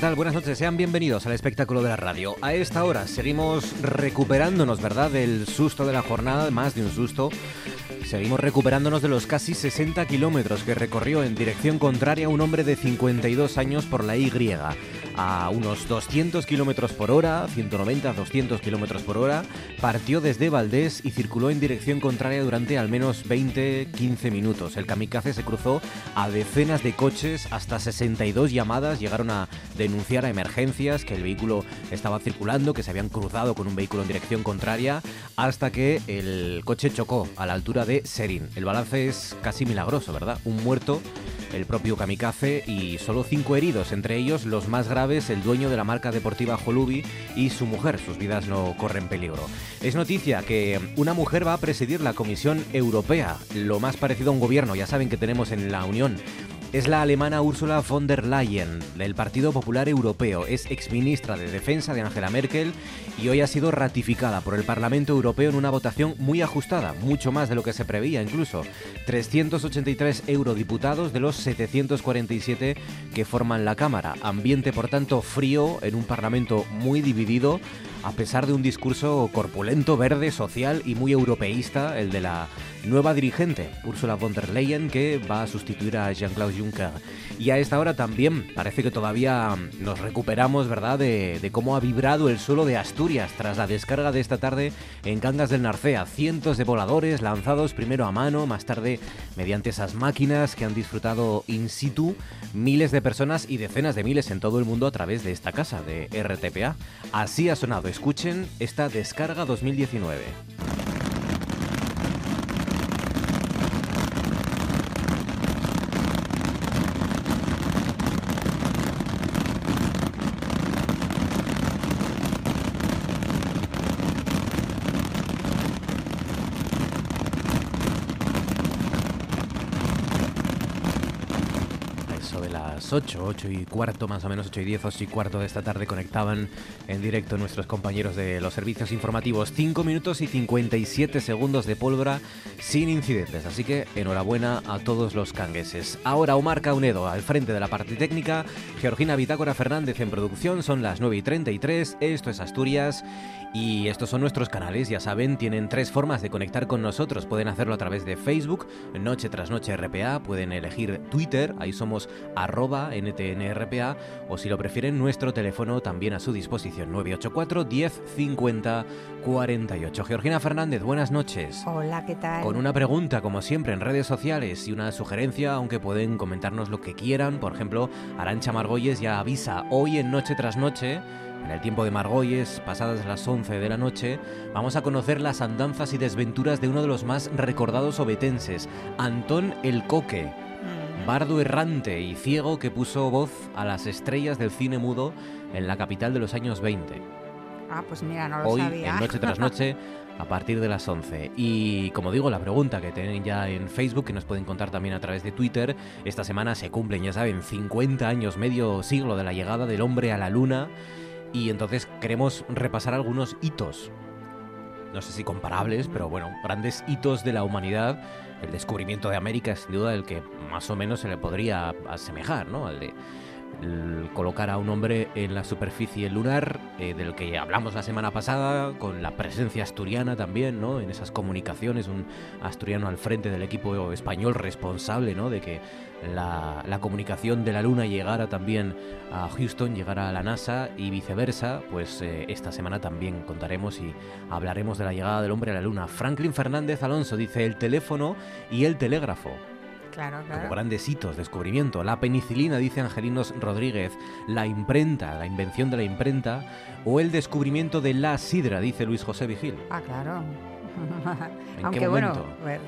Buenas noches, sean bienvenidos al espectáculo de la radio. A esta hora seguimos recuperándonos, ¿verdad?, del susto de la jornada, más de un susto. Seguimos recuperándonos de los casi 60 kilómetros que recorrió en dirección contraria un hombre de 52 años por la Y a unos 200 kilómetros por hora, 190, 200 kilómetros por hora, partió desde Valdés y circuló en dirección contraria durante al menos 20, 15 minutos. El kamikaze se cruzó a decenas de coches, hasta 62 llamadas llegaron a denunciar a emergencias que el vehículo estaba circulando, que se habían cruzado con un vehículo en dirección contraria, hasta que el coche chocó a la altura de Serín. El balance es casi milagroso, ¿verdad? Un muerto el propio kamikaze y solo cinco heridos, entre ellos los más graves, el dueño de la marca deportiva Holubi y su mujer. Sus vidas no corren peligro. Es noticia que una mujer va a presidir la Comisión Europea, lo más parecido a un gobierno, ya saben que tenemos en la Unión es la alemana Ursula von der Leyen, del Partido Popular Europeo. Es exministra de Defensa de Angela Merkel y hoy ha sido ratificada por el Parlamento Europeo en una votación muy ajustada, mucho más de lo que se preveía incluso. 383 eurodiputados de los 747 que forman la Cámara. Ambiente, por tanto, frío en un Parlamento muy dividido a pesar de un discurso corpulento, verde, social y muy europeísta, el de la nueva dirigente, Ursula von der Leyen, que va a sustituir a Jean-Claude Juncker. Y a esta hora también parece que todavía nos recuperamos, ¿verdad?, de, cómo ha vibrado el suelo de Asturias tras la descarga de esta tarde en Cangas del Narcea. Cientos de voladores lanzados primero a mano, más tarde mediante esas máquinas que han disfrutado in situ miles de personas y decenas de miles en todo el mundo a través de esta casa de RTPA. Así ha sonado Escuchen esta descarga 2019. Eso de las 8, 8 y cuarto más o menos, 8 y 10, 8 y cuarto de esta tarde conectaban en directo nuestros compañeros de los servicios informativos. 5 minutos y 57 segundos de pólvora sin incidentes, así que enhorabuena a todos los cangueses. Ahora Omar Caunedo al frente de la parte técnica, Georgina Bitácora Fernández en producción, son las 9 y 33, esto es Asturias y estos son nuestros canales, ya saben, tienen tres formas de conectar con nosotros. Pueden hacerlo a través de Facebook, Noche tras Noche RPA, pueden elegir Twitter, ahí somos arroba NTNRPA, o si lo prefieren, nuestro teléfono también a su disposición, 984 10 50 48. Georgina Fernández, buenas noches. Hola, ¿qué tal? Con una pregunta, como siempre, en redes sociales y una sugerencia, aunque pueden comentarnos lo que quieran. Por ejemplo, Arancha Margolles ya avisa hoy en Noche tras Noche en el tiempo de Margolles, pasadas las 11 de la noche, vamos a conocer las andanzas y desventuras de uno de los más recordados obetenses, Antón el Coque, bardo errante y ciego que puso voz a las estrellas del cine mudo en la capital de los años 20. Ah, pues mira, no lo Hoy, sabía. en Noche tras Noche, a partir de las 11. Y como digo, la pregunta que tienen ya en Facebook, que nos pueden contar también a través de Twitter, esta semana se cumplen, ya saben, 50 años, medio siglo de la llegada del hombre a la luna y entonces queremos repasar algunos hitos. No sé si comparables, pero bueno, grandes hitos de la humanidad. El descubrimiento de América es sin duda el que más o menos se le podría asemejar, ¿no? Al de colocar a un hombre en la superficie lunar, eh, del que hablamos la semana pasada, con la presencia asturiana también, ¿no? En esas comunicaciones, un asturiano al frente del equipo español responsable, ¿no? De que la, comunicación de la Luna llegara también a Houston, llegara a la NASA y viceversa, pues eh, esta semana también contaremos y hablaremos de la llegada del hombre a la Luna. Franklin Fernández Alonso dice el teléfono y el telégrafo. Claro, claro. Como grandes hitos, descubrimiento. La penicilina, dice Angelinos Rodríguez. La imprenta, la invención de la imprenta. O el descubrimiento de la sidra, dice Luis José Vigil. Ah, claro. ¿En Aunque qué bueno,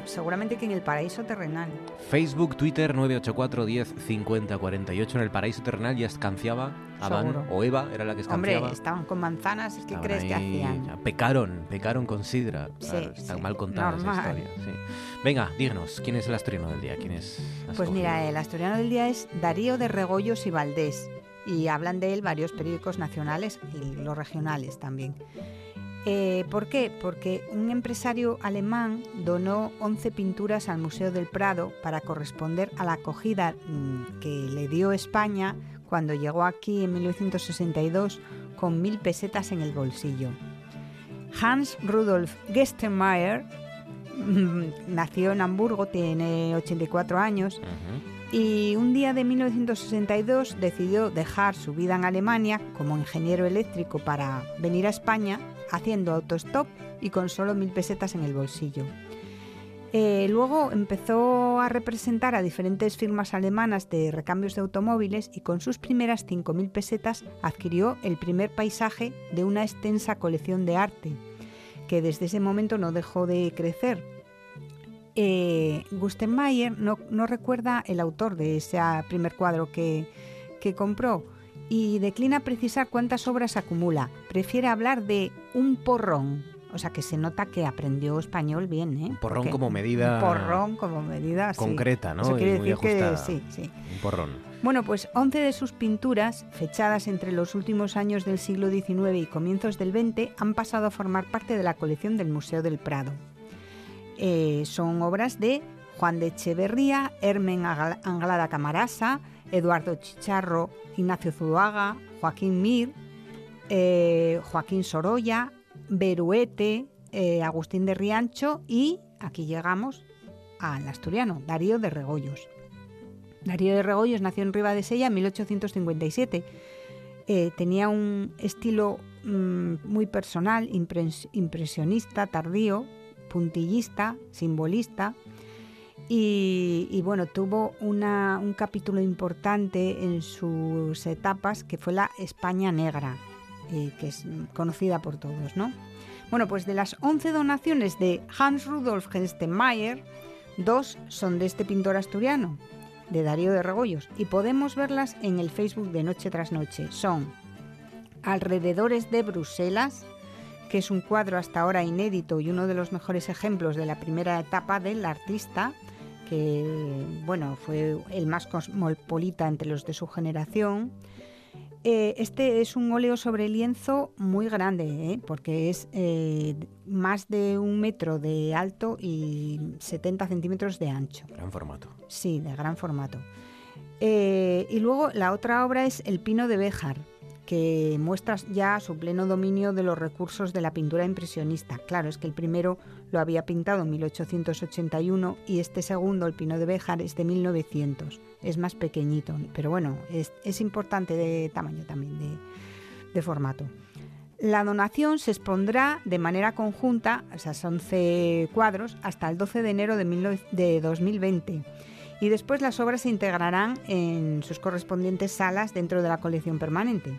seguramente que en el paraíso terrenal. Facebook, Twitter 984 10 50 48. En el paraíso terrenal ya escanciaba Adán o Eva, era la que Hombre, escanciaba. estaban con manzanas, ¿qué Estaban crees que ahí, hacían? ya, Pecaron, pecaron con sidra. Sí, Claro, está sí, mal contada esa historia. sí. Venga, díganos, ¿quién es el asturiano del día? ¿Quién es? Pues mira, el asturiano del día es Darío de Regoyos y Valdés. Y hablan de él varios periódicos nacionales y los regionales también. Eh, ¿Por qué? Porque un empresario alemán donó 11 pinturas al Museo del Prado para corresponder a la acogida mm, que le dio España cuando llegó aquí en 1962 con mil pesetas en el bolsillo. Hans Rudolf Gestenmayer mm, nació en Hamburgo, tiene 84 años y un día de 1962 decidió dejar su vida en Alemania como ingeniero eléctrico para venir a España haciendo autostop y con solo mil pesetas en el bolsillo. Eh, luego empezó a representar a diferentes firmas alemanas de recambios de automóviles y con sus primeras 5.000 pesetas adquirió el primer paisaje de una extensa colección de arte, que desde ese momento no dejó de crecer. Eh, Gustenmeier no, no recuerda el autor de ese primer cuadro que, que compró y declina precisar cuántas obras acumula. Prefiere hablar de un porrón. O sea que se nota que aprendió español bien, ¿eh? Un porrón Porque- como medida Un porrón como medida sí. concreta, ¿no? Eso Y quiere muy decir que ajustada. sí, sí. Un porrón. Bueno, pues 11 de sus pinturas, fechadas entre los últimos años del siglo XIX y comienzos del XX, han pasado a formar parte de la colección del Museo del Prado. Eh, son obras de Juan de Echeverría, Hermen Anglada Camarasa, Eduardo Chicharro, Ignacio Zuaga, Joaquín Mir, eh, Joaquín Sorolla, Beruete, eh, Agustín de Riancho y, aquí llegamos, al asturiano, Darío de Regoyos. Darío de Regoyos nació en Riva de Sella en 1857. Eh, tenía un estilo mm, muy personal, impres- impresionista, tardío, puntillista, simbolista. Y, bueno, tuvo un capítulo importante en sus etapas que fue la España Negra, eh, que es conocida por todos, ¿no? Bueno, pues de las 11 donaciones de Hans Rudolf Genstenmayer, dos son de este pintor asturiano, de Darío de Regoyos, y podemos verlas en el Facebook de Noche tras Noche. Son Alrededores de Bruselas, que es un cuadro hasta ahora inédito y uno de los mejores ejemplos de la primera etapa del artista, que bueno, fue el más cosmopolita entre los de su generación. Eh, este es un óleo sobre lienzo muy grande, ¿eh? porque es eh, más de un metro de alto y 70 centímetros de ancho. Gran formato. Sí, de gran formato. Y luego la otra obra es El Pino de Béjar, que muestra ya su pleno dominio de los recursos de la pintura impresionista. Claro, es que el primero lo había pintado en 1881 y este segundo, El Pino de Béjar, es de 1900. Es más pequeñito, pero bueno, es, importante de tamaño también, de, formato. La donación se expondrá de manera conjunta, esas 11 cuadros, hasta el 12 de enero de, 19 de 2020 y después las obras se integrarán en sus correspondientes salas dentro de la colección permanente.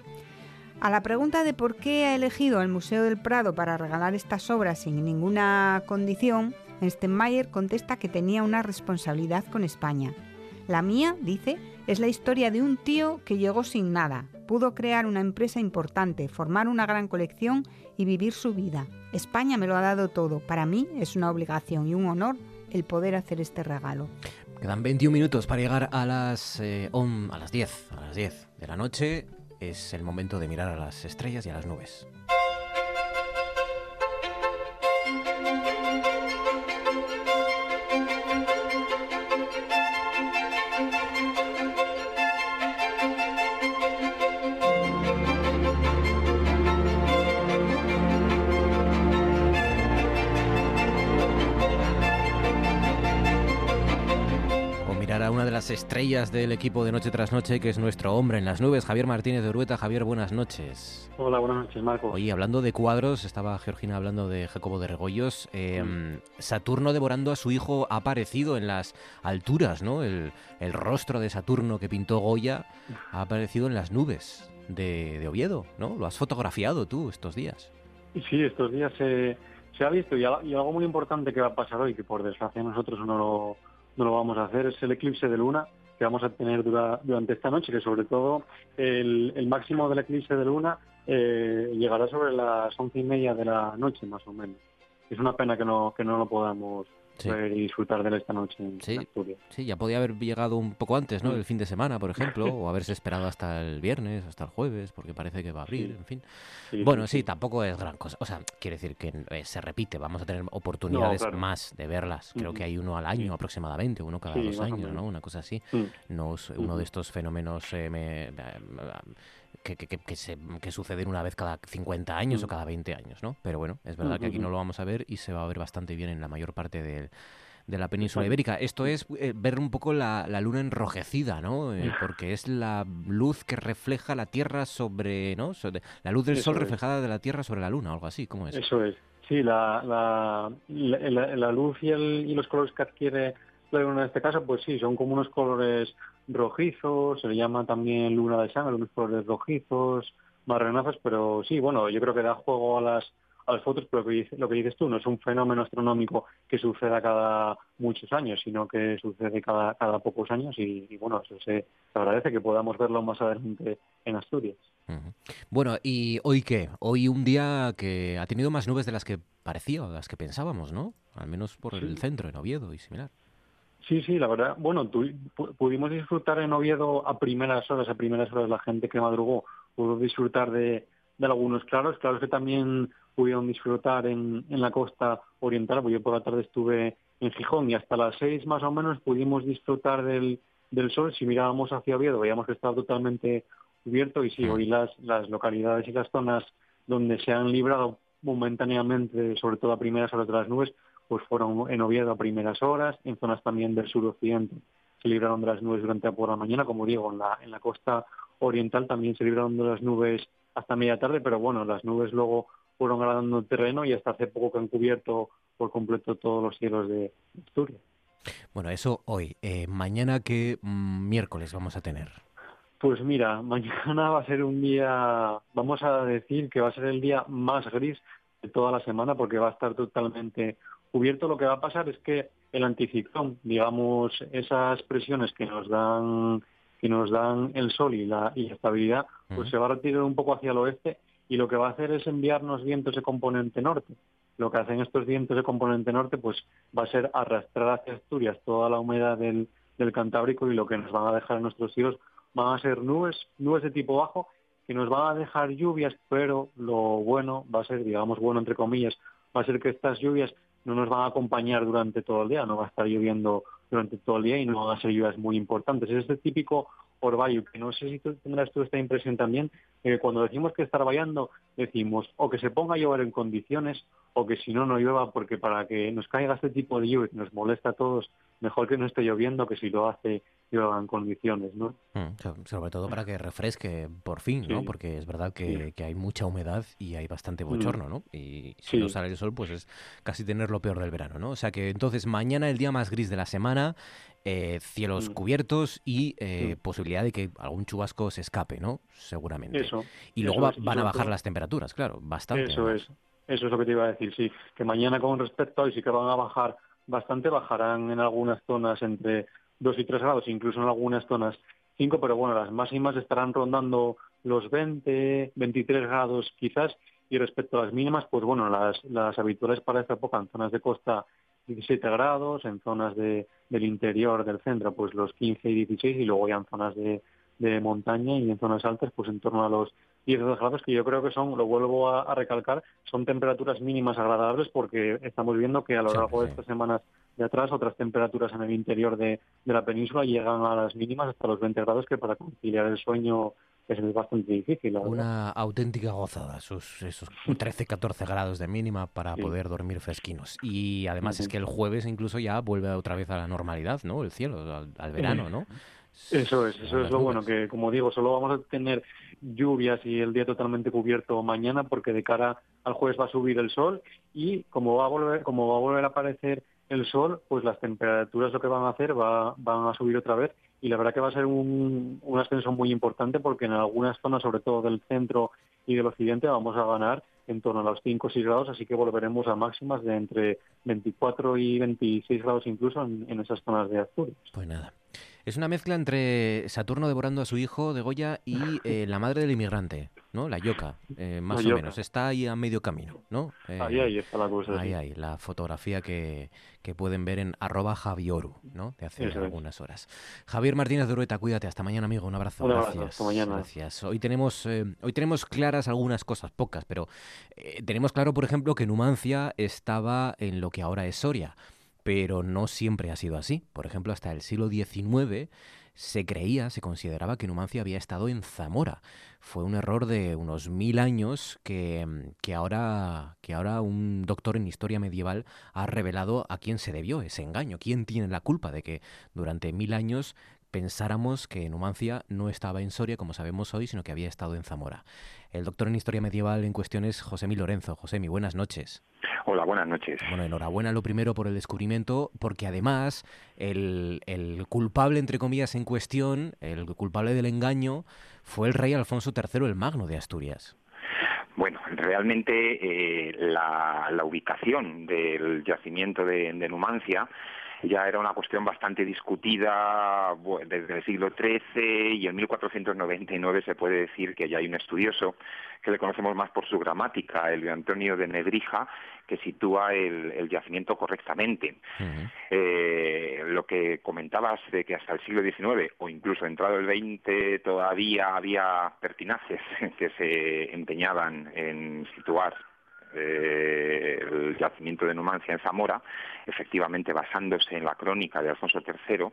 A la pregunta de por qué ha elegido el Museo del Prado para regalar estas obras sin ninguna condición, Stenmayer contesta que tenía una responsabilidad con España. La mía, dice, es la historia de un tío que llegó sin nada, pudo crear una empresa importante, formar una gran colección y vivir su vida. España me lo ha dado todo. Para mí es una obligación y un honor el poder hacer este regalo. Quedan 21 minutos para llegar a las, eh, on- a las 10. A las 10 de la noche es el momento de mirar a las estrellas y a las nubes. Las estrellas del equipo de Noche tras Noche, que es nuestro hombre en las nubes, Javier Martínez de Urueta. Javier, buenas noches. Hola, buenas noches, Marco. Oye, hablando de cuadros, estaba Georgina hablando de Jacobo de Regoyos. eh, Saturno devorando a su hijo ha aparecido en las alturas, ¿no? El, el rostro de Saturno que pintó Goya ha aparecido en las nubes de, de Oviedo, ¿no? Lo has fotografiado tú estos días. Sí, estos días se ha visto y, algo muy importante que va a pasar hoy, que por desgracia nosotros no lo, no lo vamos a hacer, es el eclipse de luna que vamos a tener durante esta noche, que sobre todo el, el máximo del eclipse de luna eh, llegará sobre las once y media de la noche, más o menos. Es una pena que no, que no lo podamos y disfrutar de esta noche en sí, Sí, ya podía haber llegado un poco antes, ¿no? Mm. El fin de semana, por ejemplo, o haberse esperado hasta el viernes, hasta el jueves, porque parece que va a abrir, en fin. bueno, sí, tampoco es gran cosa. O sea, quiere decir que eh, se repite, vamos a tener oportunidades más de verlas. Creo que hay uno al año aproximadamente, uno cada dos años, ¿no? Una cosa así. Mm. No es uno de estos fenómenos eh, que, que, que, se, que suceden una vez cada 50 años o mm. cada 20 años, ¿no? Pero bueno, es verdad que aquí no lo vamos a ver y se va a ver bastante bien en la mayor parte de, de la península ibérica. Esto es eh, ver un poco la, la luna enrojecida, ¿no? Eh, porque es la luz que refleja la Tierra sobre, ¿no? la luz del Sol reflejada de la Tierra sobre la luna, o algo así, ¿cómo es? Eso es. Sí, la, la, la, luz y, el, y los colores que adquiere la luna en este caso, pues sí, son como unos colores rojizos, se le llama también luna de sangre, unos colores rojizos, marronazos, pero sí, bueno, yo creo que da juego a las a las fotos, pero lo que, dices, lo que dices tú no es un fenómeno astronómico que suceda cada muchos años, sino que sucede cada, cada pocos años y, bueno, eso se agradece que podamos verlo más adelante en Asturias. Bueno, ¿y hoy qué? Hoy un día que ha tenido más nubes de las que parecía, de las que pensábamos, ¿no? Al menos por el centro, en Oviedo y similar. Sí, sí, la verdad, bueno, pudimos disfrutar en Oviedo a primeras horas, a primeras horas la gente que madrugó pudo disfrutar de, de algunos claros, claros que también pudieron disfrutar en, en la costa oriental, porque yo por la tarde estuve en Gijón y hasta las seis más o menos pudimos disfrutar del, del sol. Si mirábamos hacia Oviedo veíamos que estaba totalmente cubierto y sí, hoy las, las localidades y las zonas donde se han librado momentáneamente, sobre todo a primeras horas de las nubes, pues fueron en Oviedo a primeras horas, en zonas también del suroccidente se libraron de las nubes durante la por la mañana, como digo, en la, en la costa oriental también se libraron de las nubes hasta media tarde, pero bueno, las nubes luego fueron ganando terreno y hasta hace poco que han cubierto por completo todos los cielos de Asturias. Bueno, eso hoy. Eh, mañana, ¿qué mm, miércoles vamos a tener? Pues mira, mañana va a ser un día, vamos a decir que va a ser el día más gris de toda la semana porque va a estar totalmente cubierto. Lo que va a pasar es que el anticiclón, digamos, esas presiones que nos dan que nos dan el sol y la, y la estabilidad, pues se va a retirar un poco hacia el oeste y lo que va a hacer es enviarnos vientos de componente norte. Lo que hacen estos vientos de componente norte pues va a ser arrastrar hacia Asturias toda la humedad del, del Cantábrico y lo que nos van a dejar nuestros hijos van a ser nubes, nubes de tipo bajo que nos van a dejar lluvias, pero lo bueno va a ser, digamos bueno entre comillas, va a ser que estas lluvias no nos van a acompañar durante todo el día, no va a estar lloviendo durante todo el día y no van a ser lluvias muy importantes. Es este típico orvallo, que no sé si tú tendrás tú esta impresión también, que cuando decimos que está orvallando, decimos o que se ponga a llover en condiciones o que si no, no llueva, porque para que nos caiga este tipo de lluvia que nos molesta a todos, mejor que no esté lloviendo que si lo hace llueva en condiciones, ¿no? Mm, sobre todo para que refresque por fin, ¿no? Porque es verdad que, hay mucha humedad y hay bastante bochorno, ¿no? Y si no sale el sol, pues es casi tener lo peor del verano, ¿no? O sea que entonces mañana el día más gris de la semana, eh, cielos mm. cubiertos y eh, posibilidad de que algún chubasco se escape, ¿no? Seguramente. Eso, y luego van a bajar las temperaturas, claro, bastante. Eso es, eso es lo que te iba a decir, sí. Que mañana con respecto a hoy sí que van a bajar bastante, bajarán en algunas zonas entre 2 y 3 grados, incluso en algunas zonas 5, pero bueno, las máximas estarán rondando los 20, 23 grados quizás, y respecto a las mínimas, pues bueno, las, las habituales para esta época en zonas de costa 17 grados, en zonas de, del interior del centro pues los 15 y 16 y luego ya en zonas de, de montaña y en zonas altas pues en torno a los 10 grados que yo creo que son, lo vuelvo a, recalcar, son temperaturas mínimas agradables porque estamos viendo que a lo largo de estas semanas de atrás otras temperaturas en el interior de, de la península llegan a las mínimas hasta los 20 grados que para conciliar el sueño es bastante difícil. Una auténtica gozada, esos, esos 13-14 grados de mínima para poder dormir fresquinos. Y además es que el jueves incluso ya vuelve otra vez a la normalidad, ¿no? El cielo, al, verano, ¿no? Eso es, eso es lo bueno, que como digo, solo vamos a tener lluvias y el día totalmente cubierto mañana porque de cara al jueves va a subir el sol y como va a volver, como va a volver a aparecer el sol, pues las temperaturas lo que van a hacer va, van a subir otra vez y la verdad que va a ser un, un ascenso muy importante porque en algunas zonas, sobre todo del centro y del occidente, vamos a ganar en torno a los 5 o 6 grados, así que volveremos a máximas de entre 24 y 26 grados incluso en, en esas zonas de Asturias. Pues nada. Es una mezcla entre Saturno devorando a su hijo de Goya y eh, la madre del inmigrante, ¿no? La yoca, eh, más o menos. Está ahí a medio camino, ¿no? Eh, ahí, ahí está la cosa. Ahí, ahí, la fotografía que, que pueden ver en arroba Javioru, ¿no? De hace algunas horas. Javier Martínez de Urueta, cuídate. Hasta mañana, amigo. Un abrazo. Un abrazo. Gracias. Hasta mañana. Gracias. Hoy tenemos, hoy tenemos claras algunas cosas, pocas, pero tenemos claro, por ejemplo, que Numancia estaba en lo que ahora es Soria pero no siempre ha sido así. Por ejemplo, hasta el siglo XIX se creía, se consideraba que Numancia había estado en Zamora. Fue un error de unos mil años que, que, ahora, que ahora un doctor en historia medieval ha revelado a quién se debió ese engaño, quién tiene la culpa de que durante mil años pensáramos que Numancia no estaba en Soria, como sabemos hoy, sino que había estado en Zamora. El doctor en historia medieval en cuestión es José Lorenzo. José, mi buenas noches. Hola, buenas noches. Bueno, enhorabuena lo primero por el descubrimiento, porque además el, el, culpable, entre comillas, en cuestión, el culpable del engaño, fue el rey Alfonso III el Magno de Asturias. Bueno, realmente eh, la, la, ubicación del yacimiento de, de Numancia ya era una cuestión bastante discutida desde el siglo XIII y en 1499 se puede decir que ya hay un estudioso que le conocemos más por su gramática, el Antonio de Nedrija, que sitúa el, yacimiento correctamente. eh, lo que comentabas de que hasta el siglo XIX o incluso entrado el XX todavía había pertinaces que se empeñaban en situar eh, el yacimiento de Numancia en Zamora, efectivamente basándose en la crónica de Alfonso III,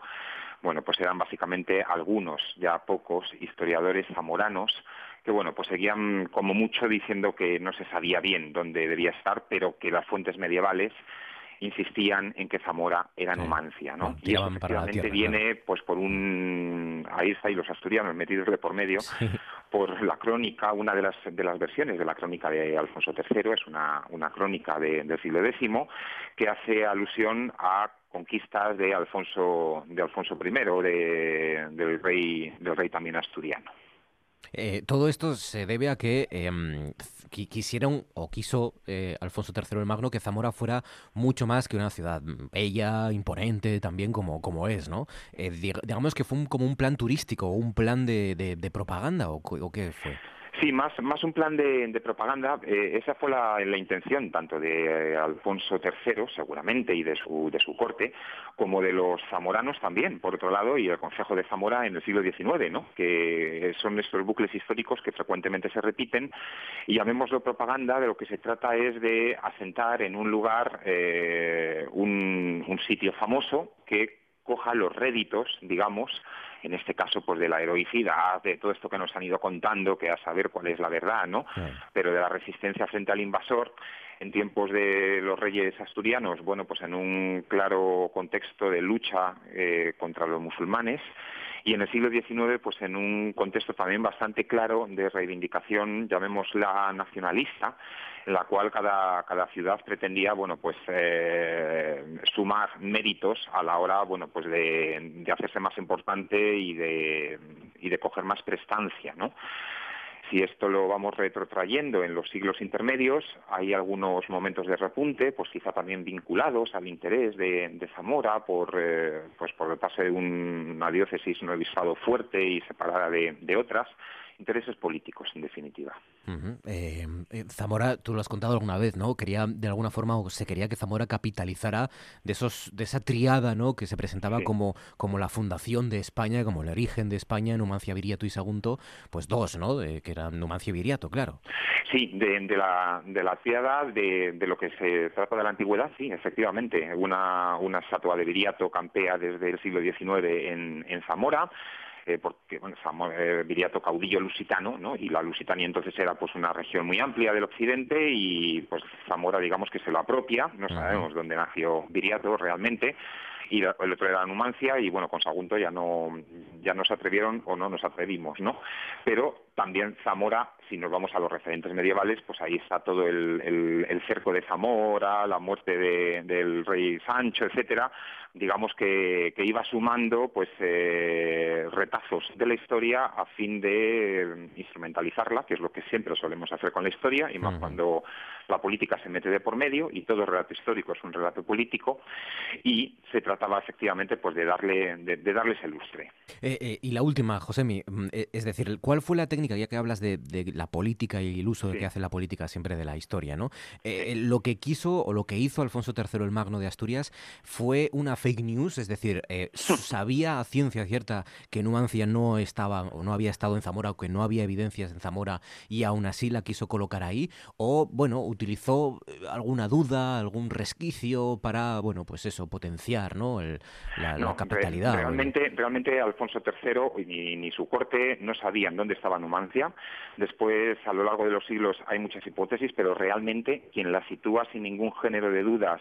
bueno, pues eran básicamente algunos, ya pocos, historiadores zamoranos que bueno, pues seguían como mucho diciendo que no se sabía bien dónde debía estar, pero que las fuentes medievales insistían en que Zamora era Numancia, ¿no? y eso efectivamente viene pues por un ahí está y los asturianos metidos de por medio por la crónica, una de las de las versiones de la crónica de Alfonso III es una una crónica de, del siglo X que hace alusión a conquistas de Alfonso de Alfonso I de, del rey del rey también asturiano. Eh, todo esto se debe a que eh, quisieron o quiso eh, Alfonso III el Magno que Zamora fuera mucho más que una ciudad bella, imponente, también como, como es, ¿no? Eh, digamos que fue como un plan turístico, un plan de, de, propaganda, ¿o, ¿o qué fue? Sí, más, más un plan de, propaganda. Eh, esa fue la, intención tanto de Alfonso III, seguramente, y de su, de su corte, como de los zamoranos también, por otro lado, y el Consejo de Zamora en el siglo XIX, ¿no? que son estos bucles históricos que frecuentemente se repiten. Y llamémoslo propaganda, de lo que se trata es de asentar en un lugar eh, un sitio famoso que coja los réditos, digamos, en este caso pues de la heroicidad, de todo esto que nos han ido contando, que a saber cuál es la verdad, ¿no? Sí. Pero de la resistencia frente al invasor en tiempos de los reyes asturianos, bueno, pues en un claro contexto de lucha eh, contra los musulmanes y en el siglo XIX, pues en un contexto también bastante claro de reivindicación, llamémosla nacionalista, en la cual cada, cada ciudad pretendía, bueno, pues eh, sumar méritos a la hora, bueno, pues de, de hacerse más importante y de, y de coger más prestancia, ¿no? Si esto lo vamos retrotrayendo en los siglos intermedios, hay algunos momentos de repunte, pues quizá también vinculados al interés de, Zamora por, eh, pues por de un, una diócesis, obispado fuerte y separada de otras, intereses políticos, en definitiva. Uh -huh. eh, Zamora, tú lo has contado alguna vez, ¿no? Quería, de alguna forma, o se quería que Zamora capitalizara de esos, de esa triada, ¿no? Que se presentaba sí. como, como la fundación de España, como el origen de España, Numancia, Viriato y Sagunto, pues dos, ¿no? De, que eran Numancia y Viriato, claro. Sí, de, de, la, de la triada, de, de lo que se trata de la antigüedad, sí, efectivamente. Una, una estatua de Viriato campea desde el siglo XIX en, en Zamora eh, porque bueno, eh, Viriato caudillo lusitano, ¿no? Y la Lusitania entonces era pues una región muy amplia del occidente y pues Zamora digamos que se lo apropia, no sabemos dónde nació Viriato realmente, y el otro era Numancia y bueno, con Sagunto ya no, ya no se atrevieron o no nos atrevimos, ¿no? Pero también Zamora, si nos vamos a los referentes medievales, pues ahí está todo el, el, cerco de Zamora, la muerte del rey Sancho, etcétera, digamos que, que iba sumando pues eh, retazos de la historia a fin de instrumentalizarla, que es lo que siempre solemos hacer con la historia, y más cuando la política se mete de por medio y todo relato histórico es un relato político y se trataba efectivamente pues de darle de, darle ese lustre. Eh, eh, y la última, Josemi, mm, es decir, ¿cuál fue la técnica, ya que hablas de, la política y el uso que hace la política siempre de la historia, ¿no? lo que quiso o lo que hizo Alfonso III el Magno de Asturias fue una fake news, es decir, eh, sabía a ciencia cierta que Nuancia no estaba o no había estado en Zamora o que no había evidencias en Zamora y aún así la quiso colocar ahí, o bueno, utilizó eh, alguna duda, algún resquicio para, bueno, pues eso, potenciar, ¿no? la, capitalidad. realmente, realmente Alfonso III ni, ni su corte no sabían dónde estaba Numancia. Después, a lo largo de los siglos, hay muchas hipótesis, pero realmente quien la sitúa sin ningún género de dudas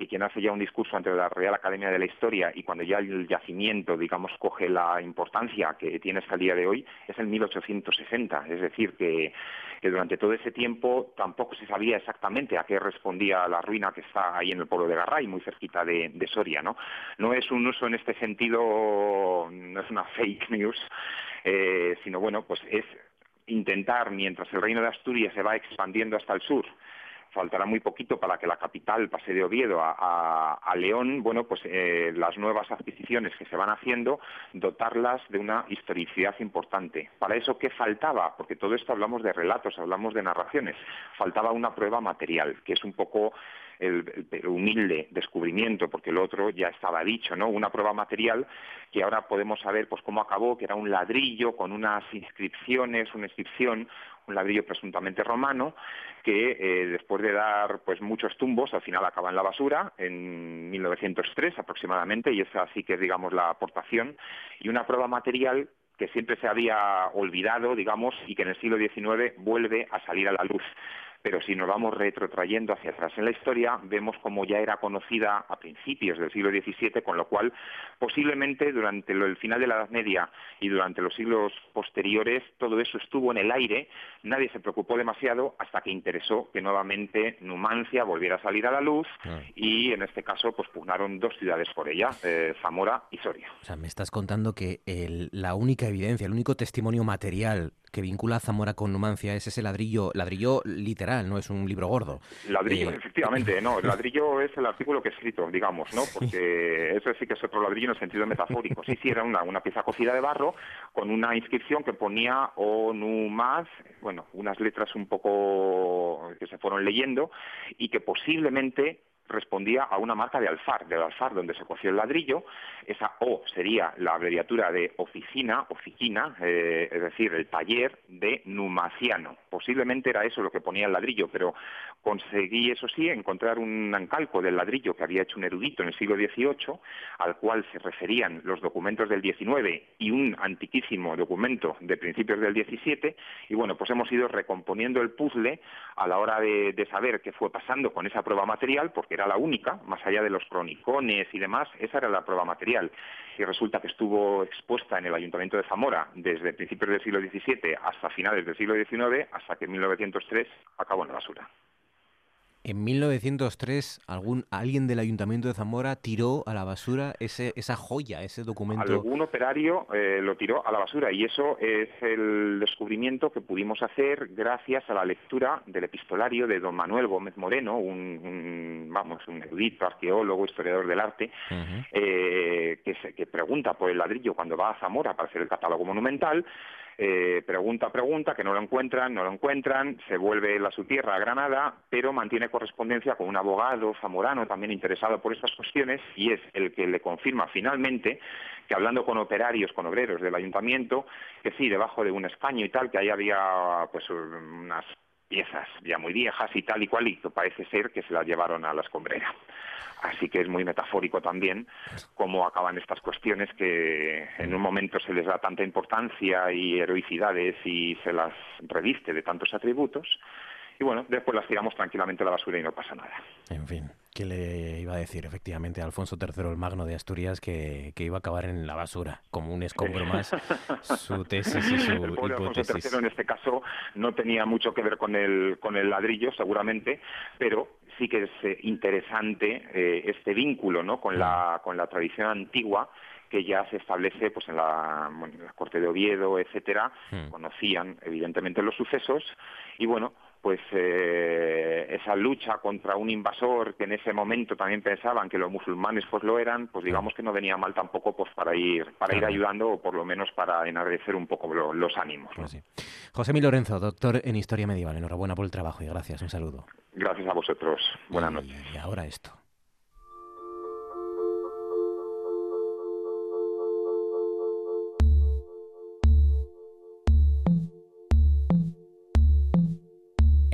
y quien hace ya un discurso ante la Real Academia de la Historia y cuando ya el yacimiento, digamos, coge la importancia que tiene hasta el día de hoy, es el 1860. Es decir, que, durante todo ese tiempo tampoco se sabía exactamente a qué respondía la ruina que está ahí en el pueblo de Garray, muy cerquita de, Soria. ¿no? no es un uso en este sentido, no es una fake news, eh, sino bueno, pues es intentar, mientras el reino de Asturias se va expandiendo hasta el sur, faltará muy poquito para que la capital pase de Oviedo a, León, bueno, pues eh, las nuevas adquisiciones que se van haciendo, dotarlas de una historicidad importante. Para eso, ¿qué faltaba? Porque todo esto hablamos de relatos, hablamos de narraciones. Faltaba una prueba material, que es un poco el, humilde descubrimiento, porque el otro ya estaba dicho, ¿no? Una prueba material que ahora podemos saber pues cómo acabó, que era un ladrillo con unas inscripciones, una inscripción, un ladrillo presuntamente romano, que eh, después de dar pues muchos tumbos, al final acaba en la basura, en 1903 aproximadamente, y esa sí que es, digamos, la aportación, y una prueba material que siempre se había olvidado, digamos, y que en el siglo XIX vuelve a salir a la luz pero si nos vamos retrotrayendo hacia atrás en la historia, vemos como ya era conocida a principios del siglo XVII, con lo cual posiblemente durante el final de la Edad Media y durante los siglos posteriores todo eso estuvo en el aire, nadie se preocupó demasiado hasta que interesó que nuevamente Numancia volviera a salir a la luz ah. y en este caso pues pugnaron dos ciudades por ella, eh, Zamora y Soria. O sea, me estás contando que la única evidencia, el único testimonio material que vincula a Zamora con Numancia es ese ladrillo, ladrillo literal, no es un libro gordo. Ladrillo, eh, efectivamente, no, el ladrillo es el artículo que he escrito, digamos, ¿no? Porque eso sí que es otro ladrillo en el sentido metafórico. Sí, sí, era una, una pieza cocida de barro con una inscripción que ponía o más, bueno, unas letras un poco que se fueron leyendo y que posiblemente respondía a una marca de alfar, del alfar donde se coció el ladrillo. Esa O sería la abreviatura de oficina, oficina, eh, es decir, el taller de Numaciano. Posiblemente era eso lo que ponía el ladrillo, pero conseguí, eso sí, encontrar un encalco del ladrillo que había hecho un erudito en el siglo XVIII, al cual se referían los documentos del XIX y un antiquísimo documento de principios del XVII. Y bueno, pues hemos ido recomponiendo el puzzle a la hora de, de saber qué fue pasando con esa prueba material, porque era la única, más allá de los cronicones y demás, esa era la prueba material. Y resulta que estuvo expuesta en el Ayuntamiento de Zamora desde principios del siglo XVII hasta finales del siglo XIX, hasta que en 1903 acabó en la basura. En 1903, algún, alguien del Ayuntamiento de Zamora tiró a la basura ese, esa joya, ese documento. Algún operario eh, lo tiró a la basura y eso es el descubrimiento que pudimos hacer gracias a la lectura del epistolario de don Manuel Gómez Moreno, un, vamos, un erudito, arqueólogo, historiador del arte, eh, que, que pregunta por el ladrillo cuando va a Zamora para hacer el catálogo monumental eh, pregunta, pregunta, que no lo encuentran, no lo encuentran, se vuelve a su tierra, a Granada, pero mantiene correspondencia con un abogado zamorano también interesado por estas cuestiones y es el que le confirma finalmente que hablando con operarios, con obreros del ayuntamiento, que sí, debajo de un escaño y tal, que ahí había pues unas piezas ya muy viejas y tal y cual, y que parece ser que se las llevaron a la escombrera. Así que es muy metafórico también cómo acaban estas cuestiones que en un momento se les da tanta importancia y heroicidades y se las reviste de tantos atributos. Y bueno, después las tiramos tranquilamente a la basura y no pasa nada. En fin. que le iba a decir efectivamente a Alfonso III el Magno de Asturias que, iba a acabar en la basura, como un escombro más, su tesis y su el pobre Alfonso III en este caso no tenía mucho que ver con el, con el ladrillo, seguramente, pero sí que es eh, interesante eh, este vínculo ¿no? con, la, con la tradición antigua que ya se establece pues en la, corte de Oviedo, etcétera, conocían evidentemente los sucesos y bueno, pues eh, esa lucha contra un invasor que en ese momento también pensaban que los musulmanes pues lo eran, pues digamos que no venía mal tampoco pues para ir para ir ayudando o por lo menos para enardecer un poco los ánimos. Pues José Mi Lorenzo, doctor en Historia Medieval, enhorabuena por el trabajo y gracias, un saludo. Gracias a vosotros, buenas noches. Y ahora esto.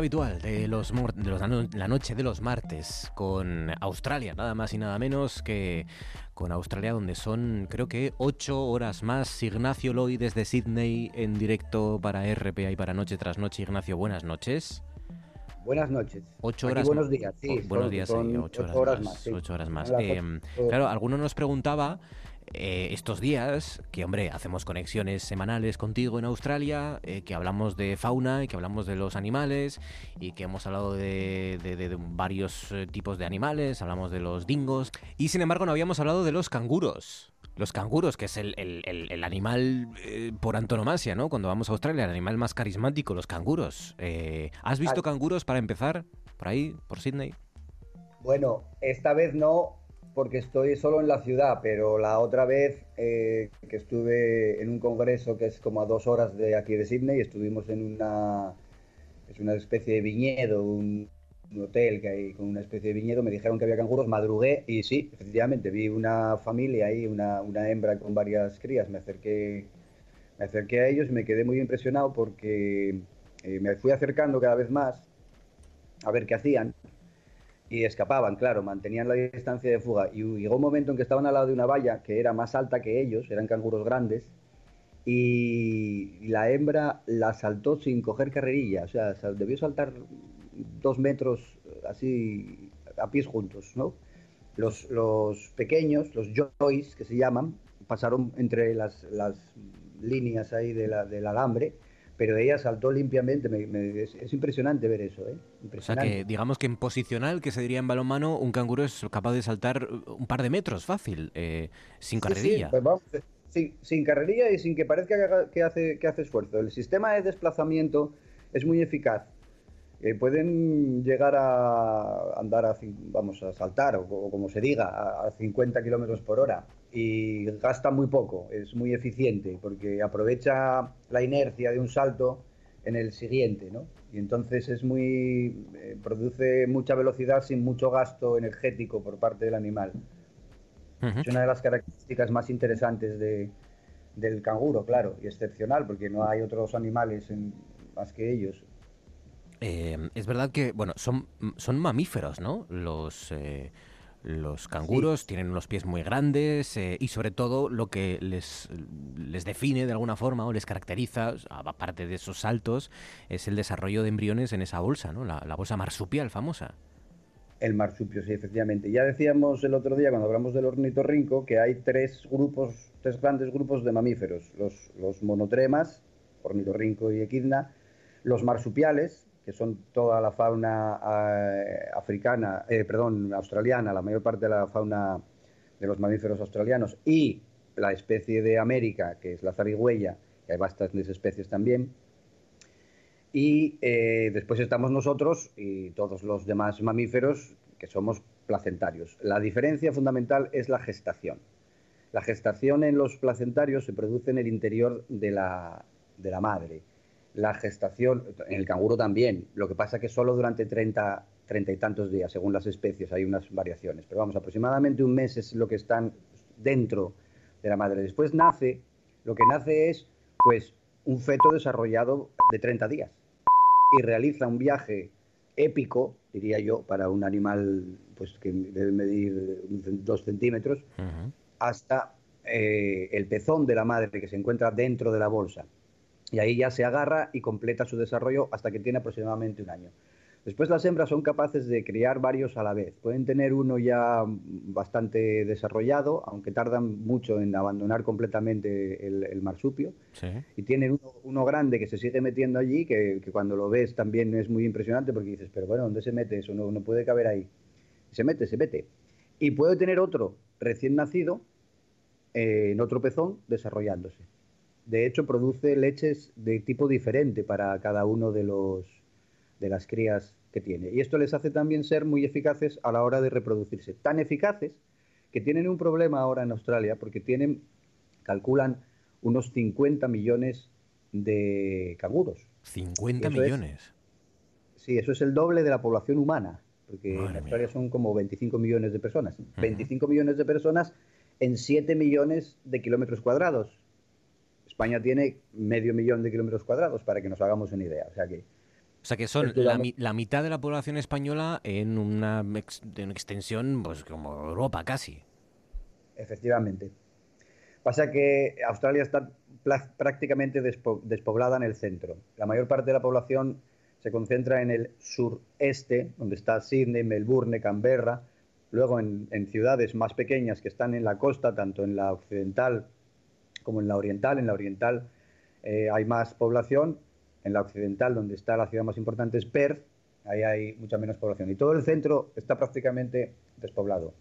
Habitual de, los, de la noche de los martes con Australia, nada más y nada menos que con Australia, donde son creo que ocho horas más. Ignacio Loy desde Sydney en directo para RPA y para Noche tras Noche. Ignacio, buenas noches. Buenas noches. Ocho horas. buenos días, sí. buenos días, ocho, horas, más. Ocho horas más. Em, claro, alguno nos preguntaba eh, estos días, que hombre, hacemos conexiones semanales contigo en Australia, eh, que hablamos de fauna y que hablamos de los animales y que hemos hablado de, varios eh, tipos de animales, hablamos de los dingos y sin embargo no habíamos hablado de los canguros. Los canguros, que es el, animal por antonomasia, ¿no? Cuando vamos a Australia, el animal más carismático, los canguros. ¿Has visto canguros para empezar? Por ahí, por Sydney. Bueno, esta vez no, porque estoy solo en la ciudad, pero la otra vez eh, que estuve en un congreso que es como a dos horas de aquí de Sydney, estuvimos en una, es una especie de viñedo, un, hotel que hay con una especie de viñedo, me dijeron que había canguros, madrugué y sí, efectivamente, vi una familia ahí, una, una hembra con varias crías, me acerqué, me acerqué a ellos y me quedé muy impresionado porque eh, me fui acercando cada vez más a ver qué hacían y escapaban, claro, mantenían la distancia de fuga. Y llegó un momento en que estaban al lado de una valla que era más alta que ellos, eran canguros grandes, y la hembra la saltó sin coger carrerilla, o sea, debió saltar dos metros así a pies juntos, ¿no? Los, los pequeños, los joys que se llaman, pasaron entre las, las líneas ahí de la, del alambre pero ella saltó limpiamente. es, impresionante ver eso. ¿eh? O sea que, digamos que en posicional, que se diría en balonmano, un canguro es capaz de saltar un par de metros fácil, eh, sin carrerilla. Sí, pues sin, sin, carrerilla y sin que parezca que, hace, que hace esfuerzo. El sistema de desplazamiento es muy eficaz. Eh, pueden llegar a andar, a, vamos, a saltar, o, como se diga, a, a 50 kilómetros por hora y gasta muy poco, es muy eficiente porque aprovecha la inercia de un salto en el siguiente, ¿no? Y entonces es muy eh, produce mucha velocidad sin mucho gasto energético por parte del animal. Es una de las características más interesantes de, del canguro, claro, y excepcional porque no hay otros animales más que ellos. Eh, es verdad que, bueno, son, son mamíferos, ¿no? Los, eh, los canguros tienen unos pies muy grandes eh, y sobre todo lo que les, les define de alguna forma o les caracteriza, aparte de esos saltos, es el desarrollo de embriones en esa bolsa, ¿no? La, bolsa marsupial famosa. El marsupio, sí, efectivamente. Ya decíamos el otro día cuando hablamos del ornitorrinco que hay tres grupos, tres grandes grupos de mamíferos. Los, los monotremas, ornitorrinco y equidna, los marsupiales, que son toda la fauna eh, africana, eh, perdón, australiana, la mayor parte de la fauna de los mamíferos australianos, y la especie de América, que es la zarigüeya, que hay bastantes especies también. Y eh, después estamos nosotros y todos los demás mamíferos que somos placentarios. La diferencia fundamental es la gestación. La gestación en los placentarios se produce en el interior de la, de la madre. La gestación, en el canguro también, lo que pasa que solo durante 30, 30 y tantos días, según las especies, hay unas variaciones. Pero vamos, aproximadamente un mes es lo que están dentro de la madre. Después nace, lo que nace es, pues, un feto desarrollado de 30 días y realiza un viaje épico, diría yo, para un animal pues que debe medir dos centímetros, hasta eh, el pezón de la madre que se encuentra dentro de la bolsa. Y ahí ya se agarra y completa su desarrollo hasta que tiene aproximadamente un año. Después las hembras son capaces de criar varios a la vez. Pueden tener uno ya bastante desarrollado, aunque tardan mucho en abandonar completamente el, marsupio. Y tienen uno, grande que se sigue metiendo allí, que, cuando lo ves también es muy impresionante porque dices, pero bueno, ¿dónde se mete eso? No, no puede caber ahí. se mete, se mete. Y puede tener otro recién nacido eh, en otro pezón desarrollándose. De hecho, produce leches de tipo diferente para cada uno de los de las crías que tiene. Y esto les hace también ser muy eficaces a la hora de reproducirse. Tan eficaces que tienen un problema ahora en Australia porque tienen, calculan, unos 50 millones de canguros. 50 millones. sí, eso es el doble de la población humana, porque en Australia son como 25 millones de personas. 25 millones de personas en 7 millones de kilómetros cuadrados. España tiene medio millón de kilómetros cuadrados, para que nos hagamos una idea. O sea que o sea que son la, mitad de la población española en una, extensión pues como Europa casi. Efectivamente. Pasa que Australia está prácticamente despoblada en el centro. La mayor parte de la población se concentra en el sureste, donde está Sydney, Melbourne, Canberra. Luego en, ciudades más pequeñas que están en la costa, tanto en la occidental como en la oriental. En la oriental eh, hay más población en la occidental, donde está la ciudad más importante, es Perth, ahí hay mucha menos población. Y todo el centro está prácticamente despoblado.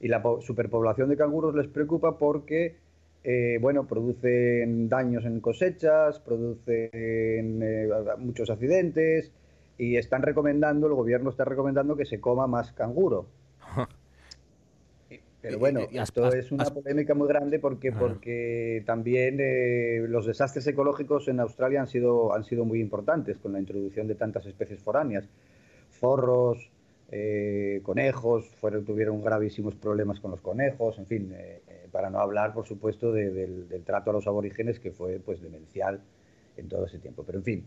Y la superpoblación de canguros les preocupa porque, eh, bueno, producen daños en cosechas, producen eh, muchos accidentes y están recomendando, el gobierno está recomendando que se coma más canguro. Pero bueno, esto es una polémica muy grande porque, porque también eh, los desastres ecológicos en Australia han sido, han sido muy importantes con la introducción de tantas especies foráneas. Zorros, eh, conejos, fueron, tuvieron gravísimos problemas con los conejos, en fin, eh, para no hablar, por supuesto, del, trato a los aborígenes que fue pues demencial en todo ese tiempo. Pero en fin,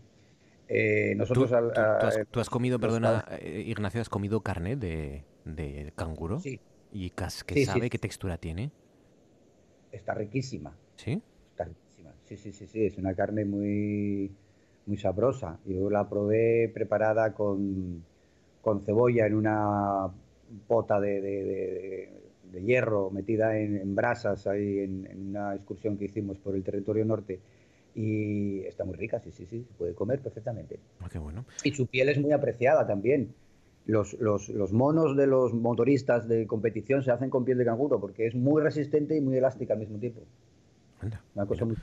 nosotros... ¿Tú, has, comido, perdona, Ignacio, has comido carne de, de canguro? Sí. ¿Y qué sabe? ¿Qué textura tiene? Está riquísima. ¿Sí? Está riquísima. Sí, sí, sí, sí. Es una carne muy, muy sabrosa. Yo la probé preparada con, cebolla en una pota de, hierro metida en, brasas ahí en, una excursión que hicimos por el territorio norte. Y está muy rica, sí, sí, sí. Se puede comer perfectamente. Ah, qué bueno. Y su piel es muy apreciada también los, los, los, monos de los motoristas de competición se hacen con piel de canguro porque es muy resistente y muy elástica al mismo tiempo. Una cosa muy...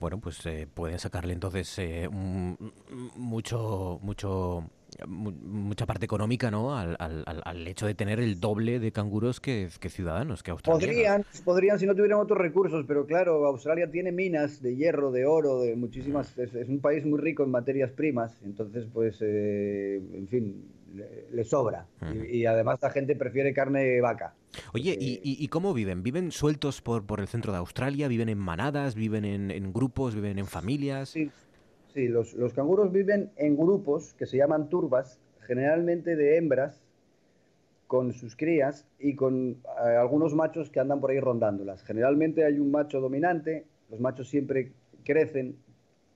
Bueno, pues eh, pueden sacarle entonces eh, mucho, mucho, mucha parte económica, ¿no? Al, al, al, hecho de tener el doble de canguros que, que ciudadanos, que australianos. Podrían, podrían si no tuvieran otros recursos, pero claro, Australia tiene minas de hierro, de oro, de muchísimas. Es, un país muy rico en materias primas, entonces, pues, eh, en fin, le, sobra. y, además la gente prefiere carne de vaca. Oye, ¿y, cómo viven? ¿Viven sueltos por, por el centro de Australia? ¿Viven en manadas? ¿Viven en, grupos? ¿Viven en familias? Sí, sí los, los, canguros viven en grupos que se llaman turbas, generalmente de hembras con sus crías y con eh, algunos machos que andan por ahí rondándolas. Generalmente hay un macho dominante, los machos siempre crecen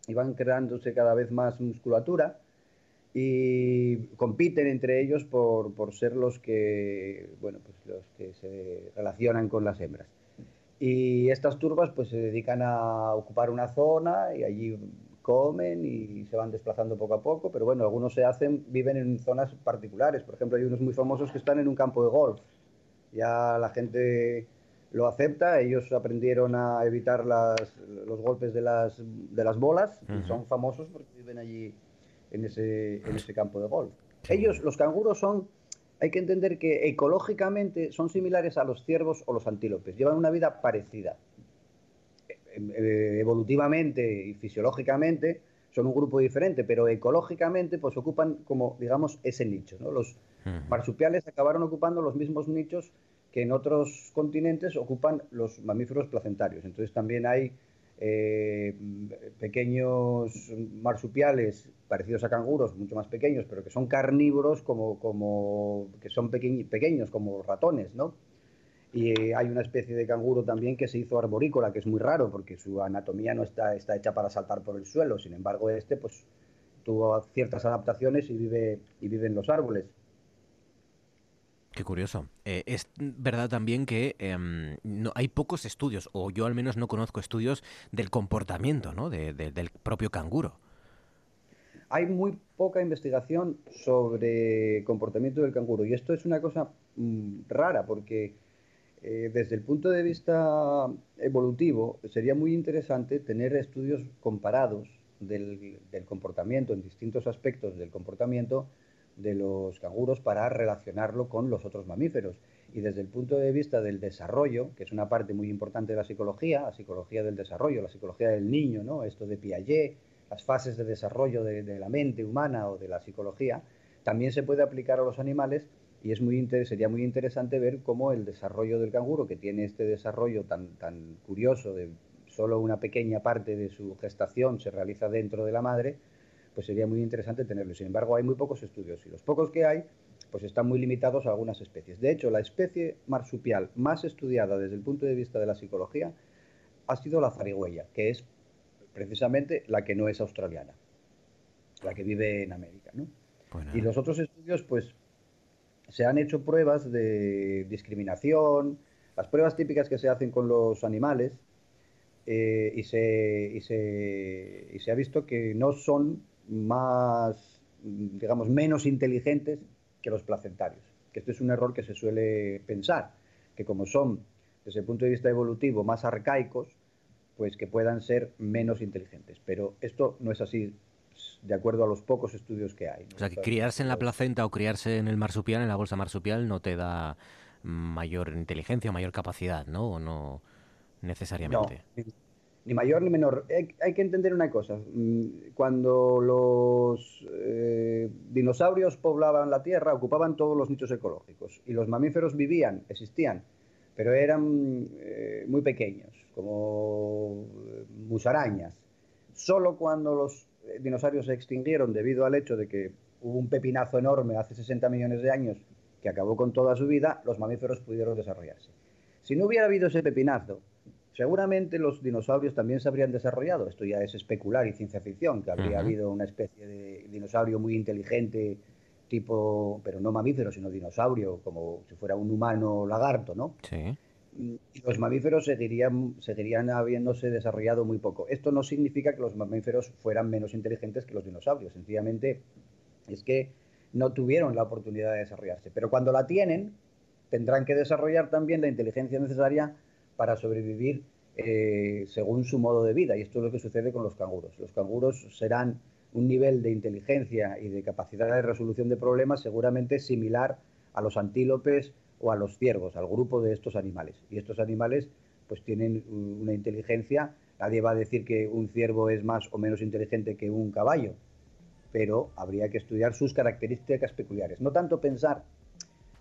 y van creándose cada vez más musculatura y compiten entre ellos por, por, ser los que, bueno, pues los que se relacionan con las hembras. Y estas turbas pues se dedican a ocupar una zona y allí comen y se van desplazando poco a poco, pero bueno, algunos se hacen, viven en zonas particulares. Por ejemplo, hay unos muy famosos que están en un campo de golf. Ya la gente lo acepta. Ellos aprendieron a evitar los golpes de las, de las bolas y son famosos porque viven allí en ese, en ese campo de golf. Ellos, los canguros, son, hay que entender que ecológicamente son similares a los ciervos o los antílopes. Llevan una vida parecida. Eh, evolutivamente y fisiológicamente son un grupo diferente, pero ecológicamente pues ocupan como, digamos, ese nicho. ¿no? Los marsupiales acabaron ocupando los mismos nichos que en otros continentes ocupan los mamíferos placentarios. Entonces también hay eh, pequeños marsupiales parecidos a canguros, mucho más pequeños, pero que son carnívoros como, como que son pequeños como ratones, ¿no? Y hay una especie de canguro también que se hizo arborícola, que es muy raro porque su anatomía no está, está hecha para saltar por el suelo. Sin embargo, este pues tuvo ciertas adaptaciones y vive, y vive en los árboles. Qué curioso. Eh, es verdad también que em, no, hay pocos estudios, o yo al menos no conozco estudios del comportamiento ¿no? del propio canguro. Hay muy poca investigación sobre comportamiento del canguro y esto es una cosa mm, rara porque eh, desde el punto de vista evolutivo sería muy interesante tener estudios comparados del comportamiento en distintos aspectos del comportamiento de los canguros para relacionarlo con los otros mamíferos. Y desde el punto de vista del desarrollo, que es una parte muy importante de la psicología, la psicología del desarrollo, la psicología del niño, ¿no? esto de Piaget, las fases de desarrollo de, la mente humana o de la psicología, también se puede aplicar a los animales y es muy sería muy interesante ver cómo el desarrollo del canguro, que tiene este desarrollo tan, tan curioso de solo una pequeña parte de su gestación se realiza dentro de la madre, pues sería muy interesante tenerlo. Sin embargo, hay muy pocos estudios y los pocos que hay, pues están muy limitados a algunas especies. De hecho, la especie marsupial más estudiada desde el punto de vista de la psicología ha sido la zarigüeya, que es precisamente la que no es australiana, la que vive en América. Y los otros estudios, pues, se han hecho pruebas de discriminación, las pruebas típicas que se hacen con los animales, eh, y, se, y, se, y se ha visto que no son más, digamos, menos inteligentes que los placentarios. Que este es un error que se suele pensar, que como son, desde el punto de vista evolutivo, más arcaicos, pues que puedan ser menos inteligentes. Pero esto no es así de acuerdo a los pocos estudios que hay. O sea, que criarse en la placenta o criarse en el marsupial, en la bolsa marsupial, no te da mayor inteligencia o mayor capacidad, ¿no? ¿O no necesariamente? ni mayor ni menor. Hay, que entender una cosa. Mm, cuando los eh, dinosaurios poblaban la Tierra, ocupaban todos los nichos ecológicos y los mamíferos vivían, existían, pero eran eh, muy pequeños, como eh, musarañas. Solo cuando los dinosaurios se extinguieron debido al hecho de que hubo un pepinazo enorme hace 60 millones de años que acabó con toda su vida, los mamíferos pudieron desarrollarse. Si no hubiera habido ese pepinazo, Seguramente los dinosaurios también se habrían desarrollado. Esto ya es especular y ciencia ficción, que habría habido una especie de dinosaurio muy inteligente, tipo, pero no mamífero, sino dinosaurio, como si fuera un humano lagarto, ¿no? Sí. Los mamíferos seguirían, seguirían habiéndose desarrollado muy poco. Esto no significa que los mamíferos fueran menos inteligentes que los dinosaurios. Sencillamente es que no tuvieron la oportunidad de desarrollarse. Pero cuando la tienen, tendrán que desarrollar también la inteligencia necesaria para sobrevivir eh, según su modo de vida. Y esto es lo que sucede con los canguros. Los canguros serán un nivel de inteligencia y de capacidad de resolución de problemas seguramente similar a los antílopes o a los ciervos, al grupo de estos animales. Y estos animales pues tienen una inteligencia, nadie va a decir que un ciervo es más o menos inteligente que un caballo, pero habría que estudiar sus características peculiares. No tanto pensar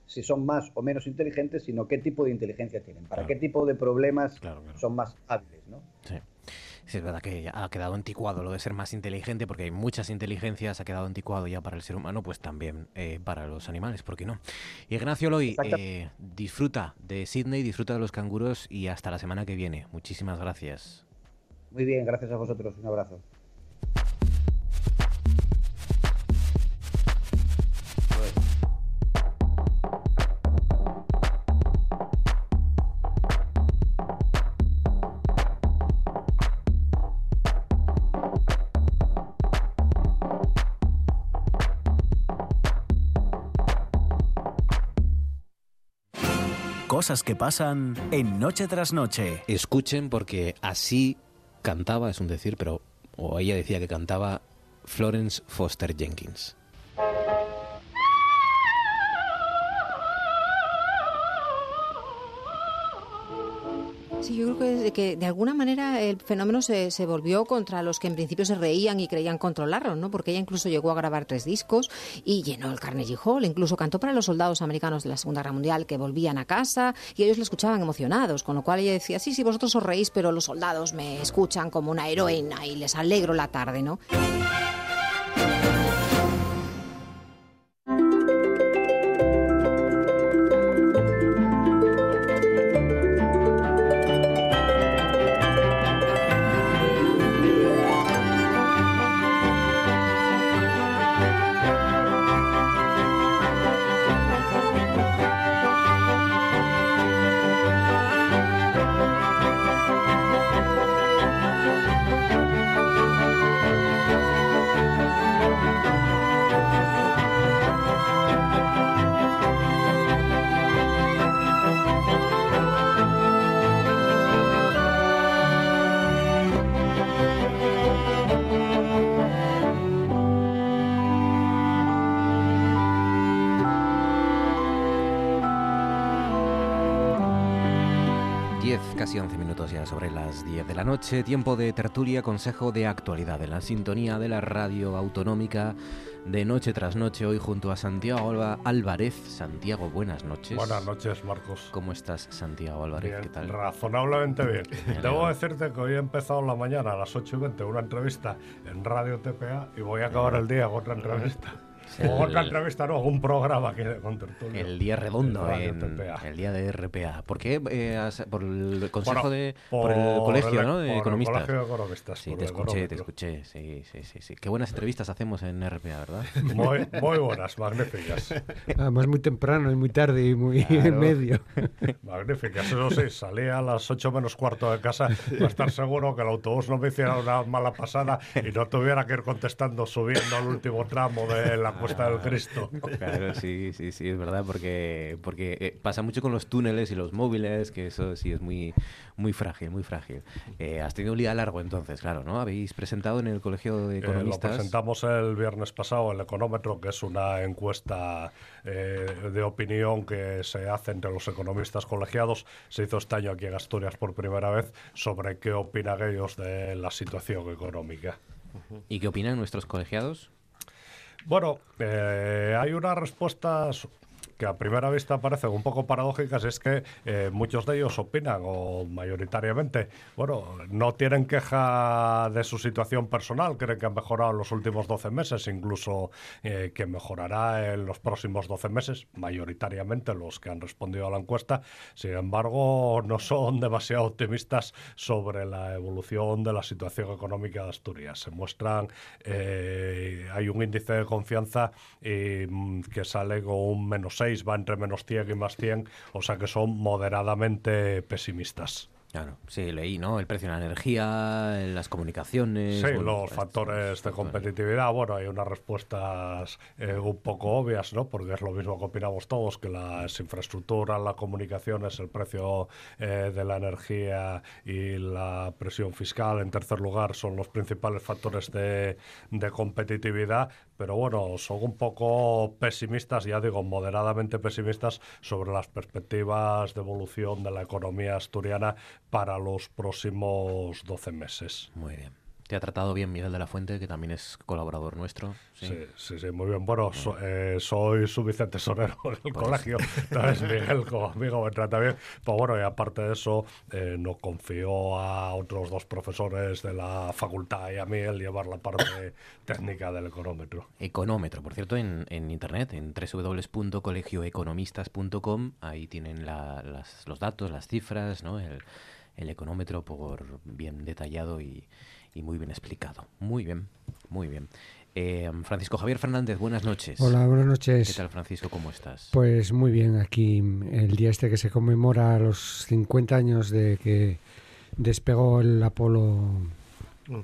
si son más o menos inteligentes, sino qué tipo de inteligencia tienen, para qué tipo de problemas son más hábiles, ¿no? Sí. Es verdad que ha quedado anticuado lo de ser más inteligente, porque hay muchas inteligencias, ha quedado anticuado ya para el ser humano, pues también eh, para los animales, ¿por qué no? Ignacio Loy, eh, disfruta de Sydney, disfruta de los canguros y hasta la semana que viene. Muchísimas gracias. Muy bien, gracias a vosotros. Un abrazo. Que pasan en Noche tras Noche. Escuchen porque así cantaba, es un decir, pero o ella decía que cantaba Florence Foster Jenkins. Sí, yo creo que, de alguna manera el fenómeno se, se, volvió contra los que en principio se reían y creían controlarlo, ¿no? Porque ella incluso llegó a grabar tres discos y llenó el Carnegie Hall, incluso cantó para los soldados americanos de la Segunda Guerra Mundial que volvían a casa y ellos la escuchaban emocionados, con lo cual ella decía, sí, sí, vosotros os reís, pero los soldados me escuchan como una heroína y les alegro la tarde, ¿no? Las 10 de la noche, tiempo de tertulia, consejo de actualidad en la sintonía de la radio autonómica de noche tras noche, hoy junto a Santiago Álvarez. Santiago, buenas noches. Buenas noches, Marcos. ¿Cómo estás, Santiago Álvarez? Bien, ¿Qué tal? Razonablemente bien. Debo decirte que hoy he empezado la mañana a las 8 y 20 una entrevista en Radio TPA y voy a acabar el día con otra entrevista. O otra entrevista, no, un programa que, con tertulia. El día redondo, en, el día de RPA. ¿Por qué? Eh, por el consejo de. Por, el colegio, ¿no? De economistas. El colegio de economistas. Sí, te escuché, te escuché. Sí, sí, sí, sí. Qué buenas entrevistas hacemos en RPA, ¿verdad? Muy, muy buenas, magníficas. Además, muy temprano y muy tarde y muy claro. en medio. Magníficas. Eso sí, salí a las 8 menos cuarto de casa para estar seguro que el autobús no me hiciera una mala pasada y no tuviera que ir contestando subiendo al último tramo de la cuesta del Cristo. Claro, sí, sí, sí, es verdad, porque, porque eh, pasa mucho con los túneles y los móviles, que eso sí es muy, muy frágil, muy frágil. Eh, has tenido un día largo entonces, claro, ¿no? Habéis presentado en el Colegio de Economistas. Eh, lo presentamos el viernes pasado, el Económetro, que es una encuesta eh, de opinión que se hace entre los economistas colegiados. Se hizo este año aquí en Asturias por primera vez sobre qué opinan ellos de la situación económica. ¿Y qué opinan nuestros colegiados? Bueno, eh, hay unas respuestas que a primera vista parecen un poco paradójicas es que eh, muchos de ellos opinan, o mayoritariamente, bueno, no tienen queja de su situación personal, creen que han mejorado en los últimos 12 meses, incluso eh, que mejorará en los próximos 12 meses, mayoritariamente los que han respondido a la encuesta. Sin embargo, no son demasiado optimistas sobre la evolución de la situación económica de Asturias. Se muestran, eh, hay un índice de confianza que sale con un menos 6 va entre menos 100 y más 100, o sea que son moderadamente pesimistas. Claro, sí, leí, ¿no? El precio de la energía, las comunicaciones. Sí, los factores de competitividad. Bueno, hay unas respuestas eh, un poco obvias, ¿no? Porque es lo mismo que opinamos todos, que las infraestructuras, las comunicaciones, el precio eh, de la energía y la presión fiscal, en tercer lugar, son los principales factores de, de competitividad. Pero bueno, son un poco pesimistas, ya digo, moderadamente pesimistas sobre las perspectivas de evolución de la economía asturiana para los próximos 12 meses. Muy bien. Te ha tratado bien Miguel de la Fuente, que también es colaborador nuestro. Sí, sí, sí, muy bien. Bueno, eh, soy su vicetesorero del colegio. Entonces Miguel como amigo me trata bien. Pues bueno, y aparte de eso, eh, nos confió a otros dos profesores de la facultad y a mí el llevar la parte técnica del económetro. Económetro, por cierto, en, en internet, en www.colegioeconomistas.com, ahí tienen las, los datos, las cifras, ¿no? el, el económetro por bien detallado y y muy bien explicado. Muy bien, muy bien. Eh, Francisco Javier Fernández, buenas noches. Hola, buenas noches. ¿Qué tal, Francisco? ¿Cómo estás? Pues muy bien, aquí el día este que se conmemora los 50 años de que despegó el Apolo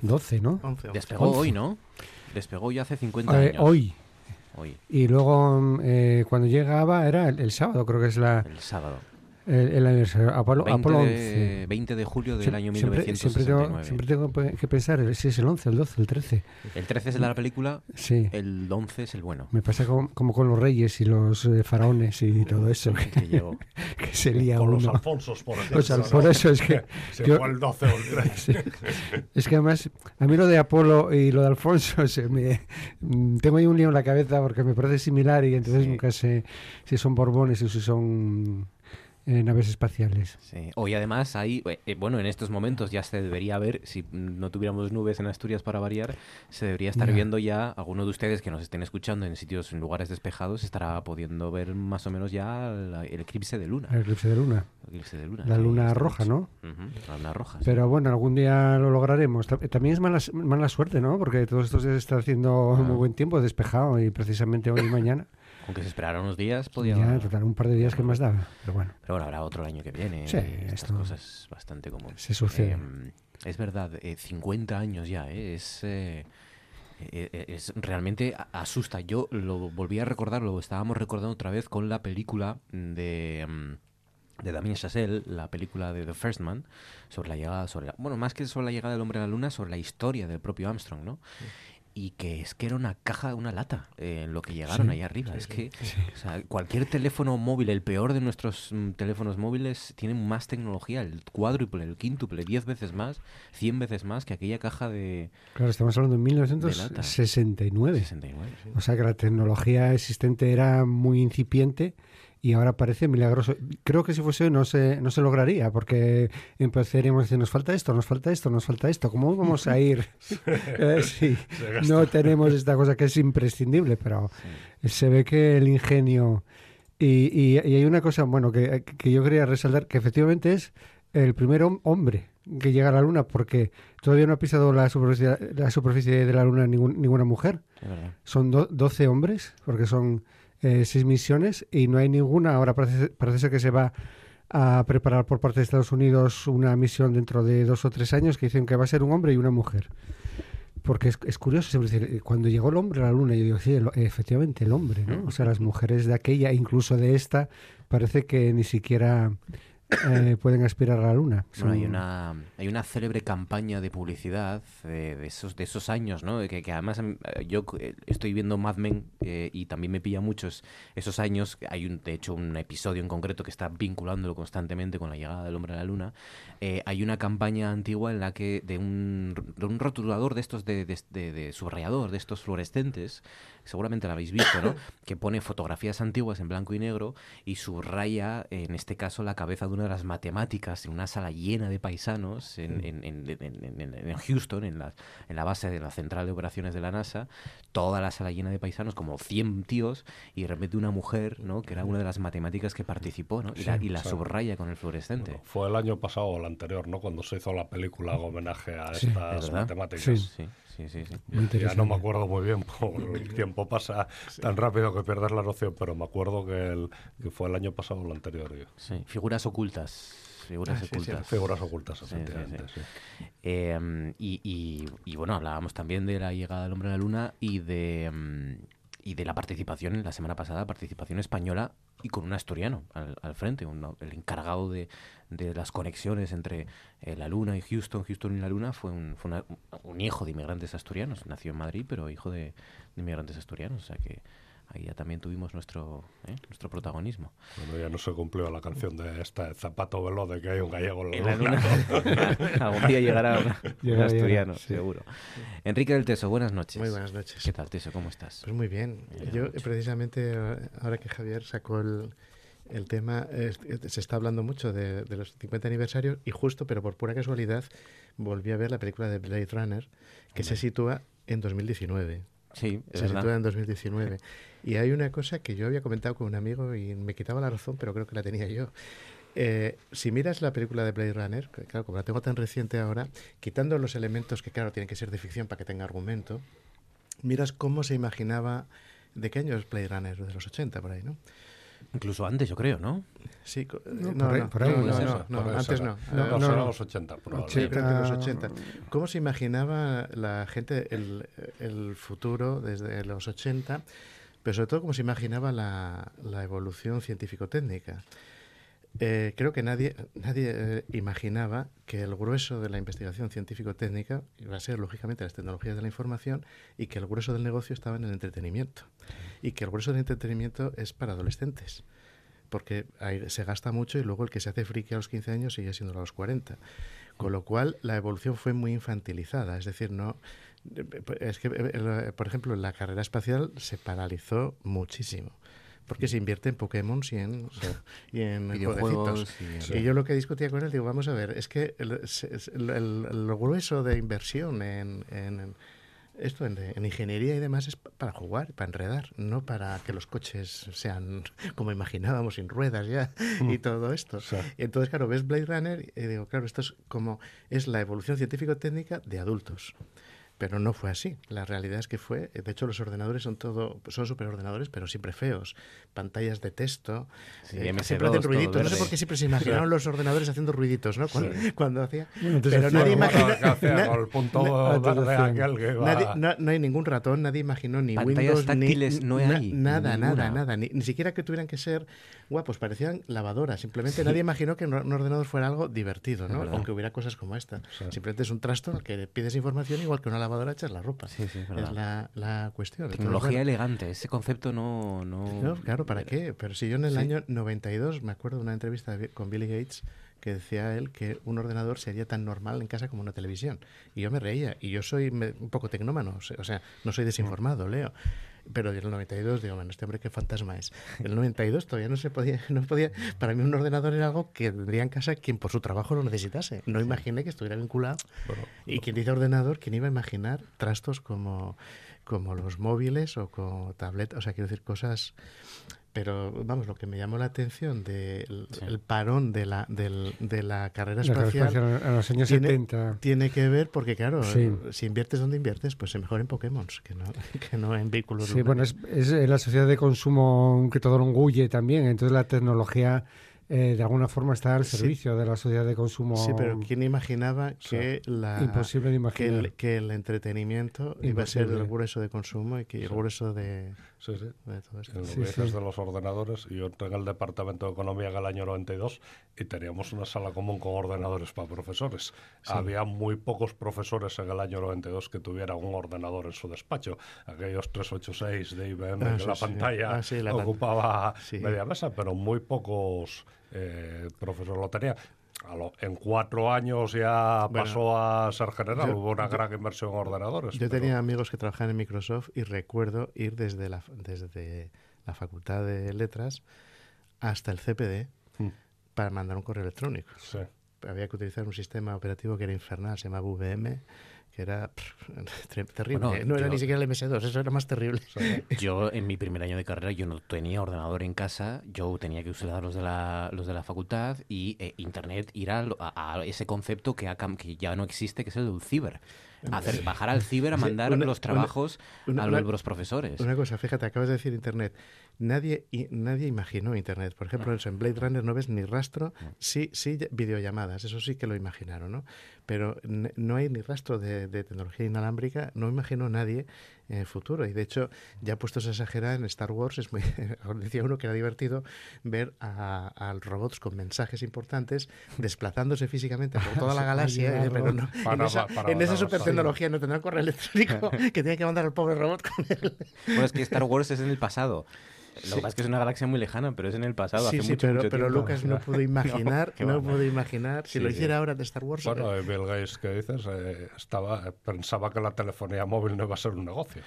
12, ¿no? Despegó hoy, ¿no? Despegó ya hace 50 eh, años. Hoy. Hoy. Y luego, eh, cuando llegaba, era el, el, sábado, creo que es la... El sábado. El, el aniversario, Apolo, 20, Apolo de, 11. 20 de julio del Siempre- año siempre, 1969. siempre, tengo, siempre tengo que pensar si es el 11, el 12, el 13. El 13 es el de la película, Sí. el 11 es el bueno. Me pasa como, como con los reyes y los eh, faraones y todo eso, que, llegó. que se lía Con los uno. Alfonsos, por ejemplo. Los Al- ¿no? por eso es que Se yo- fue el 12 o el 13. Sí. Es que además, a mí lo de Apolo y lo de Alfonso, se me, mm, tengo ahí un lío en la cabeza porque me parece similar y entonces Sí. nunca sé si son borbones o si son eh, naves espaciales. Sí. Hoy además hay, eh, eh, bueno, en estos momentos ya se debería ver, si no tuviéramos nubes en Asturias para variar, se debería estar Ya. viendo ya, alguno de ustedes que nos estén escuchando en sitios, en lugares despejados, estará pudiendo ver más o menos ya la- el eclipse de luna. El eclipse de luna. El eclipse de luna. La luna esta roja. ¿no? Ujú, La luna roja. sí. Pero bueno, algún día lo lograremos. Ta- También es mala, mala suerte, ¿no? Porque todos estos días está haciendo Ah. muy buen tiempo, despejado, y precisamente hoy y mañana. Aunque se esperara unos días, podía... Ya, total, un par de días que más daba. Pero bueno, Pero bueno, habrá otro el año que viene. Sí, eh, Estas esto cosas bastante comunes. se sucede. Em, es verdad, eh, 50 años ya, eh, es, eh, eh, eh, es realmente asusta. Yo lo volví a recordar, lo estábamos recordando otra vez con la película de em, de Damien Chazelle, la película de The First Man, sobre la llegada, sobre la- bueno, más que sobre la llegada del hombre a la luna, sobre la historia del propio Armstrong, ¿no? Y que es que era una caja, una lata, eh, lo que llegaron Sí, ahí arriba. es que o sea, cualquier teléfono móvil, el peor de nuestros mm, teléfonos móviles, tiene más tecnología, el cuádruple, el quíntuple, 10 veces más, 100 veces más que aquella caja de claro, estamos hablando de lata. 1969. 69. sí. O sea que la tecnología existente era muy incipiente y ahora parece milagroso. Creo que si fuese hoy no se, no se lograría, porque empezaríamos a decir, nos falta esto, nos falta esto, nos falta esto. ¿Cómo vamos a ir? Eh, no tenemos esta cosa que es imprescindible, pero se ve que el ingenio... Y, y- y hay una cosa, bueno, que, que yo quería resaltar, que efectivamente es el primer hom- hombre que llega a la Luna, porque todavía no ha pisado la superficie, la superficie de la Luna ningún- ninguna mujer. Son do- 12 hombres, porque son eh, seis misiones y no hay ninguna. Ahora parece, parece ser que se va a preparar por parte de Estados Unidos una misión dentro de dos o tres años que dicen que va a ser un hombre y una mujer. Porque es, es curioso, siempre decir, eh, cuando llegó el hombre a la luna, yo digo, sí, el- efectivamente, el hombre, ¿no? O sea, las mujeres de aquella, incluso de esta, parece que ni siquiera eh, pueden aspirar a la luna. Bueno, hay una hay una célebre campaña de publicidad de, de esos de esos años, ¿no? Que, que además em, eh, yo eh, estoy viendo Mad Men eh, y también me pilla muchos esos años. Hay un, de hecho un episodio en concreto que está vinculándolo constantemente con la llegada del hombre a la luna. Eh, hay una campaña antigua en la que de un, de un rotulador de estos de, de, de- de subrayador de estos fluorescentes seguramente la habéis visto, ¿no? que pone fotografías antiguas en blanco y negro y subraya, en este caso, la cabeza de una de las matemáticas en una sala llena de paisanos en, en- en- en- Houston, en la, en la base de la central de operaciones de la NASA, toda la sala llena de paisanos, como 100 tíos, y de repente una mujer, ¿no? que era una de las matemáticas que participó, ¿no? y la, y la sí. subraya con el fluorescente. Bueno, fue el año pasado o el anterior, ¿no? Cuando se hizo la película en homenaje a Sí. estas matemáticas. Sí. Sí, Ya no me acuerdo muy bien, porque el tiempo pasa tan rápido que pierdes la noción, pero me acuerdo que, el, que fue el año pasado o el anterior. yo. Sí, Figuras ocultas. Figuras Ah, sí, sí, ocultas. Figuras ocultas, Sí, sí, efectivamente. sí. sí. Eh, y, y- y, bueno, hablábamos también de la llegada del hombre a la luna y de, mm, y de la participación, la semana pasada, participación española y con un asturiano al, al frente, un- el encargado de, de las conexiones entre eh, la luna y Houston, Houston y la luna, fue, un, fue una- un hijo de inmigrantes asturianos, nació en Madrid, pero hijo de, de inmigrantes asturianos, o sea que ahí ya también tuvimos nuestro, ¿eh? nuestro protagonismo. Bueno, ya no se cumplió la canción de esta de Zapato Velo de que hay un gallego en En la luna. Algún día llegará un, asturiano, sí. seguro. Enrique del Teso, buenas noches. Muy buenas noches. ¿Qué tal, Teso? ¿Cómo estás? Pues muy bien. Yo mucho. precisamente ahora que Javier sacó el, el tema, eh, se está hablando mucho de, de los 50 aniversarios y justo, pero por pura casualidad, volví a ver la película de Blade Runner que se sitúa en 2019. Sí, es se sitúa en 2019. Y hay una cosa que yo había comentado con un amigo y me quitaba la razón, pero creo que la tenía yo. Eh, si miras la película de Blade Runner, que claro, como la tengo tan reciente ahora, quitando los elementos que claro tienen que ser de ficción para que tenga argumento, miras cómo se imaginaba, ¿de qué año es Blade Runner? De los 80 por ahí, ¿no? Incluso antes, yo creo, ¿no? Sí, co- eh, No, no, por no, por ahí no, no, no, no, antes no. No, Eh, no, no, no. los 80, Sí, probablemente. creo que los 80. 80. ¿Cómo se imaginaba la gente el, el futuro desde los 80? Pero sobre todo, cómo se imaginaba la, la evolución científico-técnica. Eh, creo que nadie, nadie eh, imaginaba que el grueso de la investigación científico-técnica iba a ser, lógicamente, las tecnologías de la información y que el grueso del negocio estaba en el entretenimiento. Y que el grueso del entretenimiento es para adolescentes. Porque ahí se gasta mucho y luego el que se hace friki a los 15 años sigue siendo a los 40. Con lo cual, la evolución fue muy infantilizada. Es decir, no. Es que, eh, por ejemplo, la carrera espacial se paralizó muchísimo porque se invierte en Pokémon y en, y en Videojuegos y, y, yo lo que discutía con él, digo, vamos a ver, es que el, el, el grueso de inversión en, en esto en, en, ingeniería y demás es para jugar, para enredar, no para que los coches sean como imaginábamos, sin ruedas ya mm. y todo esto. Sí. Y entonces, claro, ves Blade Runner y digo, claro, esto es como es la evolución científico-técnica de adultos. Pero no fue así. La realidad es que fue, de hecho los ordenadores son todo, son superordenadores, pero siempre feos. Pantallas de texto, sí, eh, siempre hacen ruiditos. No sé por qué siempre se imaginaron los ordenadores haciendo ruiditos, ¿no? Cuando, sí. cuando hacía. pero nadie imagina. no, no, hay ningún ratón, nadie imaginó ni Pantallas Windows táctiles ni no hay. nada, nada, nada. Ni, ni, siquiera que tuvieran que ser guapos, parecían lavadoras. Simplemente nadie imaginó que un ordenador fuera algo divertido, ¿no? Aunque hubiera cosas como esta. Simplemente es un trasto al que pides información igual que una lavadora echas la ropa. Sí, es, es la, la, cuestión. Tecnología Entonces, elegante, ese concepto no, no... no... Claro, ¿para qué? Pero si yo en el año 92 me acuerdo de una entrevista con Billy Gates que decía él que un ordenador sería tan normal en casa como una televisión. Y yo me reía. Y yo soy un poco tecnómano, o sea, no soy desinformado, leo pero en el 92 digo, bueno, este hombre qué fantasma es. En el 92 todavía no se podía, no podía, para mí un ordenador era algo que tendría en casa quien por su trabajo lo necesitase. No imaginé que estuviera vinculado. Bueno, y quien dice ordenador, ¿quién iba a imaginar trastos como, como los móviles o como tabletas? O sea, quiero decir, cosas pero vamos, lo que me llamó la atención del de sí. parón de la, del, de la carrera espacial a los años tiene, 70 tiene que ver porque, claro, sí. si inviertes donde inviertes, pues es mejor en Pokémon que no, que no en vehículos. Sí, bueno, es, es la sociedad de consumo que todo lo engulle también, entonces la tecnología eh, de alguna forma está al servicio sí. de la sociedad de consumo. Sí, pero ¿quién imaginaba que, la, Imposible de que, el, que el entretenimiento Imposible. iba a ser el grueso de consumo y que el grueso de, sí, sí. de todo esto? En lo que dices de los ordenadores, yo entré en el Departamento de Economía en el año 92 y teníamos una sala común con ordenadores para profesores. Había muy pocos profesores en el año 92 que tuvieran un ordenador en su despacho. Aquellos 386 de IBM ah, que la pantalla ah, la ocupaba media mesa, pero muy pocos eh, profesor lo Lo, en cuatro años ya bueno, pasó a ser general, yo, hubo una gran inversión en ordenadores. Yo pero... tenía amigos que trabajaban en Microsoft y recuerdo ir desde la, desde la Facultad de Letras hasta el CPD hmm. para mandar un correo electrónico. Sí. Había que utilizar un sistema operativo que era infernal, se llamaba VM que era pff, terrible. Bueno, no era yo, ni siquiera el MS2, eso era más terrible. Yo en mi primer año de carrera yo no tenía ordenador en casa, yo tenía que usar los de la, los de la facultad y eh, Internet ir a, a, a, ese concepto que, ha, que ya no existe, que es el del ciber. Hacer, bajar al ciber a mandar una, los trabajos una, una, a los profesores. Una cosa, fíjate, acabas de decir Internet. Nadie, nadie imaginó Internet. Por ejemplo, eso, en Blade Runner no ves ni rastro, sí, sí videollamadas, eso sí que lo imaginaron, ¿no? Pero no hay ni rastro de, de tecnología inalámbrica, no imaginó nadie en el futuro. Y de hecho, ya puestos a exagerar, en Star Wars es muy, decía uno que era divertido ver a, a, robots con mensajes importantes desplazándose físicamente por toda la galaxia, pero no, para, en esa, para, en esa super tecnología no tendrá correo electrónico que tiene que mandar al pobre robot con él. Bueno, es que Star Wars es en el pasado. Lo sí. que pasa es que es una galaxia muy lejana, pero es en el pasado. Sí, hace sí, mucho, pero, mucho pero tiempo. Lucas no pudo imaginar, no, no pudo imaginar. Si sí, lo hiciera ahora de Star Wars. Bueno, eh, Bill Gates, que dices, eh, estaba, pensaba que la telefonía móvil no iba a ser un negocio.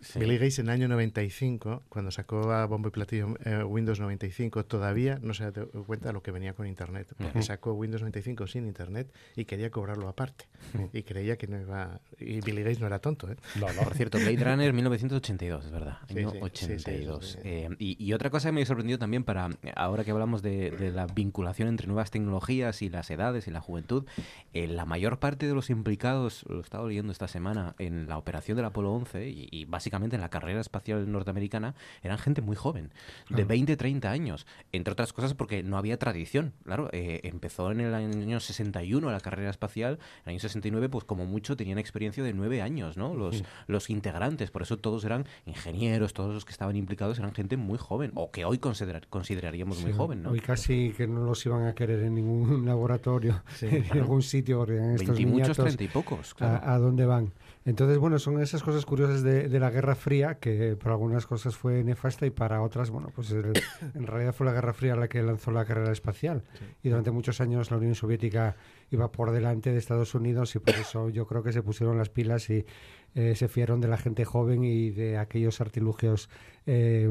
Sí. Bill Gates en el año 95, cuando sacó a bombo y platillo eh, Windows 95, todavía no se dio cuenta de lo que venía con Internet. Porque uh -huh. sacó Windows 95 sin Internet y quería cobrarlo aparte. Uh -huh. Y creía que no iba... Y Bill Gates no era tonto, ¿eh? No, no. Por cierto, Blade Runner 1982, es verdad. Año sí, 82. Sí, eh, y, y, otra cosa que me ha sorprendido también para, ahora que hablamos de, de, la vinculación entre nuevas tecnologías y las edades y la juventud, eh, la mayor parte de los implicados, lo he estado leyendo esta semana, en la operación del Apolo 11 y, y básicamente en la carrera espacial norteamericana eran gente muy joven, de 20, 30 años, entre otras cosas porque no había tradición. Claro, eh, empezó en el año 61 la carrera espacial, en el año 69 pues como mucho tenían experiencia de 9 años, ¿no? Los, los integrantes, por eso todos eran ingenieros, todos los que estaban implicados eran gente muy joven, o que hoy considerar, consideraríamos muy joven, ¿no? Hoy casi que no los iban a querer en ningún laboratorio, Sí, en claro. algún sitio, porque en estos Veinti muchos, niñatos, treinta y pocos, claro. a, a dónde van. Entonces, bueno, son esas cosas curiosas de, de la Guerra Fría, que para algunas cosas fue nefasta y para otras, bueno, pues el- en realidad fue la Guerra Fría la que lanzó la carrera espacial. Y durante muchos años la Unión Soviética iba por delante de Estados Unidos y por eso yo creo que se pusieron las pilas y eh, se fiaron de la gente joven y de aquellos artilugios eh,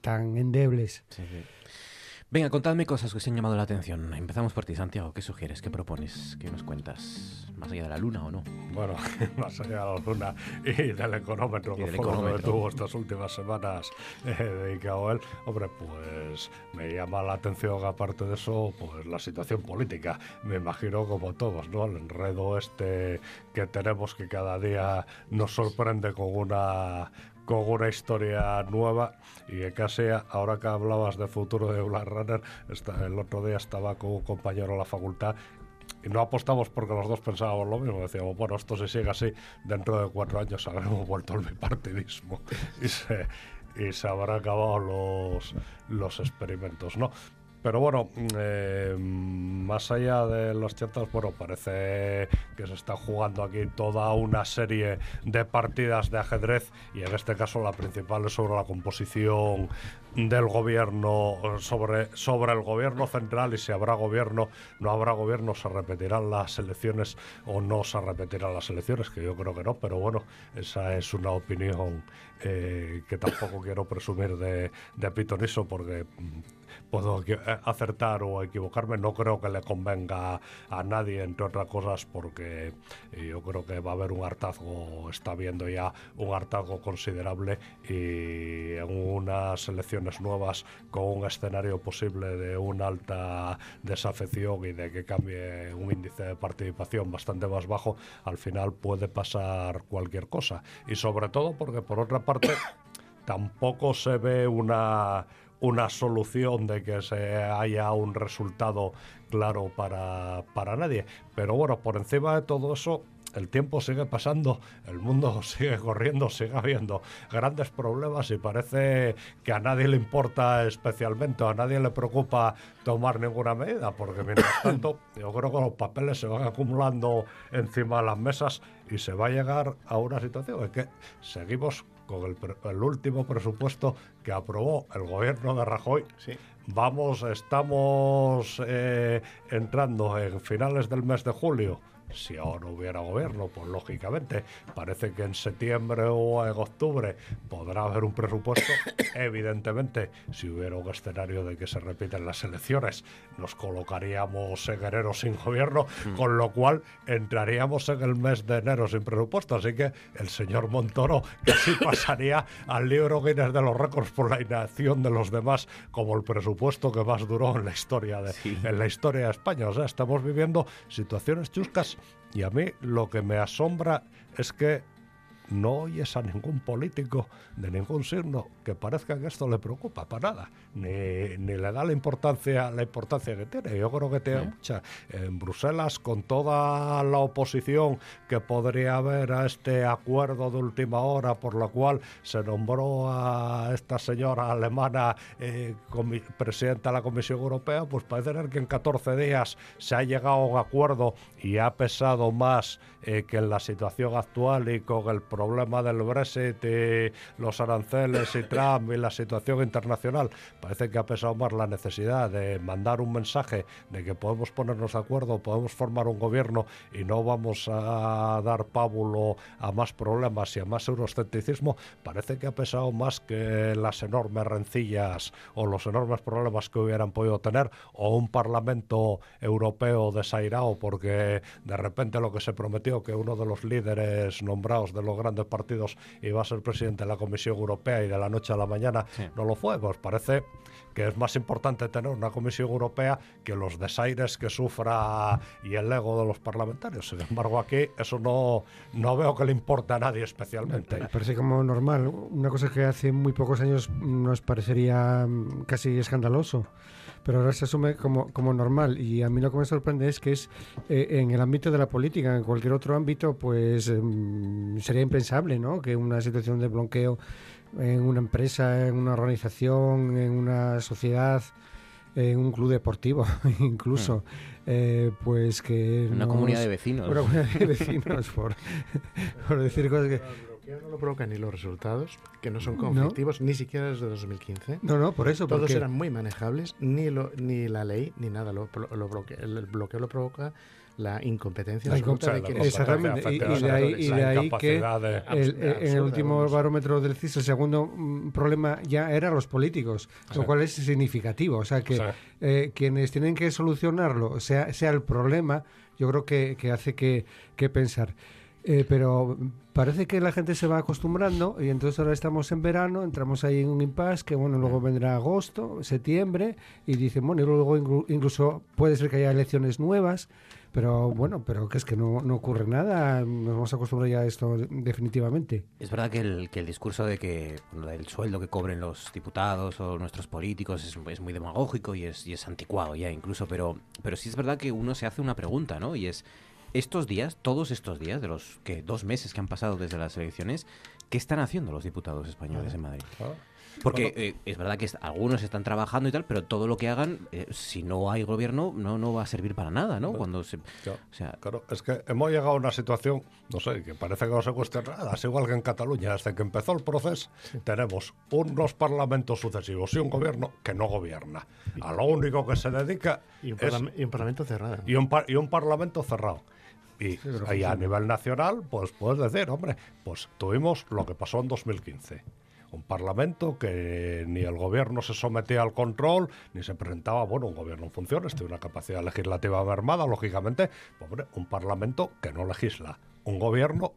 tan endebles. Sí, sí. Venga, contadme cosas que os han llamado la atención. Empezamos por ti, Santiago. ¿Qué sugieres? ¿Qué propones? ¿Qué nos cuentas? ¿Más allá de la luna o no? Bueno, más allá de la luna y del económetro, Y que del lo que económetro. tuvo estas últimas semanas eh, dedicado a él, hombre, pues me llama la atención, aparte de eso, pues la situación política. Me imagino como todos, ¿no? El enredo este que tenemos que cada día nos sorprende con una con una historia nueva y casi ahora que hablabas de futuro de Black Runner, esta- el otro día estaba con un compañero en la facultad y no apostamos porque los dos pensábamos lo mismo. Decíamos, bueno, esto si sigue así, dentro de cuatro años habremos vuelto al bipartidismo y se, y se habrán acabado los, los experimentos, ¿no? Pero bueno, eh, más allá de los ciertos, bueno, parece que se está jugando aquí toda una serie de partidas de ajedrez y en este caso la principal es sobre la composición del gobierno, sobre, sobre el gobierno central y si habrá gobierno, no habrá gobierno, se repetirán las elecciones o no se repetirán las elecciones, que yo creo que no, pero bueno, esa es una opinión eh, que tampoco quiero presumir de, de pitoniso porque mm, puedo eh, acertar o equivocarme. No creo que le convenga a nadie, entre otras cosas, porque eh, yo creo que va a haber un hartazgo, está habiendo ya un hartazgo considerable y en unas elecciones nuevas con un escenario posible de una alta desafección y de que cambie un índice de participación bastante más bajo, al final puede pasar cualquier cosa. Y sobre todo porque por otra parte tampoco se ve una, una solución de que se haya un resultado claro para, para nadie. Pero bueno, por encima de todo eso, el tiempo sigue pasando, el mundo sigue corriendo, sigue habiendo grandes problemas y parece que a nadie le importa especialmente, a nadie le preocupa tomar ninguna medida, porque mientras tanto yo creo que los papeles se van acumulando encima de las mesas y se va a llegar a una situación en que seguimos con el, el último presupuesto que aprobó el gobierno de Rajoy. Sí. Vamos, estamos eh, entrando en finales del mes de julio. Si ahora hubiera gobierno, pues lógicamente parece que en septiembre o en octubre podrá haber un presupuesto. Evidentemente, si hubiera un escenario de que se repiten las elecciones, nos colocaríamos en enero sin gobierno, con lo cual entraríamos en el mes de enero sin presupuesto. Así que el señor Montoro casi pasaría al libro Guinness de los récords por la inacción de los demás como el presupuesto que más duró en la historia de, en la historia de España. O sea, estamos viviendo situaciones chuscas y a mí lo que me asombra es que no oyes a ningún político de ningún signo que parezca que esto le preocupa para nada, ni, ni le da la importancia, la importancia que tiene. Yo creo que tiene mucha. En Bruselas, con toda la oposición que podría haber a este acuerdo de última hora por la cual se nombró a esta señora alemana eh, presidenta de la Comisión Europea, pues parece ser que en 14 días se ha llegado a un acuerdo y ha pesado más eh, que en la situación actual y con el problema del Brexit y los aranceles y Trump y la situación internacional, parece que ha pesado más la necesidad de mandar un mensaje de que podemos ponernos de acuerdo, podemos formar un gobierno y no vamos a dar pábulo a más problemas y a más euroscepticismo, parece que ha pesado más que las enormes rencillas o los enormes problemas que hubieran podido tener o un Parlamento europeo desairado porque de repente lo que se prometió que uno de los líderes nombrados de los grandes partidos iba a ser presidente de la Comisión Europea y de la noche a la mañana no lo fue, pues parece que es más importante tener una Comisión Europea que los desaires que sufra y el ego de los parlamentarios. Sin embargo, aquí eso no, no veo que le importe a nadie especialmente. Me parece como normal. Una cosa que hace muy pocos años nos parecería mm, casi escandaloso, pero ahora se asume como, como normal. Y a mí lo que me sorprende es que es eh, en el ámbito de la política, en cualquier otro ámbito, pues mm, sería impensable ¿no? que una situación de bloqueo en una empresa, en una organización, en una sociedad, en un club deportivo, incluso, eh, pues que... Una comunidad de vecinos. Una comunidad de vecinos, por, por decir cosas que... bloqueo no lo provocan ni los resultados, que no son conflictivos, ni siquiera desde 2015. No, no, por eso, Todos porque- eran muy manejables, ni, lo, ni la ley, ni nada. Lo, el bloqueo lo provoca la incompetencia La absoluta de incompetencia, quienes Exactamente, y, y de ahí, y de ahí que el- en el último barómetro del CIS el segundo mm, problema ya eran los políticos, lo cual es significativo. O sea que Sí. eh, quienes tienen que solucionarlo, sea, sea el problema, yo creo que, que hace que, que pensar. Eh, pero parece que la gente se va acostumbrando y entonces ahora estamos en verano, entramos ahí en un impasse que bueno, luego vendrá agosto, septiembre y dicen, bueno, y luego inclu- incluso puede ser que haya elecciones nuevas, pero bueno, pero que es que no, no ocurre nada, nos vamos a acostumbrar ya a esto definitivamente. Es verdad que el, que el discurso de que bueno, del sueldo que cobren los diputados o nuestros políticos es, es muy demagógico y es, y es anticuado ya incluso, pero, pero sí es verdad que uno se hace una pregunta, ¿no? Y es, estos días, todos estos días, de los que dos meses que han pasado desde las elecciones, ¿qué están haciendo los diputados españoles en Madrid? Porque Bueno. eh, es verdad que est- algunos están trabajando y tal, pero todo lo que hagan, eh, si no hay gobierno, no, no va a servir para nada, ¿no? Cuando se, Claro, o sea, claro, es que hemos llegado a una situación, no sé, que parece que no se cuestiona nada. Es igual que en Cataluña, desde que empezó el proceso, tenemos unos parlamentos sucesivos y un gobierno que no gobierna. A lo único que se dedica Y un, es parlam- y un parlamento cerrado. y un, par- y un parlamento cerrado. Y ahí a nivel nacional, pues puedes decir, hombre, pues tuvimos lo que pasó en 2015. Un parlamento que ni el gobierno se sometía al control, ni se presentaba, bueno, un gobierno en funciones, tiene una capacidad legislativa mermada, lógicamente, pues, hombre, un parlamento que no legisla, un gobierno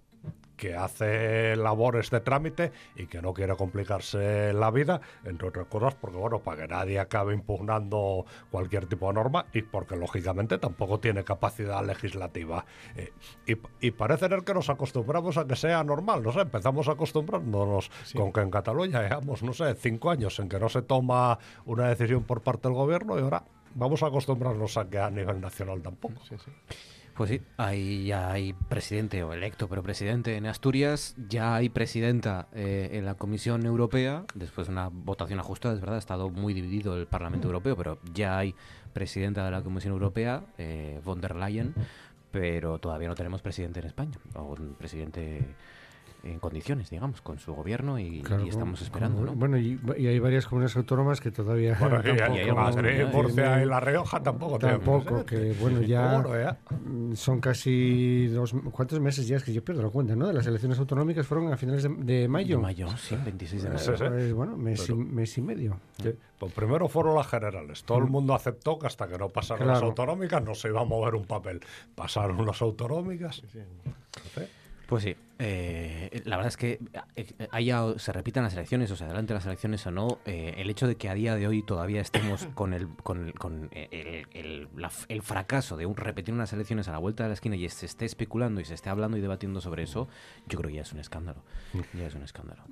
que hace labores de trámite y que no quiere complicarse la vida, entre otras cosas, porque bueno, para que nadie acabe impugnando cualquier tipo de norma y porque lógicamente tampoco tiene capacidad legislativa. Eh, y, y parece ser que nos acostumbramos a que sea normal, no sé, empezamos acostumbrándonos con que en Cataluña llevamos, no sé, cinco años en que no se toma una decisión por parte del gobierno y ahora vamos a acostumbrarnos a que a nivel nacional tampoco. Pues sí, ahí ya hay presidente o electo, pero presidente en Asturias, ya hay presidenta eh, en la Comisión Europea, después de una votación ajustada, es verdad, ha estado muy dividido el Parlamento Europeo, pero ya hay presidenta de la Comisión Europea, eh, von der Leyen, pero todavía no tenemos presidente en España, o un presidente en condiciones, digamos, con su gobierno y, Claro, y estamos esperando, como- ¿no? Bueno, y, y hay varias comunidades autónomas que todavía Bueno, y- y tampoco, hay Madrid, Murcia tienen- y La Rioja tampoco Tampoco, presidente. que bueno, ya, Bueno, ya. mm, son casi dos... ¿Cuántos meses ya? Es que yo pierdo la cuenta, ¿no? De las elecciones autonómicas fueron a finales de, de mayo. De mayo, sí, 26 de mayo. Sí, sí. Pues, bueno, mes, Pero- y, mes y medio. Sí, Pues primero fueron las generales. Todo el mundo aceptó que hasta que no pasaron las autonómicas no se iba a mover un papel. Pasaron las autonómicas. Sí. Pues sí, eh, la verdad es que eh, haya, se repitan las elecciones o se adelanten las elecciones o no, eh, el hecho de que a día de hoy todavía estemos con el, con, el- con el, el- la- el fracaso de un, repetir unas elecciones a la vuelta de la esquina y se esté especulando y se esté hablando y debatiendo sobre eso, yo creo que ya es un escándalo. Ya es un escándalo.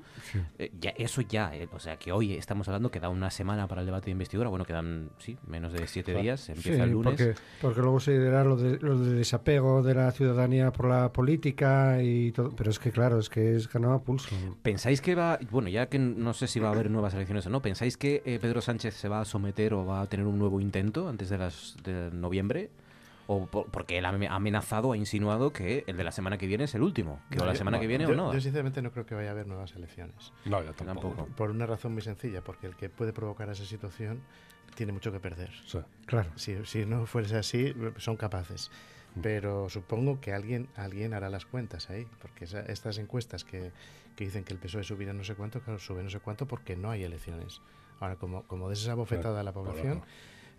Eh, ya, eso ya, o sea que hoy estamos hablando que da una semana para el debate de investidura, bueno, quedan, sí, menos de siete Claro. días, empieza Sí, el lunes. Porque, porque luego se dirá lo de, lo de desapego de la ciudadanía por la política y todo. Pero es que, claro, es que es ganado a pulso. ¿Pensáis que va, bueno, ya que no sé si va a haber nuevas elecciones o no, ¿pensáis que eh, Pedro Sánchez se va a someter o va a tener un nuevo intento antes de las de noviembre? O por- porque él ha ame- ha amenazado, ha insinuado que el de la semana que viene es el último, que o la yo- semana que viene yo, o no. Yo sinceramente no creo que vaya a haber nuevas elecciones. No, yo tampoco. Por una razón muy sencilla, porque el que puede provocar esa situación tiene mucho que perder. Claro. Si, si no fuese así, son capaces. Pero supongo que alguien, alguien hará las cuentas ahí, porque esa- estas encuestas que, que dicen que el PSOE subirá no sé cuánto, claro, sube no sé cuánto porque no hay elecciones. Ahora, como, como des esa bofetada a la Claro, población,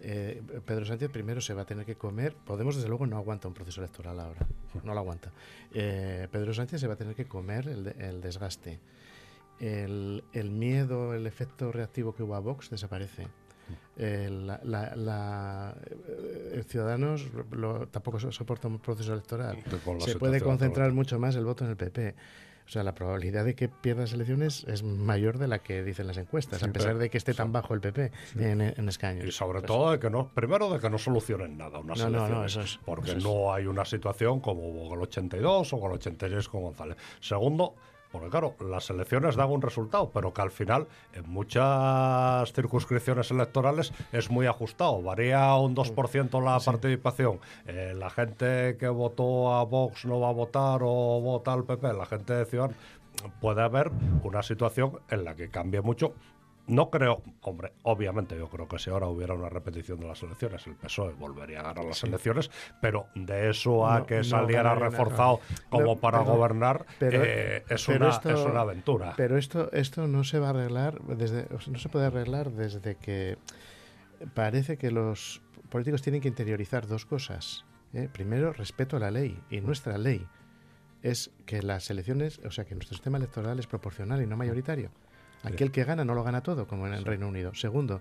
eh, Pedro Sánchez primero se va a tener que comer. Podemos, desde luego, no aguanta un proceso electoral ahora. No lo aguanta. Eh, Pedro Sánchez se va a tener que comer el, el desgaste. El, el miedo, el efecto reactivo que hubo a Vox desaparece. El, la, la- la- eh, Ciudadanos lo- tampoco so- soporta un proceso electoral. Se puede concentrar mucho más el voto en el PP. O sea, la probabilidad de que pierdas elecciones es mayor de la que dicen las encuestas, Sí, a pesar de que esté tan bajo el PP en, en escaños. Y sobre Pues- todo de que no, primero de que no solucionen nada unas No, no, eso es- porque eso es. no hay una situación como hubo con el 82 o con el 86 con González. Segundo, Porque claro, las elecciones dan un resultado, pero que al final en muchas circunscripciones electorales es muy ajustado. Varía un 2% la participación. Eh, la gente que votó a Vox no va a votar o vota al PP. La gente de Ciudad puede haber una situación en la que cambie mucho no creo, hombre, obviamente yo creo que si ahora hubiera una repetición de las elecciones, el PSOE volvería a ganar las elecciones, pero de eso a que saliera reforzado como para gobernar eh, es, una, es una aventura. Pero esto, esto no se va a arreglar desde, no se puede arreglar desde que parece que los políticos tienen que interiorizar dos cosas. ¿eh? Primero, respeto a la ley y nuestra ley es que las elecciones, o sea, que nuestro sistema electoral es proporcional y no mayoritario. Aquel que gana no lo gana todo, como en el Reino Unido. Segundo,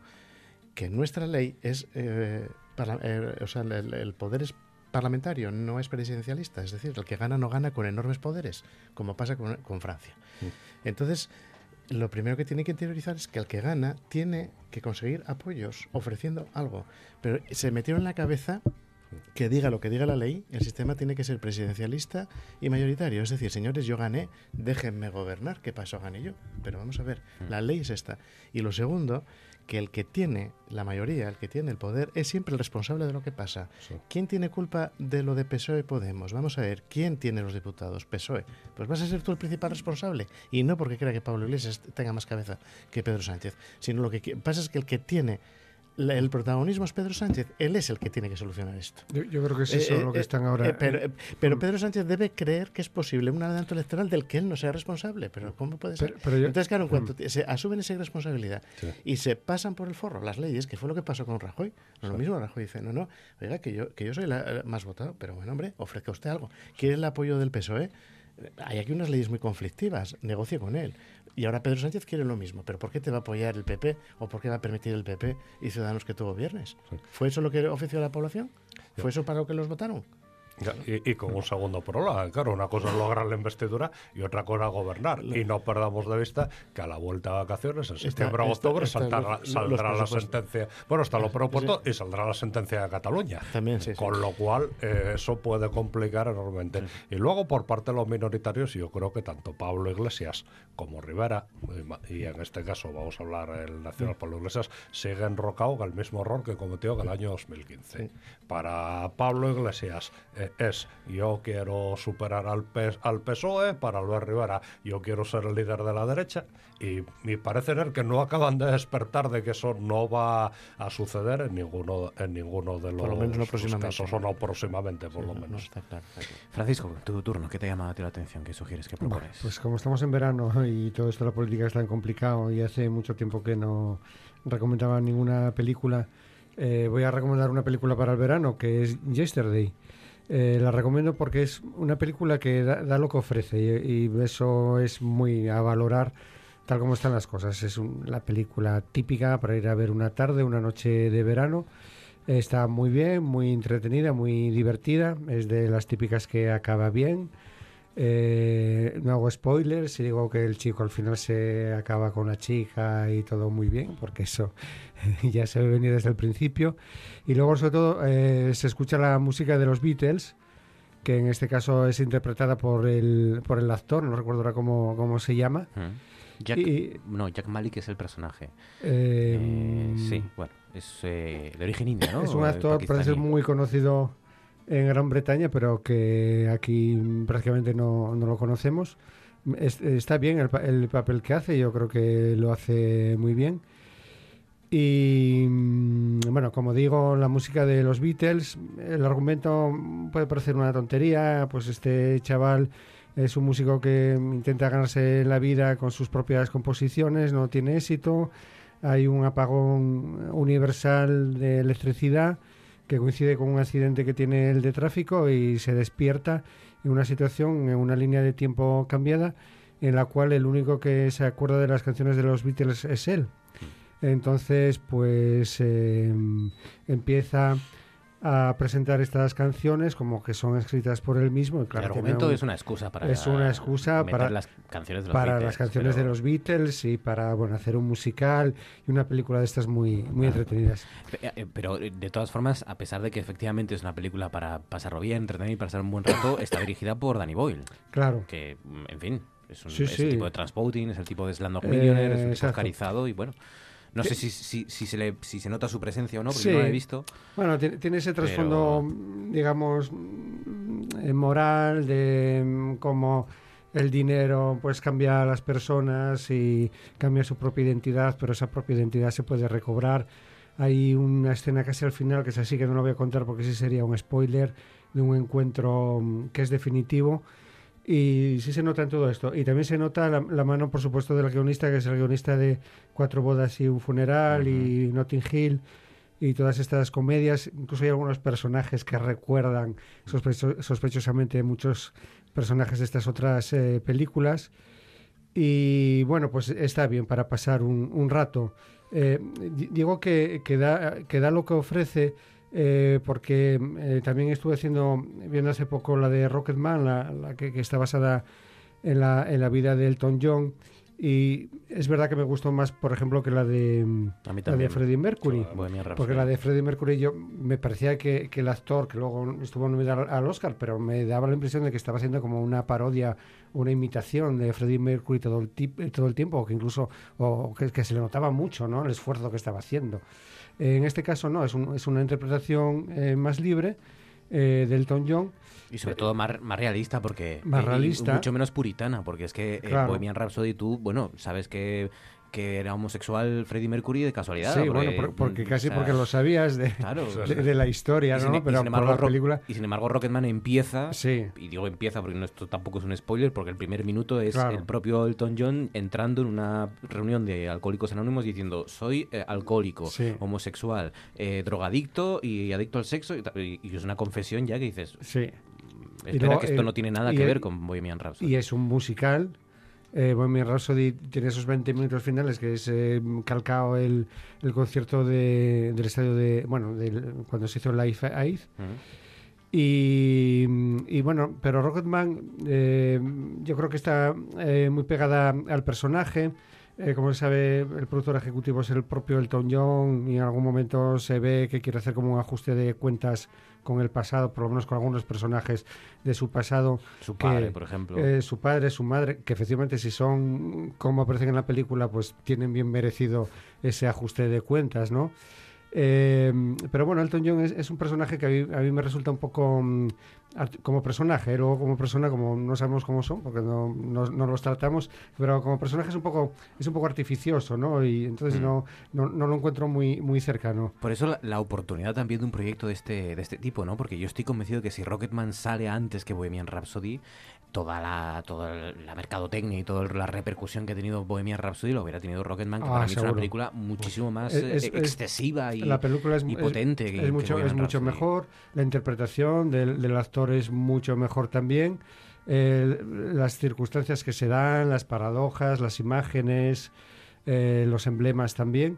que nuestra ley es, eh, eh, o sea, el, poder es parlamentario, no es presidencialista. Es decir, el que gana no gana con enormes poderes, como pasa con, Francia. Entonces, lo primero que tiene que interiorizar es que el que gana tiene que conseguir apoyos ofreciendo algo. Pero se metieron en la cabeza que diga lo que diga la ley, el sistema tiene que ser presidencialista y mayoritario. Es decir, señores, yo gané, déjenme gobernar, ¿qué pasó? Gané yo. Pero vamos a ver, mm. la ley es esta. Y lo segundo, que el que tiene la mayoría, el que tiene el poder, es siempre el responsable de lo que pasa. ¿Quién tiene culpa de lo de PSOE y Podemos? Vamos a ver, ¿quién tiene los diputados? PSOE. Pues vas a ser tú el principal responsable. Y no porque crea que Pablo Iglesias tenga más cabeza que Pedro Sánchez, sino lo que pasa es que el que tiene el protagonismo es Pedro Sánchez. Él es el que tiene que solucionar esto. Yo, creo que es eso eh, lo que eh, están ahora. Eh, pero, Pedro Sánchez debe creer que es posible un adelanto electoral del que él no sea responsable. Pero ¿cómo puede ser? Entonces, claro, en cuanto mm. se asumen esa responsabilidad y se pasan por el forro las leyes, que fue lo que pasó con Rajoy. No lo mismo, Rajoy dice, no, no, oiga, que yo, que yo soy la, más votado, pero bueno, hombre, ofrezca usted algo. ¿Quiere el apoyo del PSOE? Hay aquí unas leyes muy conflictivas, negocie con él. Y ahora Pedro Sánchez quiere lo mismo. ¿Pero por qué te va a apoyar el PP? ¿O por qué va a permitir el PP y Ciudadanos que tú gobiernes? ¿Fue eso lo que ofreció la población? ¿Fue eso para lo que los votaron? Y, con un segundo problema, claro, una cosa es lograr la investidura y otra cosa gobernar. Y no perdamos de vista que a la vuelta de vacaciones, en septiembre o octubre, saldrá la sentencia. Bueno, está lo propuesto y saldrá la sentencia de Cataluña. También, sí, Con lo cual, eh, eso puede complicar enormemente. Y luego, por parte de los minoritarios, yo creo que tanto Pablo Iglesias como Rivera, y en este caso vamos a hablar el Nacional Pablo Iglesias, sigue enrocado en el mismo error que cometió en el año 2015. Para Pablo Iglesias, eh, es yo quiero superar al, al PSOE para Luis Rivera, yo quiero ser el líder de la derecha y me parece ser que no acaban de despertar de que eso no va a suceder en ninguno en ninguno de los, casos o no próximamente por lo menos. Francisco, tu turno, ¿qué te llama la atención? ¿Qué sugieres? ¿Qué propones? pues como estamos en verano y todo esto de la política es tan complicado y hace mucho tiempo que no recomendaba ninguna película, eh, voy a recomendar una película para el verano que es Yesterday. Eh, la recomiendo porque es una película que da, lo que ofrece y, eso es muy a valorar tal como están las cosas. Es la película típica para ir a ver una tarde, una noche de verano. Está muy bien, muy entretenida, muy divertida. Es de las típicas que acaba bien. Eh, no hago spoilers y digo que el chico al final se acaba con la chica y todo muy bien, porque eso ya se ve venir desde el principio. Y luego, sobre todo, eh, se escucha la música de los Beatles, que en este caso es interpretada por el, por el actor, no recuerdo ahora cómo, cómo se llama. Jack, no, Jack Malik es el personaje. Eh, sí, bueno, es de origen indio, ¿no? Es un actor, parece muy conocido en Gran Bretaña, pero que aquí prácticamente no, no lo conocemos. está bien el, papel que hace, yo creo que lo hace muy bien. Y mm, bueno, como digo, la música de los Beatles, el argumento puede parecer una tontería, pues este chaval es un músico que intenta ganarse la vida con sus propias composiciones, no tiene éxito, hay un apagón universal de electricidad que coincide con un accidente que tiene el de tráfico y se despierta en una situación, en una línea de tiempo cambiada, en la cual el único que se acuerda de las canciones de los Beatles es él. Mm. Entonces, pues em, empieza a presentar estas canciones como que son escritas por él mismo. el argumento es una excusa para es una excusa para las canciones de los para Beatles, las canciones de los Beatles y para bueno hacer un musical y una película de estas muy muy entretenidas. Eh, pero eh, de todas formas, a pesar de que efectivamente es una película para pasarlo bien, entretener y pasar un buen rato, está dirigida por Danny Boyle. Claro. Que, en fin, Es, un, Sí, es el tipo de Transpouting, es el tipo de Slumdog Eh, Millionaire, es un tipo exacto. oscarizado y bueno. No sé si, si, si se le, si se nota su presencia o no, porque Sí. no la he visto. Bueno, tiene, ese trasfondo, digamos, eh, moral de mm, cómo el dinero pues cambia a las personas y cambia su propia identidad, pero esa propia identidad se puede recobrar. Hay una escena casi al final, que es así que no lo voy a contar porque sí sería un spoiler, de un encuentro mm, que es definitivo. Y sí se nota en todo esto. Y también se nota la, la mano, por supuesto, del guionista, que es el guionista de Cuatro bodas y un funeral y Notting Hill y todas estas comedias. Incluso hay algunos personajes que recuerdan sospecho- sospechosamente muchos personajes de estas otras eh, películas. Y bueno, pues está bien para pasar un, un rato. Eh, di- digo que, que, da, que da lo que ofrece eh, porque eh, también estuve haciendo, viendo hace poco la de Rocketman, la, la que, que está basada en la, en la vida de Elton John. Y es verdad que me gustó más, por ejemplo, que la de, la de. Freddie Mercury. Porque la de Freddie Mercury yo me parecía que, que el actor, que luego estuvo nominado al- Oscar, pero me daba la impresión de que estaba haciendo como una parodia, una imitación de Freddie Mercury todo el, todo el tiempo, o que incluso o que, que se le notaba mucho ¿no? el esfuerzo que estaba haciendo. En este caso no, es, un- es una interpretación eh, más libre eh, de Elton John. Y sobre todo más, más realista, porque. Más realista. mucho menos puritana, porque es que eh, Claro. Bohemian Rhapsody, tú, bueno, sabes que, que era homosexual Freddie Mercury de casualidad. Sí, porque, bueno, por- porque mm, casi o sea, porque lo sabías de, Claro. de, de la historia, Y sin, ¿no? y Pero sin por embargo, la película... y sin embargo, Rocketman empieza, Sí. y digo empieza porque no, esto tampoco es un spoiler, porque el primer minuto es Claro. el propio Elton John entrando en una reunión de alcohólicos anónimos diciendo soy eh, alcohólico, Sí. homosexual, eh, drogadicto y adicto al sexo, y, es una confesión ya que dices, Sí. Y espera luego, que esto eh, no tiene nada que ver con Bohemian Rhapsody. Y es un musical. Eh, Bohemian Rhapsody tiene esos 20 minutos finales que es eh, calcado el, el concierto de- del estadio de. Bueno, del- cuando se hizo Live Aid. Ujú. Y, y bueno, pero Rocketman eh, yo creo que está eh, muy pegada al personaje. Eh, como se sabe, el productor ejecutivo es el propio Elton John y en algún momento se ve que quiere hacer como un ajuste de cuentas con el pasado, por lo menos con algunos personajes de su pasado. Su que, padre, por ejemplo. eh, su padre, su madre, que efectivamente si son como aparecen en la película, pues tienen bien merecido ese ajuste de cuentas, ¿no? Eh, pero bueno, Elton John es, es un personaje que a mí, a mí me resulta un poco mm, como personaje, luego como persona, como no sabemos cómo son, porque no, no- no los tratamos, pero como personaje es un poco, es un poco artificioso, ¿no? Y entonces Mm. no, no, no lo encuentro muy, muy cercano. Por eso la, la oportunidad también de un proyecto de este, de este tipo, ¿no? Porque yo estoy convencido de que si Rocketman sale antes que Bohemian Rhapsody, toda la, toda la mercadotecnia y toda la repercusión que ha tenido Bohemian Rhapsody lo hubiera tenido Rocketman, que Ah, para mí es una película muchísimo más Es- eh, es- es- excesiva y, la película es, y potente. es que mucho, es mucho Rhapsody. mejor, la interpretación del, del actor es mucho mejor también, eh, las circunstancias que se dan, las paradojas, las imágenes, eh, los emblemas también.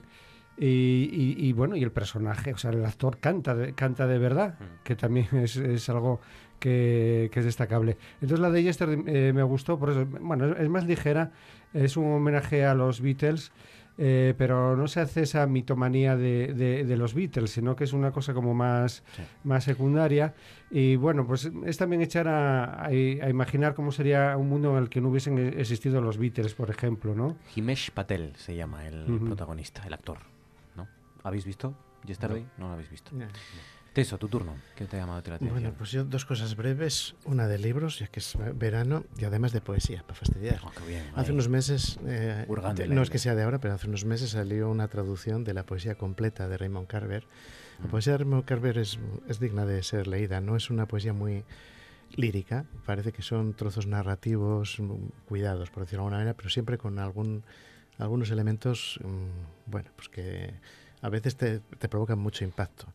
Y, y- y, bueno, y el personaje, o sea, el actor canta de, canta de verdad, Mm. que también es, es algo que, que es destacable. Entonces la de Yesterday eh, me gustó, por eso, bueno, es, es más ligera, es un homenaje a los Beatles, eh, pero no se hace esa mitomanía de, de- de los Beatles, sino que es una cosa como más, Sí. más secundaria. Y bueno, pues es también echar a, a- a imaginar cómo sería un mundo en el que no hubiesen existido los Beatles, por ejemplo, ¿no? Himesh Patel se llama el Ujú. protagonista, el actor. ¿no? ¿Habéis visto Yesterday? No, lo habéis visto. Ya. Teso, tu turno. ¿Qué te ha llamado la atención? Bueno, pues yo dos cosas breves. Una de libros, ya que es verano, y además de poesía, para fastidiar. Oh, qué bien, Hace unos meses, eh, no es que sea de ahora, pero hace unos meses salió una traducción de la poesía completa de Raymond Carver. La Mm. poesía de Raymond Carver es, es digna de ser leída, no es una poesía muy lírica, parece que son trozos narrativos mm, cuidados, por decirlo de alguna manera, pero siempre con algún, algunos elementos, mm, bueno, pues que a veces te, te provocan mucho impacto.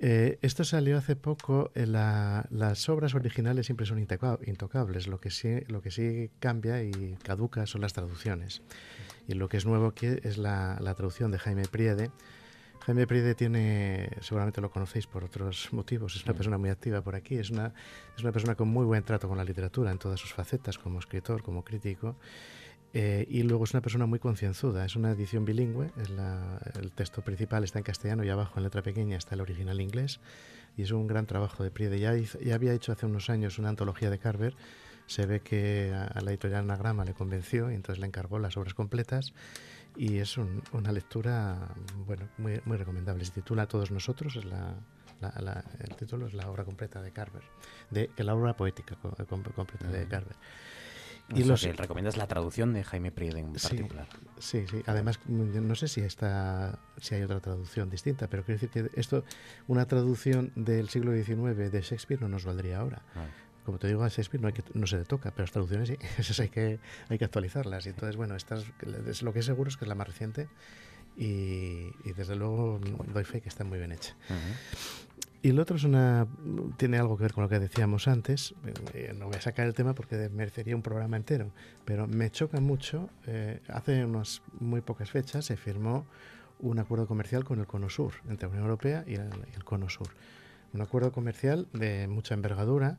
Eh, esto salió hace poco. eh, la- las obras originales siempre son intoca- intocables. Lo que, sí, lo que sí cambia y caduca son las traducciones. Y lo que es nuevo aquí es la, la traducción de Jaime Priede. Jaime Priede tiene, seguramente lo conocéis por otros motivos, es una persona muy activa por aquí, es una, es una persona con muy buen trato con la literatura en todas sus facetas, como escritor, como crítico. Eh, y luego es una persona muy concienzuda, es una edición bilingüe, es la- el texto principal está en castellano y abajo en letra pequeña está el original inglés y es un gran trabajo de Priede. Ya, hizo- ya había hecho hace unos años una antología de Carver se ve que a, la editorial Anagrama le convenció y entonces le encargó las obras completas y es una lectura bueno muy, muy recomendable. Se titula Todos nosotros, es la, el título es la obra completa de Carver, de, la obra poética completa de Carver. Y lo que recomiendas la traducción de Jaime Priede en particular. Sí, sí. Además, no sé si está, si hay otra traducción distinta, pero quiero decir que esto, una traducción del siglo XIX de Shakespeare no nos valdría ahora. Ah. Como te digo, a Shakespeare no, hay que, no se le toca, pero las traducciones sí, esas hay que, hay que actualizarlas. Y entonces, bueno, estas, es, lo que es seguro es que es la más reciente y, desde luego doy fe que está muy bien hecha. Y lo otro es una, tiene algo que ver con lo que decíamos antes. Eh, no voy a sacar el tema porque merecería un programa entero, pero me choca mucho. Eh, hace unas muy pocas fechas se firmó un acuerdo comercial con el Cono Sur, entre la Unión Europea y el, Cono Sur. Un acuerdo comercial de mucha envergadura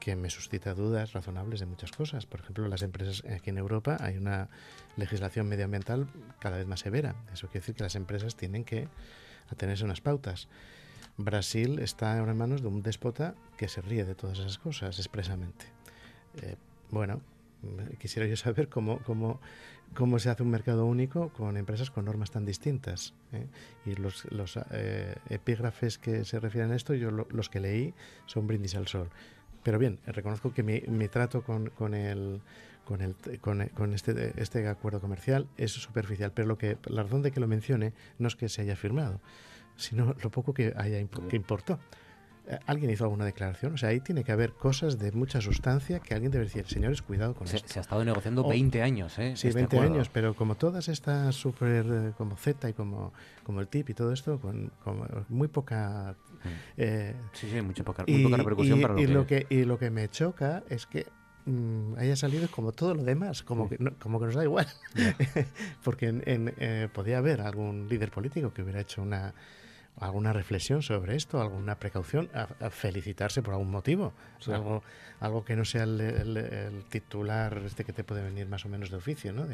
que me suscita dudas razonables de muchas cosas. Por ejemplo, las empresas aquí en Europa hay una legislación medioambiental cada vez más severa. Eso quiere decir que las empresas tienen que atenerse a unas pautas. Brasil está ahora en manos de un déspota que se ríe de todas esas cosas expresamente. Eh, bueno, quisiera yo saber cómo, se hace un mercado único con empresas con normas tan distintas. ¿eh? Y los, eh, epígrafes que se refieren a esto, yo los que leí son brindis al sol. Pero bien, reconozco que mi, trato con, este, este acuerdo comercial es superficial, pero lo que, la razón de que lo mencione no es que se haya firmado, sino lo poco que, haya que importó. Eh, ¿Alguien hizo alguna declaración? O sea, ahí tiene que haber cosas de mucha sustancia que alguien debe decir, señores, cuidado con se, esto. Se ha estado negociando 20 años, ¿eh? Sí, 20 este años, pero como todas estas super, eh, como Z y como, como el TIP y todo esto, con, muy poca... Mm. Eh, sí, sí, mucha poca, muy poca repercusión para lo, y que... Lo que... Y lo que me choca es que mm, haya salido como todo lo demás, como, que, como que nos da igual. Porque en, podía haber algún líder político que hubiera hecho una alguna reflexión sobre esto, alguna precaución, a, felicitarse por algún motivo, algo, algo que no sea el, titular este que te puede venir más o menos de oficio, ¿no?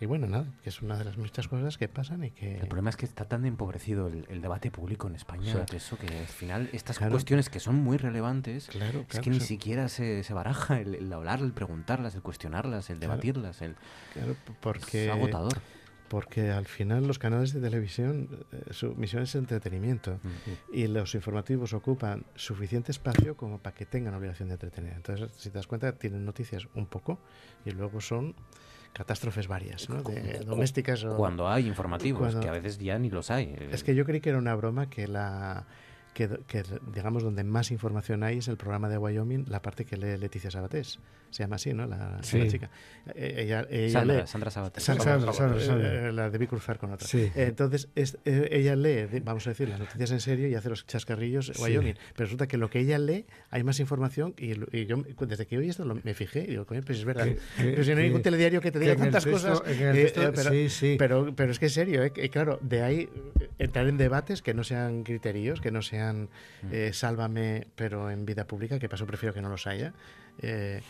y bueno, nada, que es una de las muchas cosas que pasan y que... El problema es que está tan empobrecido el, debate público en España, eso que al final estas cuestiones que son muy relevantes, claro, es que ni siquiera se, se baraja el, hablar, el preguntarlas, el cuestionarlas, el debatirlas, el... porque... Es agotador porque al final los canales de televisión, eh, su misión es entretenimiento y los informativos ocupan suficiente espacio como para que tengan obligación de entretener. Entonces, si te das cuenta, tienen noticias un poco y luego son catástrofes varias, ¿no? De, domésticas o... Cuando hay informativos, que a veces ya ni los hay. Es que yo creí que era una broma que la que, digamos donde más información hay es el programa de Wyoming, la parte que lee Leticia Sabatés. Se llama así, ¿no? La, chica. Eh, ella, ella Sandra, lee, Sandra Sabatés. Sandra, Sandra, eh, la debí cruzar con otra. entonces, es, eh, ella lee, vamos a decir, las noticias en serio y hace los chascarrillos Wyoming. Pero resulta que lo que ella lee, hay más información y, yo, desde que oí esto, me fijé y digo, coño, pues es verdad. pero si no hay ningún telediario que te diga tantas cosas. pero, pero, es que es serio, ¿eh? claro, de ahí entrar en debates que no sean criterios, que no sean Mm. Eh, sálvame, pero en vida pública, que paso prefiero que no los haya. Eh,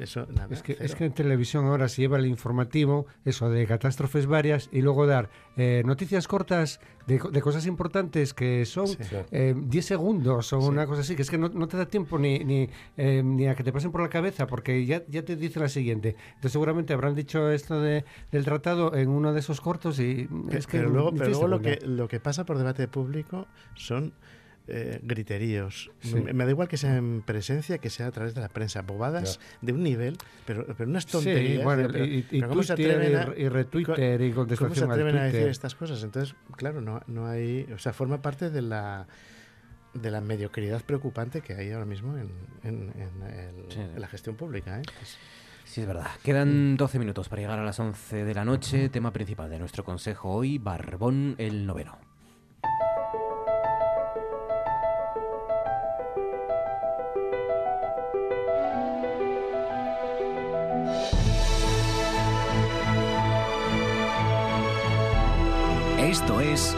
eso, es, que, es que en televisión ahora se lleva el informativo, eso de catástrofes varias, y luego dar eh, noticias cortas de, cosas importantes que son 10 segundos o una cosa así, que es que no, te da tiempo ni, ni, ni, a que te pasen por la cabeza, porque ya, ya te dice la siguiente. Entonces seguramente habrán dicho esto de, del tratado en uno de esos cortos y es que... Pero luego, pero luego lo, que, lo que pasa por debate público son eh, griteríos. Me, da igual que sea en presencia, que sea a través de la prensa. Bobadas de un nivel, pero, pero unas tonterías. y, y, ¿cómo se atreven a, y, retweeter y contestación ¿Cómo se atreven a decir estas cosas? Entonces, claro, no, no hay... O sea, forma parte de la de la mediocridad preocupante que hay ahora mismo en, en, en, la gestión pública. ¿eh? Sí, es verdad. Quedan 12 minutos para llegar a las 11 de la noche. Tema principal de nuestro consejo hoy, Barbón el noveno. Esto es...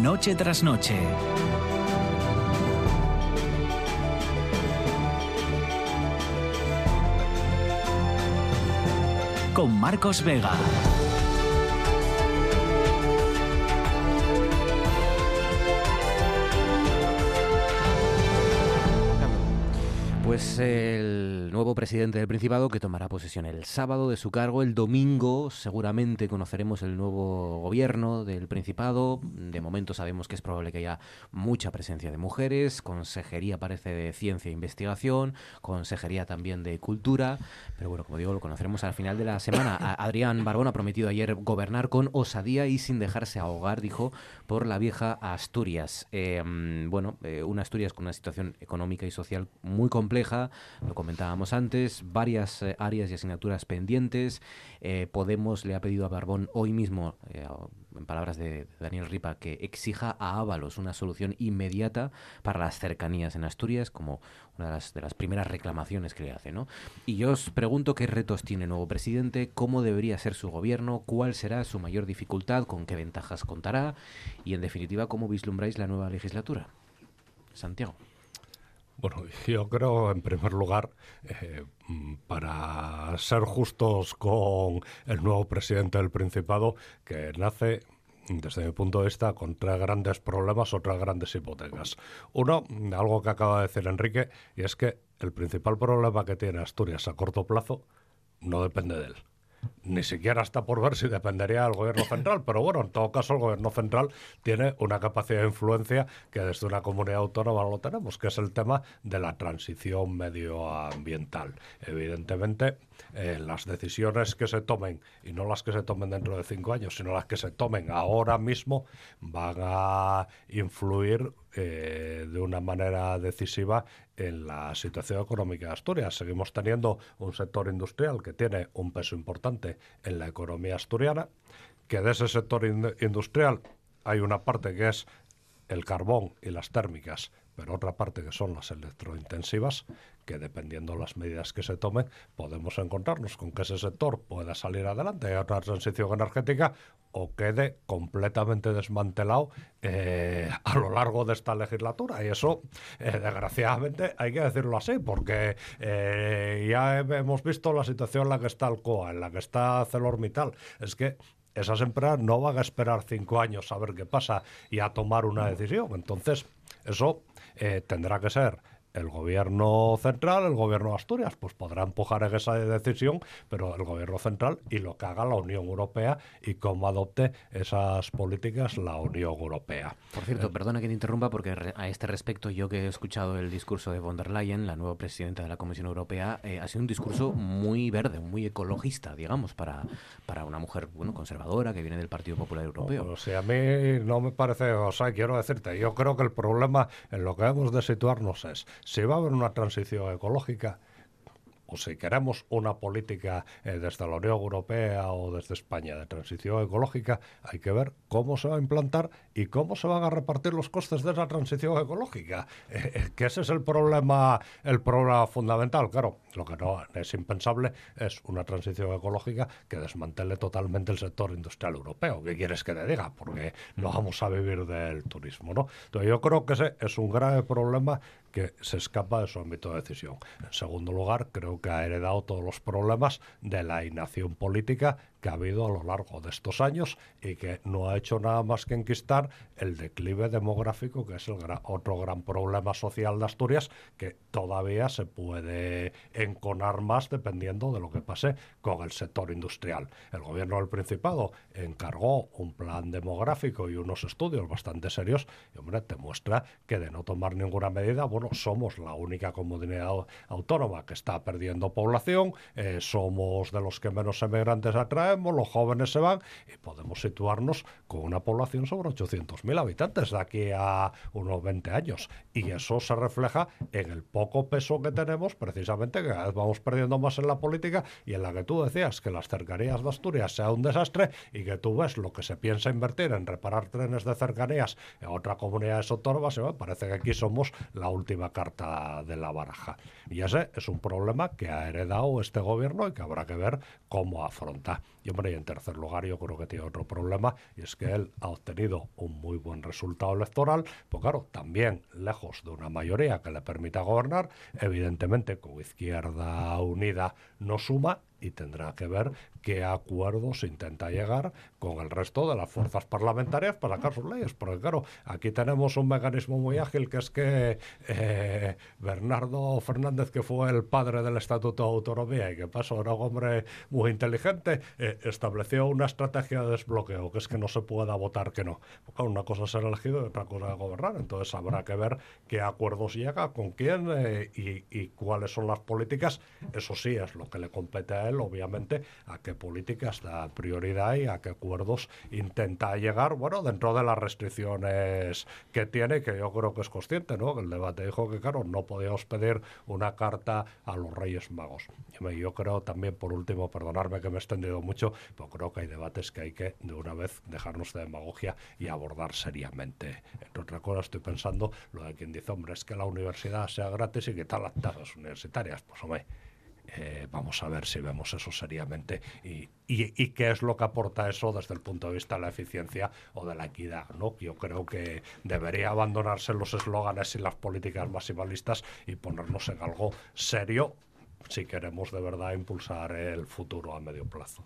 Noche tras noche. Con Marcos Vega. Pues el nuevo presidente del Principado que tomará posesión el sábado de su cargo. El domingo seguramente conoceremos el nuevo gobierno del Principado. De momento sabemos que es probable que haya mucha presencia de mujeres. Consejería parece de Ciencia e Investigación. Consejería también de Cultura. Pero bueno, como digo, lo conoceremos al final de la semana. Adrián Barbón ha prometido ayer gobernar con osadía y sin dejarse ahogar, dijo, por la vieja Asturias. Eh, bueno, eh, una Asturias con una situación económica y social muy compleja, lo comentábamos antes, varias eh, áreas y asignaturas pendientes. Eh, Podemos le ha pedido a Barbón hoy mismo, en palabras de Daniel Ripa, que exija a Ábalos una solución inmediata para las cercanías en Asturias, como una de las, de las primeras reclamaciones que le hace. ¿no? Y yo os pregunto qué retos tiene el nuevo presidente, cómo debería ser su gobierno, cuál será su mayor dificultad, con qué ventajas contará y, en definitiva, cómo vislumbráis la nueva legislatura. Santiago. Bueno, yo creo, en primer lugar, eh, para ser justos con el nuevo presidente del Principado, que nace desde mi punto de vista, con tres grandes problemas o tres grandes hipotecas. Uno, algo que acaba de decir Enrique, y es que el principal problema que tiene Asturias a corto plazo no depende de él ni siquiera está por ver si dependería del gobierno central, pero bueno, en todo caso el gobierno central tiene una capacidad de influencia que desde una comunidad autónoma no lo tenemos, que es el tema de la transición medioambiental. Evidentemente, eh, las decisiones que se tomen, y no las que se tomen dentro de cinco años, sino las que se tomen ahora mismo, van a influir eh, de una manera decisiva en la situación económica de Asturias. Seguimos teniendo un sector industrial que tiene un peso importante en la economía asturiana, que de ese sector in- industrial hay una parte que es el carbón y las térmicas, pero otra parte que son las electrointensivas, que dependiendo las medidas que se tomen, podemos encontrarnos con que ese sector pueda salir adelante a otra transición energética o quede completamente desmantelado eh, a lo largo de esta legislatura. Y eso, eh, desgraciadamente, hay que decirlo así, porque eh, ya hemos visto la situación en la que está Alcoa, en la que está ArcelorMittal. Es que esas empresas no van a esperar cinco años a ver qué pasa y a tomar una decisión. Entonces, eso tendrá que ser el gobierno central, el gobierno de Asturias, pues podrá empujar en esa decisión, pero el gobierno central y lo que haga la Unión Europea y cómo adopte esas políticas la Unión Europea. Por cierto, perdona que te interrumpa porque a este respecto yo que he escuchado el discurso de von der Leyen, la nueva presidenta de la Comisión Europea, eh, ha sido un discurso muy verde, muy ecologista, digamos, para, para una mujer bueno conservadora que viene del Partido Popular Europeo. O sea, a mí no me parece, o sea, quiero decirte, yo creo que el problema en lo que hemos de situarnos es si va a haber una transición ecológica o si queremos una política eh, desde la Unión Europea o desde España de transición ecológica, hay que ver cómo se va a implantar y cómo se van a repartir los costes de esa transición ecológica. Eh, eh, que ese es el problema, el problema fundamental. Claro, lo que no es impensable es una transición ecológica que desmantele totalmente el sector industrial europeo. ¿Qué quieres que te diga? Porque no vamos a vivir del turismo, ¿no? Entonces yo creo que ese es un grave problema que se escapa de su ámbito de decisión. En segundo lugar, creo que ha heredado todos los problemas de la inacción política que ha habido a lo largo de estos años y que no ha hecho nada más que enquistar el declive demográfico, que es el otro gran problema social de Asturias, que todavía se puede enconar más dependiendo de lo que pase con el sector industrial. El gobierno del Principado encargó un plan demográfico y unos estudios bastante serios y, hombre, te muestra que de no tomar ninguna medida, bueno, somos la única comunidad au- autónoma que está perdiendo población, eh, somos de los que menos emigrantes los jóvenes se van y podemos situarnos con una población sobre 800.000 habitantes de aquí a unos 20 años. Y eso se refleja en el poco peso que tenemos, precisamente que cada vez vamos perdiendo más en la política y en la que tú decías que las cercanías de Asturias sea un desastre y que tú ves lo que se piensa invertir en reparar trenes de cercanías en otras comunidades autónomas me parece que aquí somos la última carta de la baraja. Y ese es un problema que ha heredado este gobierno y que habrá que ver cómo afronta. Y hombre, en tercer lugar yo creo que tiene otro problema y es que él ha obtenido un muy buen resultado electoral, pues claro, también lejos de una mayoría que le permita gobernar, evidentemente con Izquierda Unida no suma y tendrá que ver qué acuerdos intenta llegar con el resto de las fuerzas parlamentarias para sacar sus leyes. Porque claro, aquí tenemos un mecanismo muy ágil que es que eh, Bernardo Fernández, que fue el padre del Estatuto de Autonomía y que pasó era un hombre muy inteligente, eh, estableció una estrategia de desbloqueo, que es que no se pueda votar que no. una cosa es ser elegido y otra cosa es gobernar. Entonces habrá que ver qué acuerdos llega, con quién eh, y, y cuáles son las políticas. Eso sí, es lo que le compete a obviamente, a qué políticas da prioridad y a qué acuerdos intenta llegar, bueno, dentro de las restricciones que tiene, que yo creo que es consciente, ¿no? El debate dijo que, claro, no podíamos pedir una carta a los Reyes Magos. Yo creo también, por último, perdonarme que me he extendido mucho, pero creo que hay debates que hay que, de una vez, dejarnos de demagogia y abordar seriamente. Entre otras cosas, estoy pensando lo de quien dice, hombre, es que la universidad sea gratis y que tal las tasas universitarias. Pues, hombre, eh, vamos a ver si vemos eso seriamente y, y, qué es lo que aporta eso desde el punto de vista de la eficiencia o de la equidad. ¿no? Yo creo que debería abandonarse los eslóganes y las políticas maximalistas y ponernos en algo serio si queremos de verdad impulsar el futuro a medio plazo.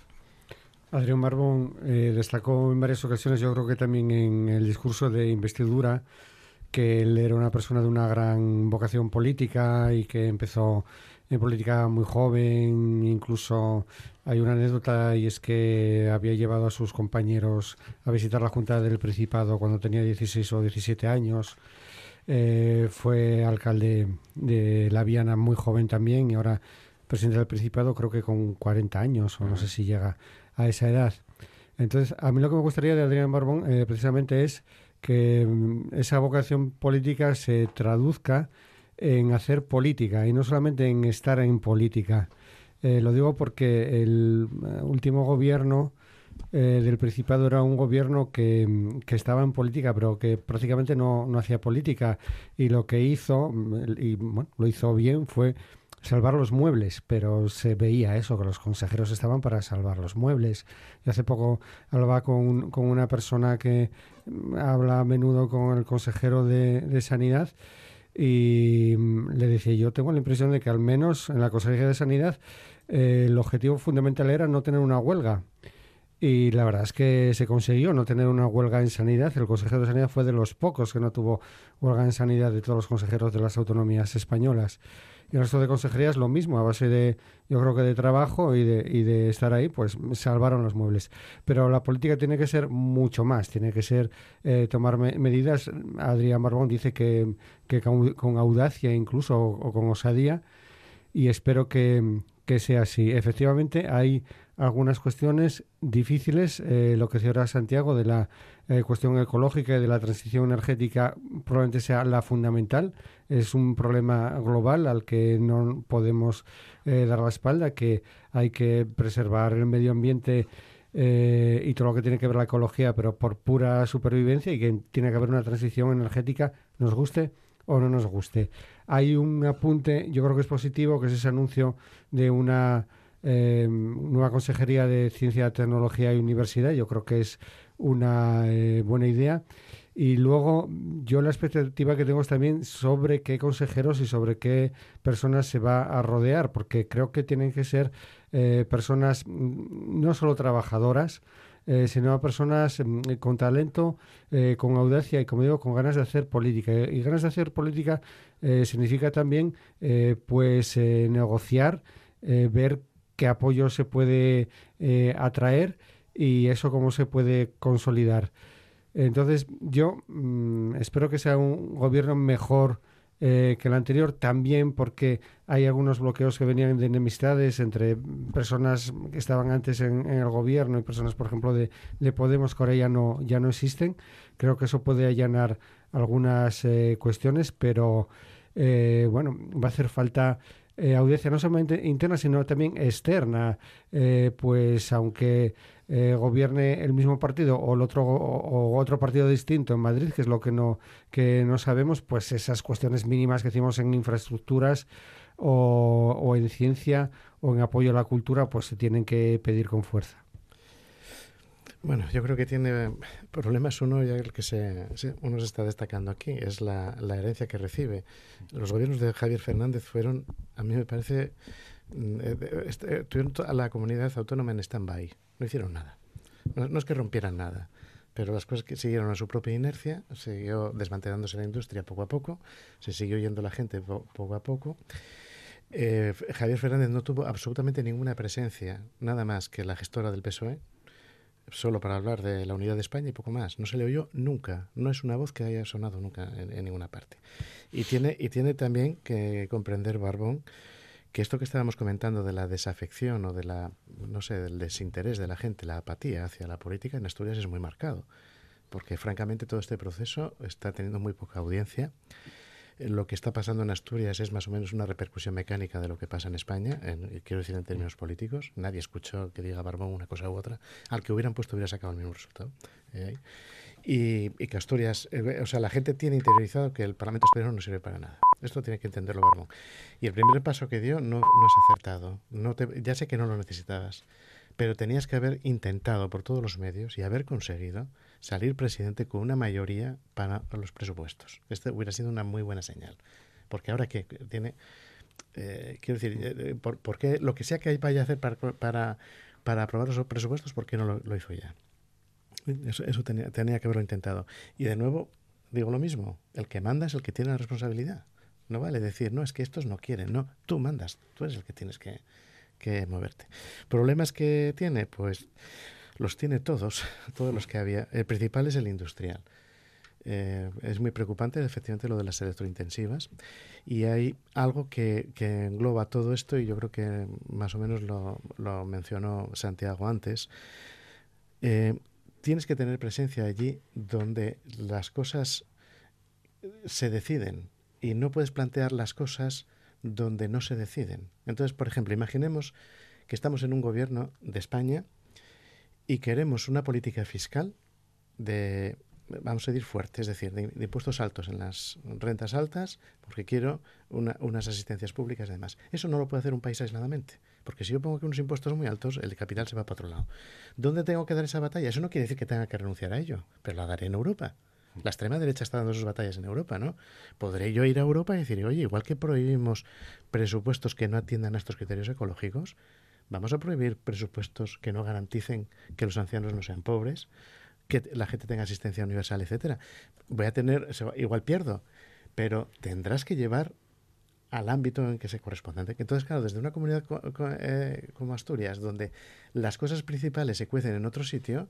Adrián Barbón eh, destacó en varias ocasiones, yo creo que también en el discurso de investidura, que él era una persona de una gran vocación política y que empezó en política muy joven, incluso hay una anécdota y es que había llevado a sus compañeros a visitar la Junta del Principado cuando tenía 16 o 17 años. Eh, fue alcalde de La Viana muy joven también y ahora presidente del Principado creo que con 40 años o no sé si llega a esa edad. Entonces, a mí lo que me gustaría de Adrián Barbón eh, precisamente es que mm, esa vocación política se traduzca en hacer política y no solamente en estar en política. Eh, lo digo porque el eh, último gobierno eh, del Principado era un gobierno que, que, estaba en política, pero que prácticamente no, no hacía política. Y lo que hizo, y bueno, lo hizo bien, fue salvar los muebles, pero se veía eso, que los consejeros estaban para salvar los muebles. Y hace poco hablaba con, con una persona que habla a menudo con el consejero de, de Sanidad y mm, le decía, yo tengo la impresión de que al menos en la Consejería de Sanidad eh, el objetivo fundamental era no tener una huelga. Y la verdad es que se consiguió no tener una huelga en sanidad. El consejero de sanidad fue de los pocos que no tuvo huelga en sanidad de todos los consejeros de las autonomías españolas. Y el resto de consejerías lo mismo, a base de, yo creo que de trabajo y de, y de estar ahí, pues salvaron los muebles. Pero la política tiene que ser mucho más, tiene que ser eh, tomar medidas. Adrián Barbón dice que, que con, audacia incluso o, con osadía y espero que, que sea así. Efectivamente, hay algunas cuestiones difíciles. Eh, lo que ahora Santiago de la eh, cuestión ecológica y de la transición energética probablemente sea la fundamental. Es un problema global al que no podemos eh, dar la espalda, que hay que preservar el medio ambiente y todo lo que tiene que ver la ecología, pero por pura supervivencia y que tiene que haber una transición energética, nos guste o no nos guste. Hay un apunte, yo creo que es positivo, que es ese anuncio de una eh, nueva Consejería de Ciencia, Tecnología y Universidad. Yo creo que es una eh, buena idea. Y luego yo la expectativa que tengo es también sobre qué consejeros y sobre qué personas se va a rodear, porque creo que tienen que ser eh, personas mm, no solo trabajadoras, eh, sino personas mm, con talento, con audacia y, como digo, con ganas de hacer política. Y ganas de hacer política significa también, pues, negociar, ver qué apoyo se puede atraer y eso cómo se puede consolidar. Entonces yo mm, espero que sea un gobierno mejor eh, que el anterior, también porque hay algunos bloqueos que venían de enemistades entre personas que estaban antes en, el gobierno y personas, por ejemplo, de, Podemos que ahora ya no, ya no existen. Creo que eso puede allanar algunas eh, cuestiones, pero bueno, va a hacer falta eh, audiencia no solamente interna, sino también externa. Eh, pues aunque eh, gobierne el mismo partido o el otro o, otro partido distinto en Madrid, que es lo que no que no sabemos, pues esas cuestiones mínimas que decimos en infraestructuras o, o en ciencia o en apoyo a la cultura, pues se tienen que pedir con fuerza. Bueno, yo creo que tiene problemas uno, ya el que se, uno se está destacando aquí, es la, herencia que recibe. Los gobiernos de Javier Fernández fueron, a mí me parece, mm, eh, este, tuvieron a la comunidad autónoma en stand-by. No hicieron nada. No, es que rompieran nada, pero las cosas que siguieron a su propia inercia, siguió desmantelándose la industria poco a poco, se siguió yendo la gente poco a poco. Eh, Javier Fernández no tuvo absolutamente ninguna presencia, nada más que la gestora del PSOE, solo para hablar de la unidad de España y poco más. No se le oyó nunca. No es una voz que haya sonado nunca en, ninguna parte. Y tiene, y tiene también que comprender Barbón que esto que estábamos comentando de la desafección o de la, no sé, del desinterés de la gente, la apatía hacia la política en Asturias es muy marcado. Porque francamente todo este proceso está teniendo muy poca audiencia lo que está pasando en Asturias es más o menos una repercusión mecánica de lo que pasa en España, quiero decir en términos políticos. Nadie escuchó que diga Barbón una cosa u otra. Al que hubieran puesto hubiera sacado el mismo resultado. ¿eh? Y, que Asturias, eh, o sea, la gente tiene interiorizado que el Parlamento español no sirve para nada. Esto tiene que entenderlo Barbón. Y el primer paso que dio no, es acertado. Ya sé que no lo necesitabas, pero tenías que haber intentado por todos los medios y haber conseguido salir presidente con una mayoría para los presupuestos. Esto hubiera sido una muy buena señal. Porque ahora que tiene... Eh, quiero decir, eh, por, qué lo que sea que vaya a hacer para, para, aprobar los presupuestos, ¿por qué no lo, hizo ya? Eso, eso tenía, tenía, que haberlo intentado. Y de nuevo, digo lo mismo, el que manda es el que tiene la responsabilidad. No vale decir, no, es que estos no quieren, no, tú mandas, tú eres el que tienes que, que moverte. ¿Problemas que tiene? Pues los tiene todos, todos los que había. El principal es el industrial. Eh, es muy preocupante, efectivamente, lo de las electrointensivas. Y hay algo que, engloba todo esto, y yo creo que más o menos lo, mencionó Santiago antes. Eh, tienes que tener presencia allí donde las cosas se deciden y no puedes plantear las cosas donde no se deciden. Entonces, por ejemplo, imaginemos que estamos en un gobierno de España y queremos una política fiscal de, vamos a decir, fuerte, es decir, de, impuestos altos en las rentas altas, porque quiero unas asistencias públicas y demás. Eso no lo puede hacer un país aisladamente, porque si yo pongo unos impuestos muy altos, el capital se va para otro lado. ¿Dónde tengo que dar esa batalla? Eso no quiere decir que tenga que renunciar a ello, pero la daré en Europa. La extrema derecha está dando sus batallas en Europa, ¿no? Podré yo ir a Europa y decir, oye, igual que prohibimos presupuestos que no atiendan a estos criterios ecológicos, Vamos a prohibir presupuestos que no garanticen que los ancianos no sean pobres, que la gente tenga asistencia universal, etcétera. Voy a tener, igual pierdo, pero tendrás que llevar al ámbito en que se corresponde. Entonces, claro, desde una comunidad eh, como Asturias, donde las cosas principales se cuecen en otro sitio,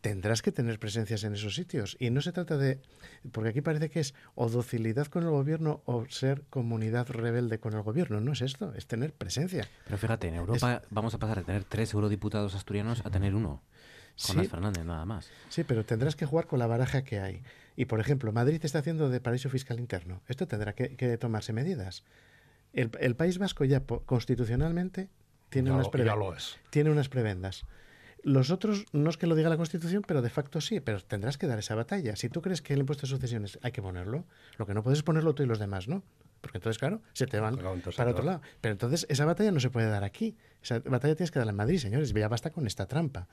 tendrás que tener presencias en esos sitios. Y no se trata de, porque aquí parece que es o docilidad con el gobierno o ser comunidad rebelde con el gobierno. No es esto, es tener presencia. Pero fíjate, en Europa vamos a pasar de tener tres eurodiputados asturianos a tener uno. Con sí, Fernández, nada más. Sí, pero tendrás que jugar con la baraja que hay. Y, por ejemplo, Madrid está haciendo de paraíso fiscal interno. Esto tendrá que, tomarse medidas. El, País Vasco ya constitucionalmente tiene, unas, tiene unas prebendas. Los otros no es que lo diga la Constitución, pero de facto sí, pero tendrás que dar esa batalla. Si tú crees que el impuesto de sucesiones hay que ponerlo, lo que no puedes es ponerlo tú y los demás, ¿no? Porque entonces, claro, se te van para otro lado. Pero entonces esa batalla no se puede dar aquí. Esa batalla tienes que darla en Madrid, señores. Ya basta con esta trampa.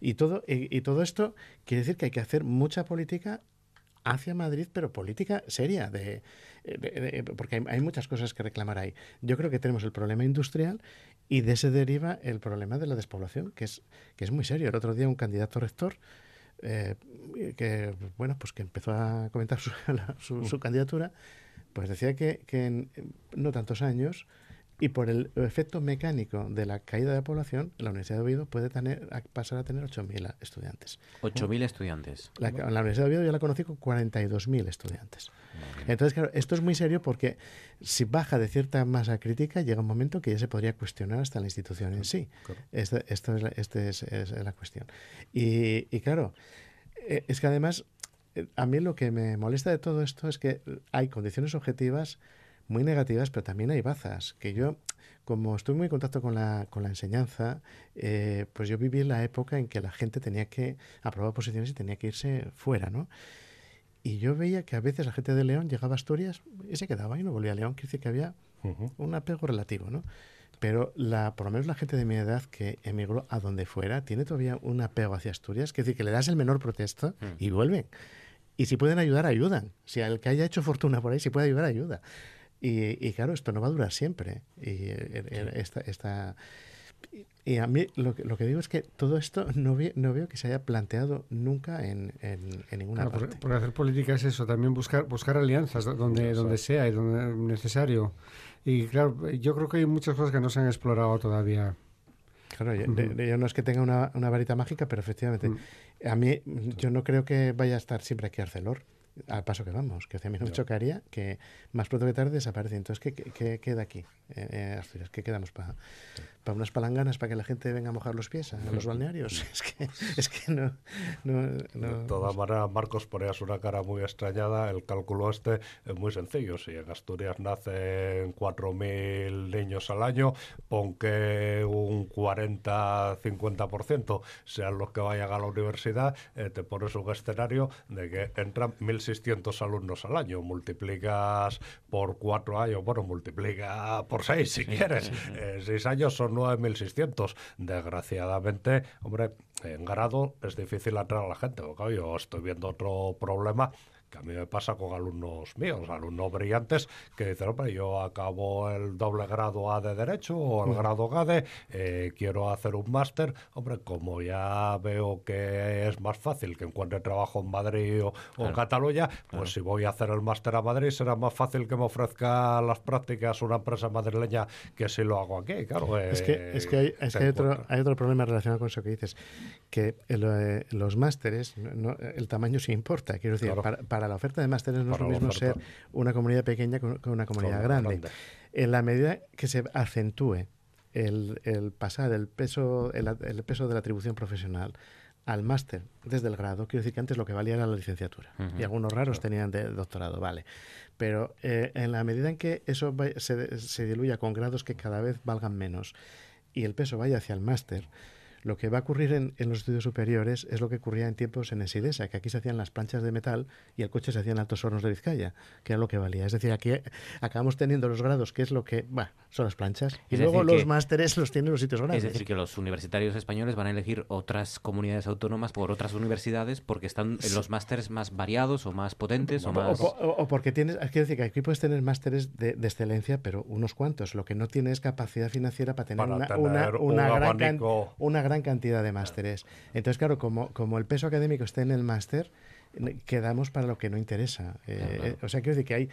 Y todo, y todo esto quiere decir que hay que hacer mucha política hacia Madrid, pero política seria, de, porque hay, muchas cosas que reclamar ahí. Yo creo que tenemos el problema industrial y de ese deriva el problema de la despoblación, que es, que es muy serio. El otro día un candidato rector eh, que bueno pues que empezó a comentar su, su, candidatura, pues decía que, que en no tantos años y por el efecto mecánico de la caída de la población, la Universidad de Oviedo puede tener, pasar a tener 8.000 estudiantes. 8.000 estudiantes. La, la, Universidad de Oviedo yo la conocí con 42.000 estudiantes. Entonces, claro, esto es muy serio porque si baja de cierta masa crítica, llega un momento que ya se podría cuestionar hasta la institución en sí. Esta, esto es, la, este es, la cuestión. Y, y claro, eh, es que además, eh, a mí lo que me molesta de todo esto es que hay condiciones objetivas muy negativas, pero también hay bazas, que yo, como estoy muy en contacto con la, con la enseñanza, eh, pues yo viví la época en que la gente tenía que aprobar posiciones y tenía que irse fuera, ¿no? Y yo veía que a veces la gente de León llegaba a Asturias y se quedaba y no volvía a León, que dice que había un apego relativo, ¿no? Pero la, por lo menos la gente de mi edad que emigró a donde fuera tiene todavía un apego hacia Asturias, que es decir, que le das el menor protesto mm. y vuelven. Y si pueden ayudar, ayudan. Si al que haya hecho fortuna por ahí, si puede ayudar, ayuda. Y, y claro, esto no va a durar siempre. Y eh, eh, esta, esta- y a mí lo que, lo que digo es que todo esto no, ve- no veo que se haya planteado nunca en, en- en ninguna Claro, parte. porque hacer política es eso, también buscar buscar alianzas do- donde, donde sea y donde es necesario. Y claro, yo creo que hay muchas cosas que no se han explorado todavía. Claro, yo, de- de- yo no es que tenga una, una varita mágica, pero efectivamente, Mm. a mí yo no creo que vaya a estar siempre aquí Arcelor, al paso que vamos, que a mí no me chocaría que más pronto que tarde desaparece. Entonces, ¿qué, qué- qué queda aquí, eh, eh, Asturias? ¿Qué quedamos para unas palanganas para que la gente venga a mojar los pies a los balnearios? Es que, es que no... no, no- De todas maneras, Marcos, ponías una cara muy extrañada. El cálculo este es muy sencillo. Si en Asturias nacen 4.000 niños al año, pon que un 40-50% sean los que vayan a la universidad, eh, te pones un escenario de que entran 1.600 alumnos al año. Multiplicas por cuatro años, bueno, multiplica por seis si quieres. Eh, seis años son 9.600. Desgraciadamente, hombre, en grado es difícil atraer a la gente. Porque, yo estoy viendo otro problema que a mí me pasa con alumnos míos, alumnos brillantes, que dicen, hombre, yo acabo el doble grado A de Derecho o el grado GADE, eh, quiero hacer un máster. Hombre, como ya veo que es más fácil que encuentre trabajo en Madrid o, o en Cataluña, pues si voy a hacer el máster a Madrid será más fácil que me ofrezca las prácticas una empresa madrileña que si lo hago aquí, claro. Es que, es que, hay, es te que hay, otro, hay otro problema relacionado con eso que dices, que el, eh, los másteres, no- el tamaño sí importa. Quiero decir, Claro. para, para la oferta de másteres no Para es lo mismo ser una comunidad pequeña que una comunidad grande. grande. En la medida que se acentúe el, el pasar el peso, el, el peso de la atribución profesional al máster desde el grado, quiero decir que antes lo que valía era la licenciatura y algunos raros tenían de doctorado, vale. Pero eh, en la medida en que eso vaya- se, se diluya con grados que cada vez valgan menos y el peso vaya hacia el máster, lo que va a ocurrir en, en los estudios superiores es lo que ocurría en tiempos en Ensidesa, que aquí se hacían las planchas de metal y el coche se hacía en altos hornos de Vizcaya, que era lo que valía. Es decir, aquí acabamos teniendo los grados, que es lo que, bah, son las planchas, y Es luego los que- másteres los tienen los sitios grandes. Es decir, que los universitarios españoles van a elegir otras comunidades autónomas por otras universidades porque están en los másteres más variados o más potentes o O, más... o- o porque tienes, quiero decir que aquí puedes tener másteres de, de excelencia, pero unos cuantos. Lo que no tienes capacidad financiera para tener, Para una, tener una, un una gran, can- una gran cantidad de másteres. Entonces, claro, como, como el peso académico está en el máster, quedamos para lo que no interesa. Eh, eh, o sea, quiero decir que hay,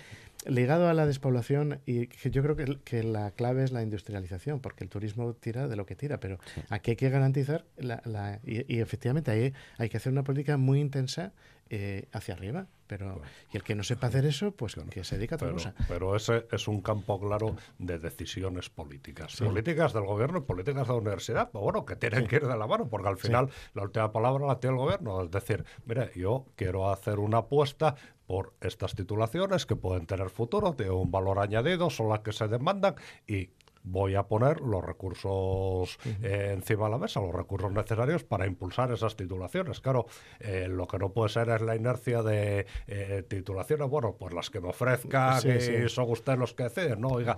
ligado a la despoblación, y que yo creo que, que la clave es la industrialización, porque el turismo tira de lo que tira, pero aquí hay que garantizar, la, la- y, y efectivamente hay, hay que hacer una política muy intensa eh, hacia arriba. Pero, y el que no sepa hacer eso, pues que se dedica a otra Pero, cosa. pero ese es un campo claro de decisiones políticas. Políticas del gobierno y políticas de la universidad, bueno, que tienen que ir de la mano, porque al final la última palabra la tiene el gobierno. Es decir, mire, yo quiero hacer una apuesta por estas titulaciones que pueden tener futuro, tienen un valor añadido, son las que se demandan y voy a poner los recursos eh, encima de la mesa, los recursos necesarios para impulsar esas titulaciones. Claro, eh, lo que no puede ser es la inercia de eh, titulaciones, bueno, pues las que me ofrezcan Sí, y sí. son ustedes los que deciden. No, oiga,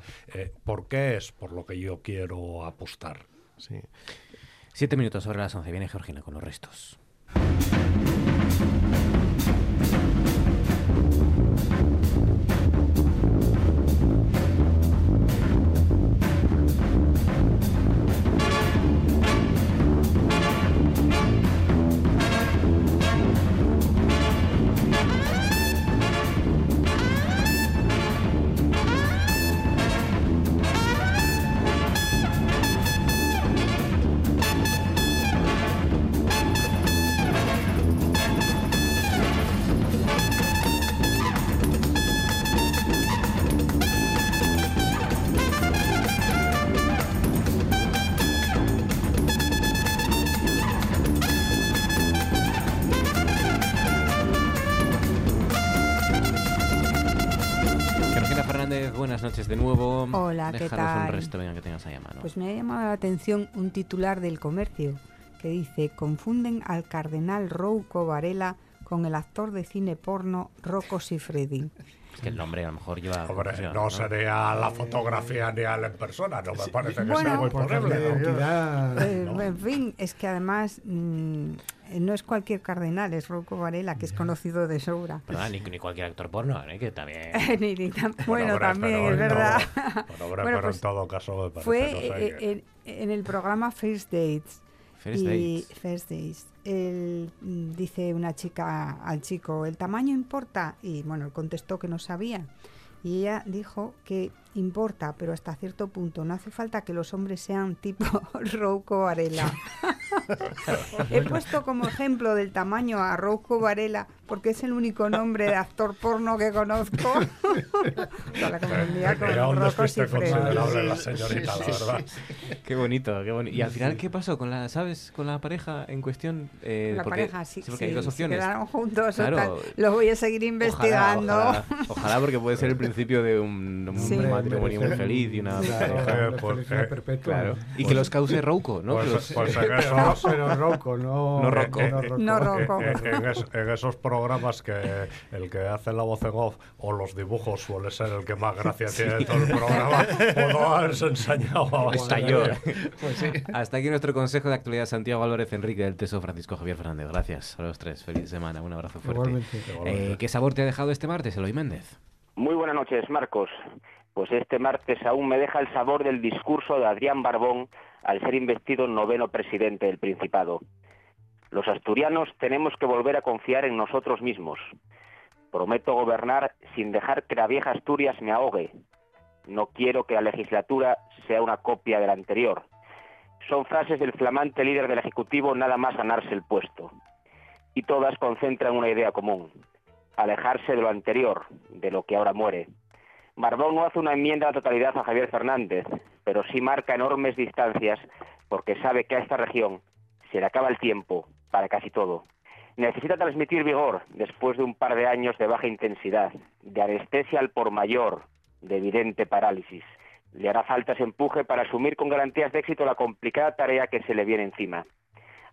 ¿por qué es por lo que yo quiero apostar? Sí. Siete minutos sobre las once. Viene Georgina con los restos. ¿Qué tal? un resto, venga, que tengas ahí a mano. Pues me ha llamado la atención un titular del comercio que dice, confunden al cardenal Rouco Varela con el actor de cine porno Rocco Siffredi. Es que el nombre a lo mejor lleva... Hombre, confusión, no sería la fotografía ni a la en persona, no me parece que Bueno, sea muy posible. ¿no? Eh, En fin, es que además mm, no es cualquier cardenal, es Rocco Varela, que es conocido de sobra. Perdón, ni, ni cualquier actor porno, ¿eh? que también... Ni- ni tan- bueno, también, es verdad. todo- bueno, pero pues en todo caso me parece, Fue no sé, eh, que- en, en el programa First Dates. First y Dates. First Dates. Él mm, dice una chica al chico, ¿el tamaño importa? Y bueno, él contestó que no sabía. Y ella dijo que importa, pero hasta cierto punto. No hace falta que los hombres sean tipo Rouco Varela. He puesto como ejemplo del tamaño a Rouco Varela porque es el único nombre de actor porno que conozco. La confundía con Era un Rocco despiste Siffredi. considerable la señorita, la verdad. Qué bonito, qué bonito. Y al final, ¿qué pasó con la, sabes, con la pareja en cuestión? Eh, La porque- pareja, sí, porque hay sí, dos se opciones. quedaron juntos. Claro. tal. Lo voy a seguir investigando. Ojalá, ojalá, ojalá, porque puede ser el principio de un, un Sí. Matrimonio muy feliz y una Claro, pareja. la pues, felicidad eh, perpetua. Claro. Y Pues- que los cause Rouco, ¿no? pues- Que los- pues No, pero Rocco, no, No Rocco. no Rocco. No Rocco. En, en es- en esos programas que el que hace la voz en off o los dibujos suele ser el que más gracia tiene de todo el programa, o no haberse ensañado yo. Pues sí. Hasta aquí nuestro consejo de actualidad Santiago Álvarez Enrique del Teso Francisco Javier Fernández. Gracias a los tres. Feliz semana. Un abrazo fuerte. Igualmente. Eh, ¿Qué sabor te ha dejado este martes, Eloy Méndez? Muy buenas noches, Marcos. Pues este martes aún me deja el sabor del discurso de Adrián Barbón al ser investido noveno presidente del Principado. Los asturianos tenemos que volver a confiar en nosotros mismos. Prometo gobernar sin dejar que la vieja Asturias me ahogue. No quiero que la legislatura sea una copia de la anterior. Son frases del flamante líder del Ejecutivo nada más ganarse el puesto. Y todas concentran una idea común. Alejarse de lo anterior, de lo que ahora muere. Barbón no hace una enmienda a la totalidad a Javier Fernández, pero sí marca enormes distancias porque sabe que a esta región se le acaba el tiempo para casi todo. Necesita transmitir vigor después de un par de años de baja intensidad, de anestesia al por mayor, de evidente parálisis. Le hará falta ese empuje para asumir con garantías de éxito la complicada tarea que se le viene encima.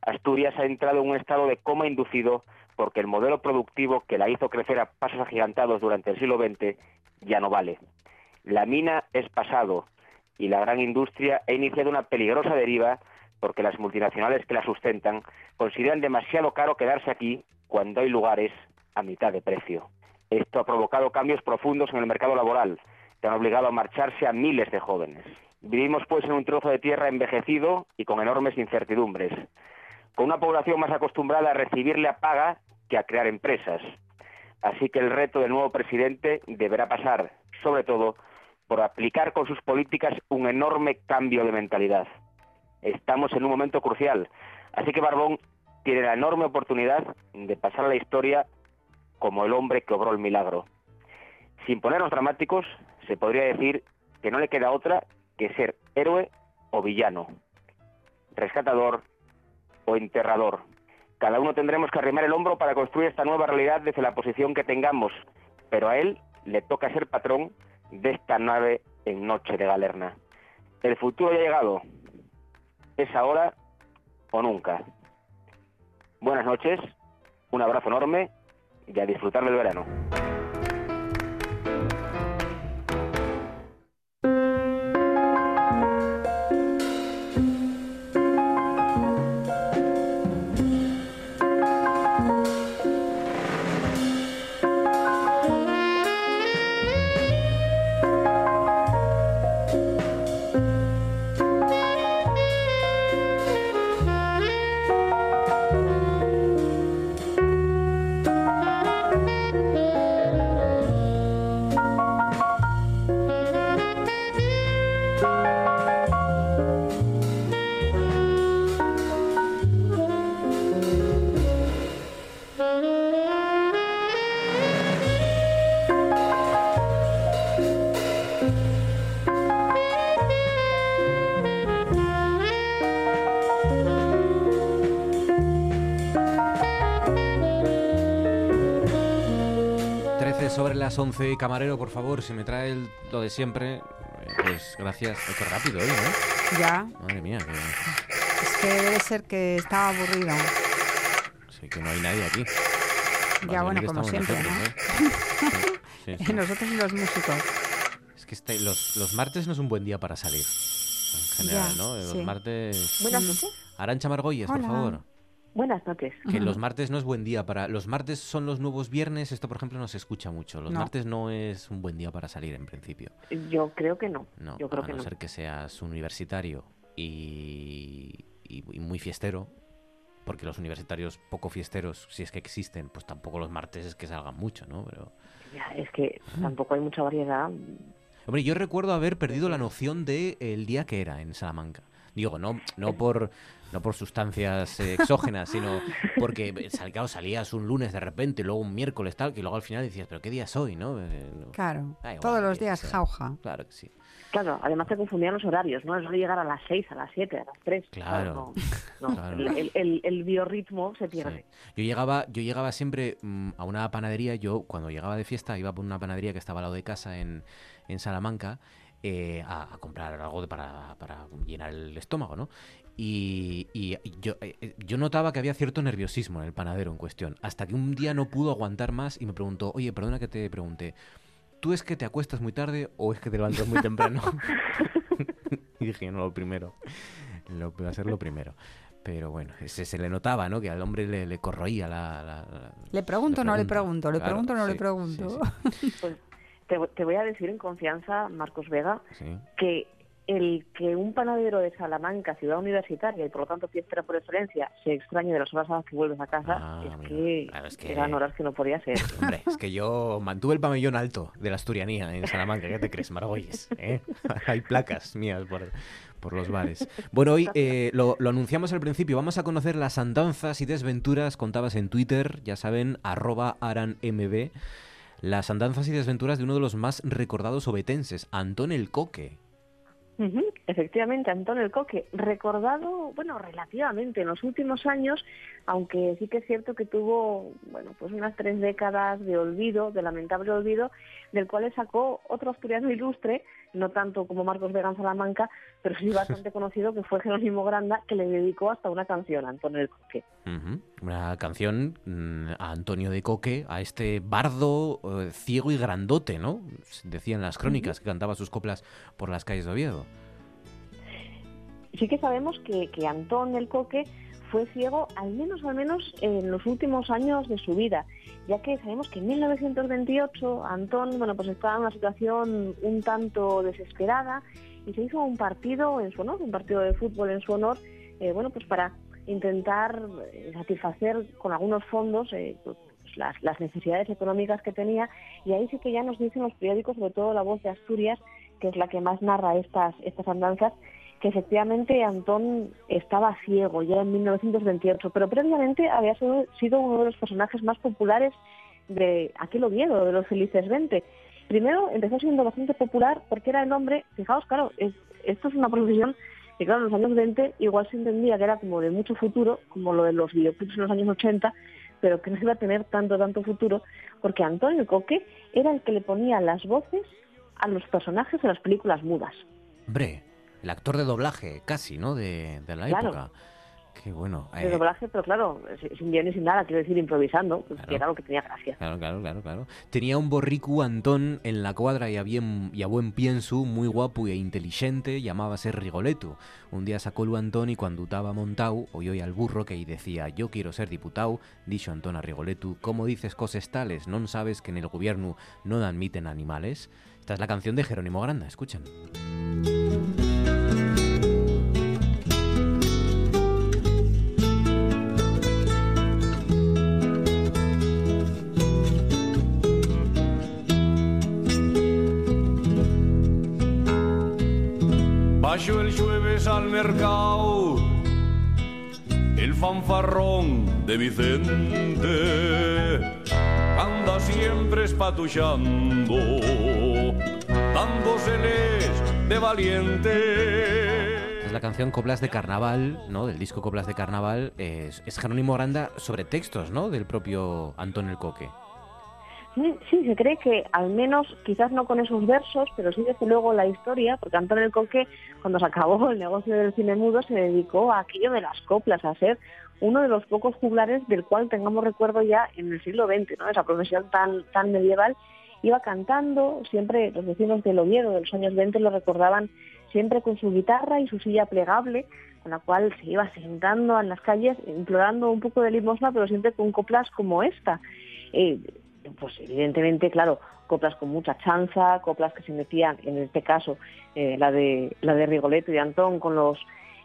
Asturias ha entrado en un estado de coma inducido porque el modelo productivo que la hizo crecer a pasos agigantados durante el siglo XX ya no vale. La mina es pasado y la gran industria ha iniciado una peligrosa deriva porque las multinacionales que la sustentan consideran demasiado caro quedarse aquí cuando hay lugares a mitad de precio. Esto ha provocado cambios profundos en el mercado laboral que han obligado a marcharse a miles de jóvenes. Vivimos pues en un trozo de tierra envejecido y con enormes incertidumbres, con una población más acostumbrada a recibirle a paga que a crear empresas. Así que el reto del nuevo presidente deberá pasar, sobre todo, por aplicar con sus políticas un enorme cambio de mentalidad. Estamos en un momento crucial, así que Barbón tiene la enorme oportunidad de pasar a la historia como el hombre que obró el milagro. Sin ponernos dramáticos, se podría decir que no le queda otra que ser héroe o villano, rescatador enterrador. Cada uno tendremos que arrimar el hombro para construir esta nueva realidad desde la posición que tengamos, pero a él le toca ser patrón de esta nave en noche de galerna. El futuro ya ha llegado. Es ahora o nunca. Buenas noches, un abrazo enorme y a disfrutar del verano. 11, camarero, por favor, si me trae el- lo de siempre, eh, pues gracias. Ay, qué rápido, ¿eh? ¿no? Ya, Madre mía, que, es que debe ser que estaba aburrido. sí, que no hay nadie aquí. Ya, bueno, como siempre, nosotros, ¿eh? Sí, sí, sí. Nosotros y los músicos. Es que este- los, los martes no es un buen día para salir. En general, Ya, ¿no? Los sí. martes. Buenas noches. Arancha Margolles, por Hola. favor. Buenas noches. Que los martes no es buen día para... Los martes son los nuevos viernes, esto por ejemplo no se escucha mucho. Los No. martes no es un buen día para salir en principio. Yo creo que no. No, Yo creo a que no, no. ser que seas universitario y, y- y muy fiestero, porque los universitarios poco fiesteros, si es que existen, pues tampoco los martes es que salgan mucho, ¿no? Pero... Ya, es que tampoco hay mucha variedad. Hombre, yo recuerdo haber perdido la noción de el día que era en Salamanca. Digo, no, no por no por sustancias eh, exógenas, sino porque eh, sal- claro, salías un lunes de repente, luego un miércoles tal, que luego al final decías, pero qué día es hoy, ¿no? Eh, no- Claro, todos los días sea. jauja. Claro que sí. Claro, además te confundían los horarios, ¿no? Eso de llegar a las 6, a las 7, a las 3. Claro. no, no, Claro. El, el- el biorritmo se pierde. Yo llegaba, yo llegaba siempre mm, a una panadería, yo cuando llegaba de fiesta iba por una panadería que estaba al lado de casa en, en Salamanca eh, a, a comprar algo de- para, para llenar el estómago, ¿no? Y, y yo, eh, eh, yo notaba que había cierto nerviosismo en el panadero en cuestión, hasta que un día no pudo aguantar más y me preguntó, oye, perdona que te pregunte, ¿tú es que te acuestas muy tarde o es que te levantas muy temprano? y dije, no, lo primero, lo, va a ser lo primero. Pero bueno, se, se le notaba, ¿no? Que al hombre le, le corroía la... la- la- Le pregunto o no le pregunta. pregunto, le Claro, pregunto o no le sí, pregunto. Pues te, te voy a decir en confianza, Marcos Vega, Sí. que el que un panadero de Salamanca, ciudad universitaria y por lo tanto fiestera por excelencia, se extrañe de las horas a las que vuelves a casa, Ah, es, que es que- eran horas que no podía ser. Hombre, es que yo mantuve el pabellón alto de la asturianía en Salamanca. ¿Qué te crees, Margolles? ¿Eh? Hay placas mías por, por los bares. Bueno, hoy eh, lo, lo anunciamos al principio. Vamos a conocer las andanzas y desventuras contadas en Twitter. Ya saben, arroba aranmb. Las andanzas y desventuras de uno de los más recordados obetenses, Antón el Coque. Efectivamente, Antonio el Coque, recordado, bueno, relativamente en los últimos años, aunque sí que es cierto que tuvo, bueno, pues unas tres décadas de olvido, de lamentable olvido, del cual sacó otro asturiano ilustre, no tanto como Marcos Vega en Salamanca, pero sí bastante conocido, que fue Jerónimo Granda, que le dedicó hasta una canción a Antonio el Coque. Una canción mm, a Antonio de Coque, a este bardo eh, ciego y grandote, ¿no? Decían las crónicas que cantaba sus coplas por las calles de Oviedo. sí que sabemos que, que Antón el Coque fue ciego al menos al menos en los últimos años de su vida, ya que sabemos que en 1928 Antón bueno pues estaba en una situación un tanto desesperada y se hizo un partido en su honor, un partido de fútbol en su honor, eh, bueno pues para intentar eh, satisfacer con algunos fondos eh, pues, las, las necesidades económicas que tenía y ahí sí que ya nos dicen los periódicos, sobre todo La Voz de Asturias, que es la que más narra estas, estas andanzas, que efectivamente Antón estaba ciego ya en 1928, pero previamente había sido, uno de los personajes más populares de aquel Oviedo, de los Felices 20. Primero empezó siendo bastante popular porque era el hombre, fijaos, claro, es- esto es una profesión que claro, en los años 20 igual se entendía que era como de mucho futuro, como lo de los videoclips en los años 80, pero que no iba a tener tanto, tanto futuro, porque Antonio Coque era el que le ponía las voces a los personajes de las películas mudas. Hombre, el actor de doblaje, casi, ¿no? De, de la Claro. época. Qué bueno. de eh, doblaje, pero claro, si- sin guion y sin nada, quiero decir, improvisando, pues, que era lo que tenía gracia. Claro, claro, claro, claro. Tenía un borrico Antón en la cuadra y a, bien, y a buen pienso, muy guapo e inteligente, llamábase Rigoleto. Un día sacó el Antón y cuando estaba montao, oyó al burro que y decía, yo quiero ser diputado, dicho Antón a Rigoleto, ¿cómo dices cosas tales? ¿No sabes que en el gobierno no admiten animales? Esta es la canción de Jerónimo Granda, escuchen. El jueves al mercado, el fanfarrón de Vicente anda siempre espatuchando, dándoseles de valiente. Es la canción Coplas de Carnaval, ¿no? Del disco Coplas de Carnaval. Es, es Jerónimo Granda sobre textos, ¿no? Del propio Antón el Coque. Sí, se cree que al menos, quizás no con esos versos, pero sí desde luego la historia, porque Antonio el Coque, cuando se acabó el negocio del cine mudo, se dedicó a aquello de las coplas, a ser uno de los pocos juglares del cual tengamos recuerdo ya en el siglo XX, ¿no? Esa profesión tan, tan medieval. Iba cantando, siempre los vecinos del Oviedo de los años 20 lo recordaban siempre con su guitarra y su silla plegable, con la cual se iba sentando en las calles, implorando un poco de limosna, pero siempre con coplas como esta. Eh, pues evidentemente, claro, coplas con mucha chanza, coplas que se metían, en este caso, eh, la de la de Rigoletto y Antón con los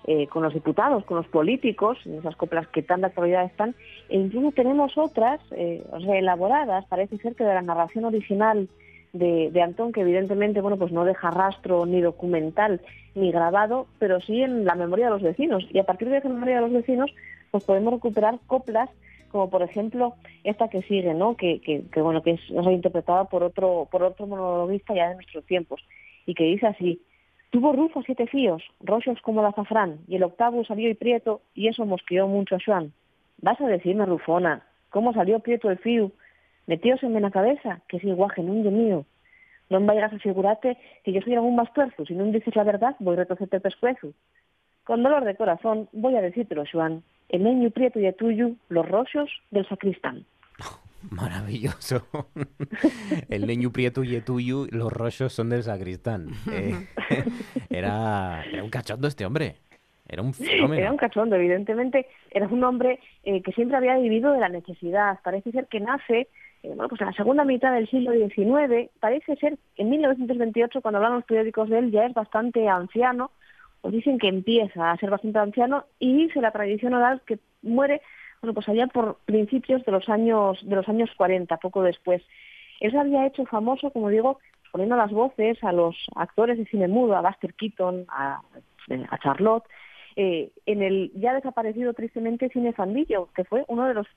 eh, con los diputados, con los políticos, en esas coplas que tan de actualidad están, e incluso tenemos otras eh, elaboradas, parece ser que de la narración original de, de, Antón, que evidentemente bueno, pues no deja rastro ni documental ni grabado, pero sí en la memoria de los vecinos. Y a partir de esa memoria de los vecinos, pues podemos recuperar coplas como por ejemplo esta que sigue, ¿no? Que, que, bueno, que es interpretada por otro, por otro monologuista ya de nuestros tiempos, y que dice así, Tuvo Rufo siete fíos, roxos como el azafrán, y el octavo salió y prieto, y eso mosqueó mucho a Xuan. Vas a decirme, Rufona, cómo salió prieto el fío? Metióseme en la cabeza, que ese guaje non de mío. Non vayas a figurarte que yo soy algún más tuerzo, si non dices la verdad, voy a retroceder el pescuezo. Con dolor de corazón, voy a decírtelo, Xuan, el meño prieto y tuyo, los roxos del sacristán. Maravilloso. El leño prieto y tuyo, los rochos son del sacristán. Eh, era, era un cachondo este hombre. Era un fenómeno. Era un cachondo, evidentemente. Era un hombre eh, que siempre había vivido de la necesidad. Parece ser que nace eh, bueno, pues en la segunda mitad del siglo XIX. Parece ser en 1928, cuando hablan los periódicos de él, ya es bastante anciano. Os dicen que empieza a ser bastante anciano y dice la tradición oral que muere bueno, pues allá por principios de los años de los años 40, poco después. Él había hecho famoso, como digo, poniendo las voces a los actores de cine mudo, a Buster Keaton, a, a Charlotte, eh, en el ya desaparecido tristemente Cine Fandillo, que fue uno de los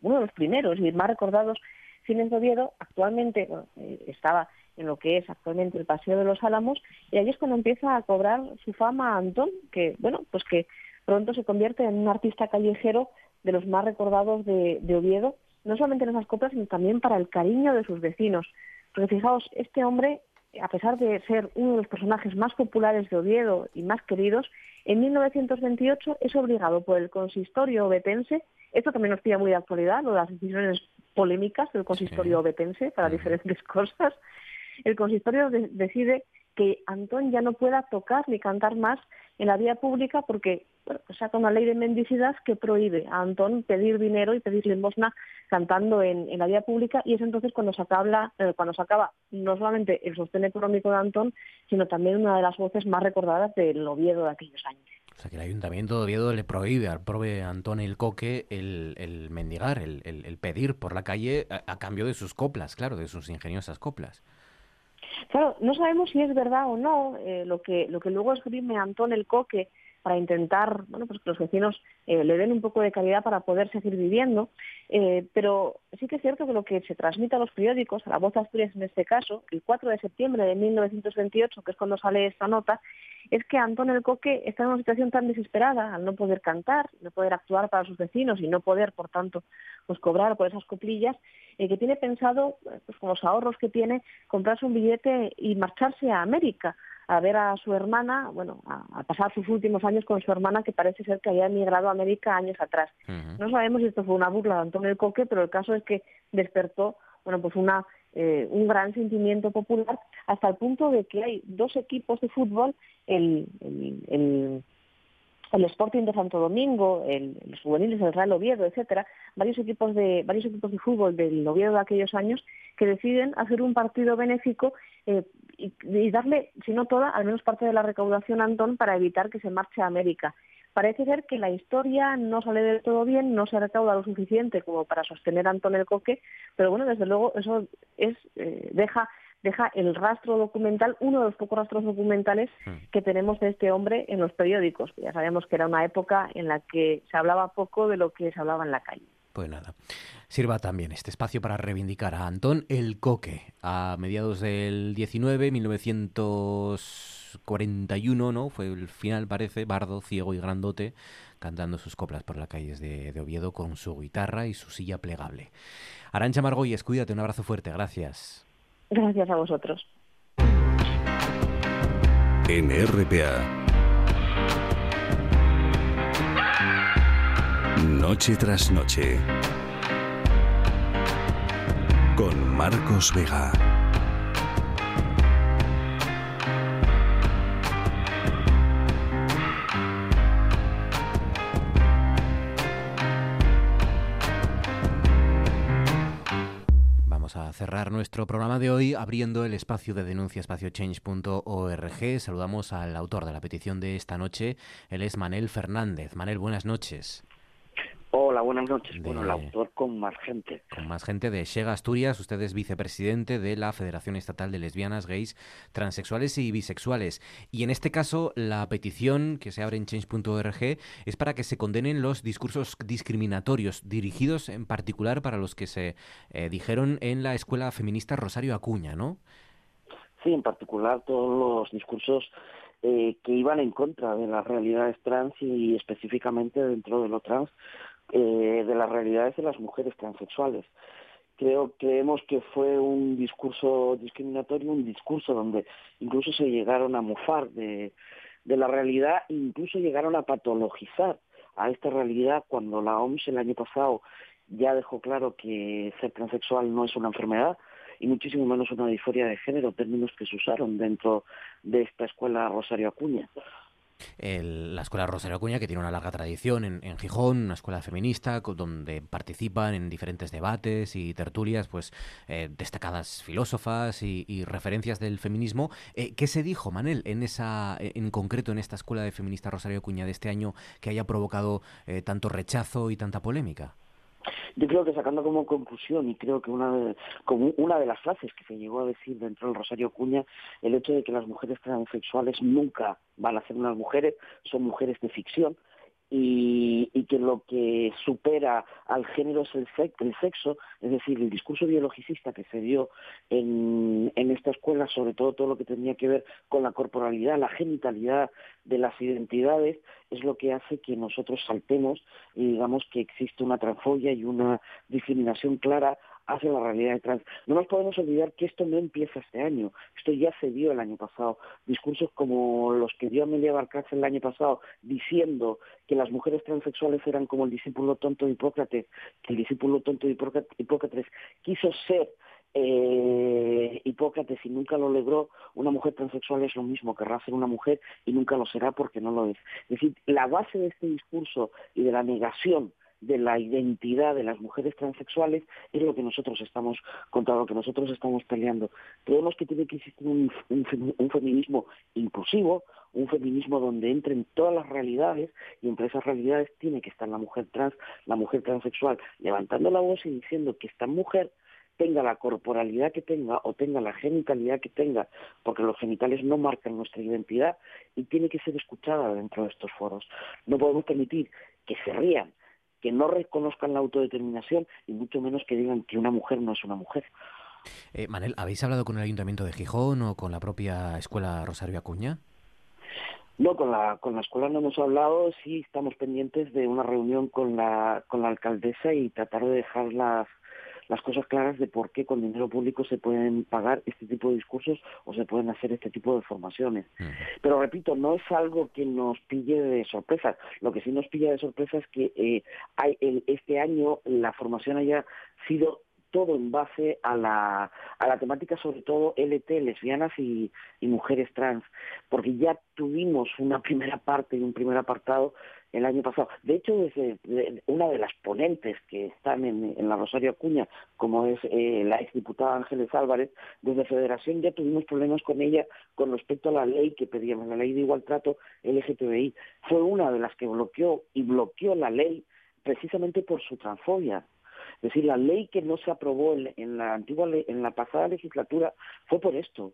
uno de los primeros y más recordados cines de Oviedo, actualmente eh, estaba en lo que es actualmente el Paseo de los Álamos, y ahí es cuando empieza a cobrar su fama Antón, que bueno, pues que pronto se convierte en un artista callejero de los más recordados de, Oviedo, no solamente en esas coplas, sino también para el cariño de sus vecinos. Porque fijaos, este hombre, a pesar de ser uno de los personajes más populares de Oviedo y más queridos, en 1928 es obligado por el consistorio obetense, esto también nos pilla muy de actualidad, lo de las decisiones polémicas del consistorio obetense para diferentes cosas, el consistorio decide que Antón ya no pueda tocar ni cantar más en la vía pública porque bueno, pues saca una ley de mendicidad que prohíbe a Antón pedir dinero y pedir limosna cantando en, la vía pública y es entonces cuando se acaba, eh, cuando se acaba no solamente el sostén económico de Antón, sino también una de las voces más recordadas del Oviedo de aquellos años. O sea que el Ayuntamiento de Oviedo le prohíbe al propio Antón el Coque el, mendigar, el, pedir por la calle a, cambio de sus coplas, claro, de sus ingeniosas coplas. Claro, no sabemos si es verdad o no eh, lo que lo que luego esgrime Antón el Coque para intentar bueno, pues que los vecinos eh, le den un poco de calidad para poder seguir viviendo. Eh, pero sí que es cierto que lo que se transmite a los periódicos, a la voz de Asturias en este caso, el 4 de septiembre de 1928, que es cuando sale esta nota, es que Antón el Coque está en una situación tan desesperada al no poder cantar, no poder actuar para sus vecinos y no poder, por tanto, pues cobrar por esas coplillas, eh, que tiene pensado, pues con los ahorros que tiene, comprarse un billete y marcharse a América a ver a su hermana, bueno, a, pasar sus últimos años con su hermana que parece ser que había emigrado a América años atrás. No sabemos si esto fue una burla de Antonio el Coque, pero el caso es que despertó, bueno, pues una eh, un gran sentimiento popular hasta el punto de que hay dos equipos de fútbol, el, el el Sporting de Santo Domingo, el, los juveniles del Real Oviedo, etcétera, varios equipos de varios equipos de fútbol del Oviedo de aquellos años que deciden hacer un partido benéfico eh, y, darle, si no toda, al menos parte de la recaudación a Antón para evitar que se marche a América. Parece ser que la historia no sale del todo bien, no se recauda lo suficiente como para sostener a Antón el Coque, pero bueno, desde luego eso es eh, deja deja el rastro documental, uno de los pocos rastros documentales hmm. que tenemos de este hombre en los periódicos. Ya sabemos que era una época en la que se hablaba poco de lo que se hablaba en la calle. Pues nada, sirva también este espacio para reivindicar a Antón el Coque. A mediados del 19, 1941, ¿no? Fue el final, parece, bardo, ciego y grandote, cantando sus coplas por las calles de, de Oviedo con su guitarra y su silla plegable. Arancha Margolles, cuídate, un abrazo fuerte, gracias. Gracias a vosotros. En RPA. Noche tras noche. Con Marcos Vega. A cerrar nuestro programa de hoy abriendo el espacio de denuncia espaciochange.org. Saludamos al autor de la petición de esta noche, él es Manel Fernández. Manel, buenas noches. Hola, buenas noches. Bueno, el autor con más gente. Con más gente de Shega Asturias. Usted es vicepresidente de la Federación Estatal de Lesbianas, Gays, Transexuales y Bisexuales. Y en este caso, la petición que se abre en change.org es para que se condenen los discursos discriminatorios, dirigidos en particular para los que se eh, dijeron en la Escuela Feminista Rosario Acuña, ¿no? Sí, en particular todos los discursos eh, que iban en contra de las realidades trans y específicamente dentro de lo trans eh, de las realidades de las mujeres transexuales. Creo, creemos que fue un discurso discriminatorio, un discurso donde incluso se llegaron a mofar de, de la realidad, incluso llegaron a patologizar a esta realidad cuando la OMS el año pasado ya dejó claro que ser transexual no es una enfermedad y muchísimo menos una disforia de género, términos que se usaron dentro de esta escuela Rosario Acuña la Escuela Rosario Acuña, que tiene una larga tradición en, Gijón, una escuela feminista, donde participan en diferentes debates y tertulias, pues eh, destacadas filósofas y, referencias del feminismo. Eh, ¿Qué se dijo, Manel, en esa, en concreto en esta escuela de feminista Rosario Acuña de este año que haya provocado eh, tanto rechazo y tanta polémica? Yo creo que sacando como conclusión, y creo que una de, como una de las frases que se llegó a decir dentro del Rosario Cuña, el hecho de que las mujeres transexuales nunca van a ser unas mujeres, son mujeres de ficción, y, que lo que supera al género es el, sexo, es decir, el discurso biologicista que se dio en, en esta escuela, sobre todo todo lo que tenía que ver con la corporalidad, la genitalidad de las identidades, es lo que hace que nosotros saltemos y digamos que existe una transfobia y una discriminación clara hacia la realidad de trans. No nos podemos olvidar que esto no empieza este año, esto ya se dio el año pasado. Discursos como los que dio Amelia Barcaz el año pasado, diciendo que las mujeres transexuales eran como el discípulo tonto de Hipócrates, que el discípulo tonto de Hipócrates quiso ser eh, Hipócrates y nunca lo logró, una mujer transexual es lo mismo, querrá ser una mujer y nunca lo será porque no lo es. Es decir, la base de este discurso y de la negación de la identidad de las mujeres transexuales es lo que nosotros estamos contra lo que nosotros estamos peleando. Creemos que tiene que existir un, feminismo inclusivo, un feminismo donde entren todas las realidades y entre esas realidades tiene que estar la mujer trans, la mujer transexual, levantando la voz y diciendo que esta mujer tenga la corporalidad que tenga o tenga la genitalidad que tenga, porque los genitales no marcan nuestra identidad y tiene que ser escuchada dentro de estos foros. No podemos permitir que se rían, que no reconozcan la autodeterminación y mucho menos que digan que una mujer no es una mujer. Eh, Manel, ¿habéis hablado con el Ayuntamiento de Gijón o con la propia Escuela Rosario Acuña? No, con la, con la escuela no hemos hablado, sí estamos pendientes de una reunión con la, con la alcaldesa y tratar de dejar las, las cosas claras de por qué con dinero público se pueden pagar este tipo de discursos o se pueden hacer este tipo de formaciones. Pero repito, no es algo que nos pille de sorpresa. Lo que sí nos pilla de sorpresa es que eh, hay, este año la formación haya sido todo en base a la, a la temática sobre todo LT, lesbianas y, y, mujeres trans, porque ya tuvimos una primera parte y un primer apartado el año pasado. De hecho, desde una de las ponentes que están en, la Rosario Acuña, como es eh, la exdiputada Ángeles Álvarez, desde Federación ya tuvimos problemas con ella con respecto a la ley que pedíamos, la ley de igual trato LGTBI. Fue una de las que bloqueó y bloqueó la ley precisamente por su transfobia. Es decir, la ley que no se aprobó en, la antigua en la pasada legislatura fue por esto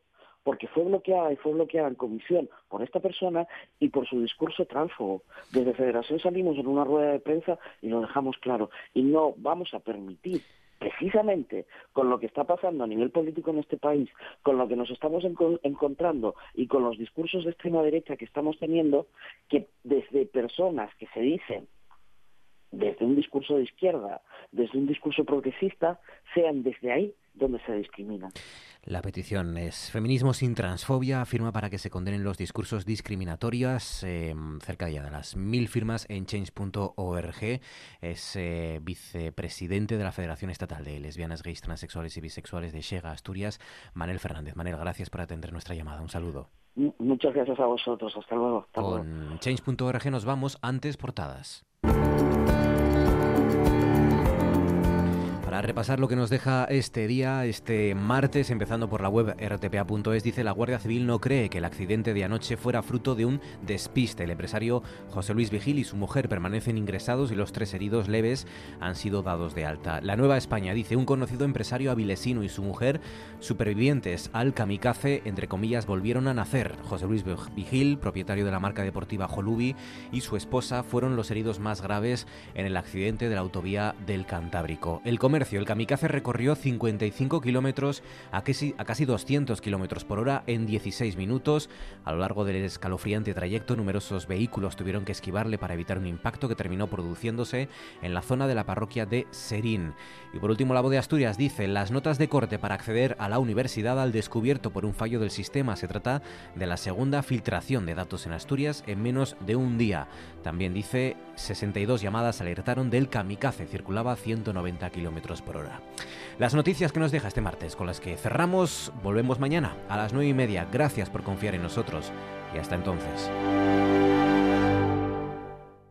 porque fue bloqueada y fue bloqueada en comisión por esta persona y por su discurso transfobo. Desde Federación salimos en una rueda de prensa y lo dejamos claro. Y no vamos a permitir precisamente con lo que está pasando a nivel político en este país, con lo que nos estamos encontrando y con los discursos de extrema derecha que estamos teniendo, que desde personas que se dicen desde un discurso de izquierda, desde un discurso progresista, sean desde ahí donde se discriminan. La petición es Feminismo sin transfobia, firma para que se condenen los discursos discriminatorios, em, cerca ya de las mil firmas en change.org. Es eh, vicepresidente de la Federación Estatal de Lesbianas, Gays, Transexuales y Bisexuales de Chega, Asturias, Manel Fernández. Manel, gracias por atender nuestra llamada. Un saludo. Muchas gracias a vosotros. Hasta luego. Con change.org nos vamos antes portadas. Para repasar lo que nos deja este día, este martes, empezando por la web rtpa.es, dice la Guardia Civil no cree que el accidente de anoche fuera fruto de un despiste. El empresario José Luis Vigil y su mujer permanecen ingresados y los tres heridos leves han sido dados de alta. La Nueva España dice un conocido empresario avilesino y su mujer, supervivientes al kamikaze, entre comillas, volvieron a nacer. José Luis Vigil, propietario de la marca deportiva Jolubi, y su esposa fueron los heridos más graves en el accidente de la autovía del Cantábrico. El el kamikaze recorrió 55 kilómetros a casi, a casi 200 kilómetros por hora en 16 minutos. A lo largo del escalofriante trayecto, numerosos vehículos tuvieron que esquivarle para evitar un impacto que terminó produciéndose en la zona de la parroquia de Serín. Y por último, la voz de Asturias dice: las notas de corte para acceder a la universidad al descubierto por un fallo del sistema. Se trata de la segunda filtración de datos en Asturias en menos de un día. También dice: 62 llamadas alertaron del kamikaze, circulaba a 190 kilómetros por hora. Las noticias que nos deja este martes, con las que cerramos, volvemos mañana a las 9 y media. Gracias por confiar en nosotros y hasta entonces.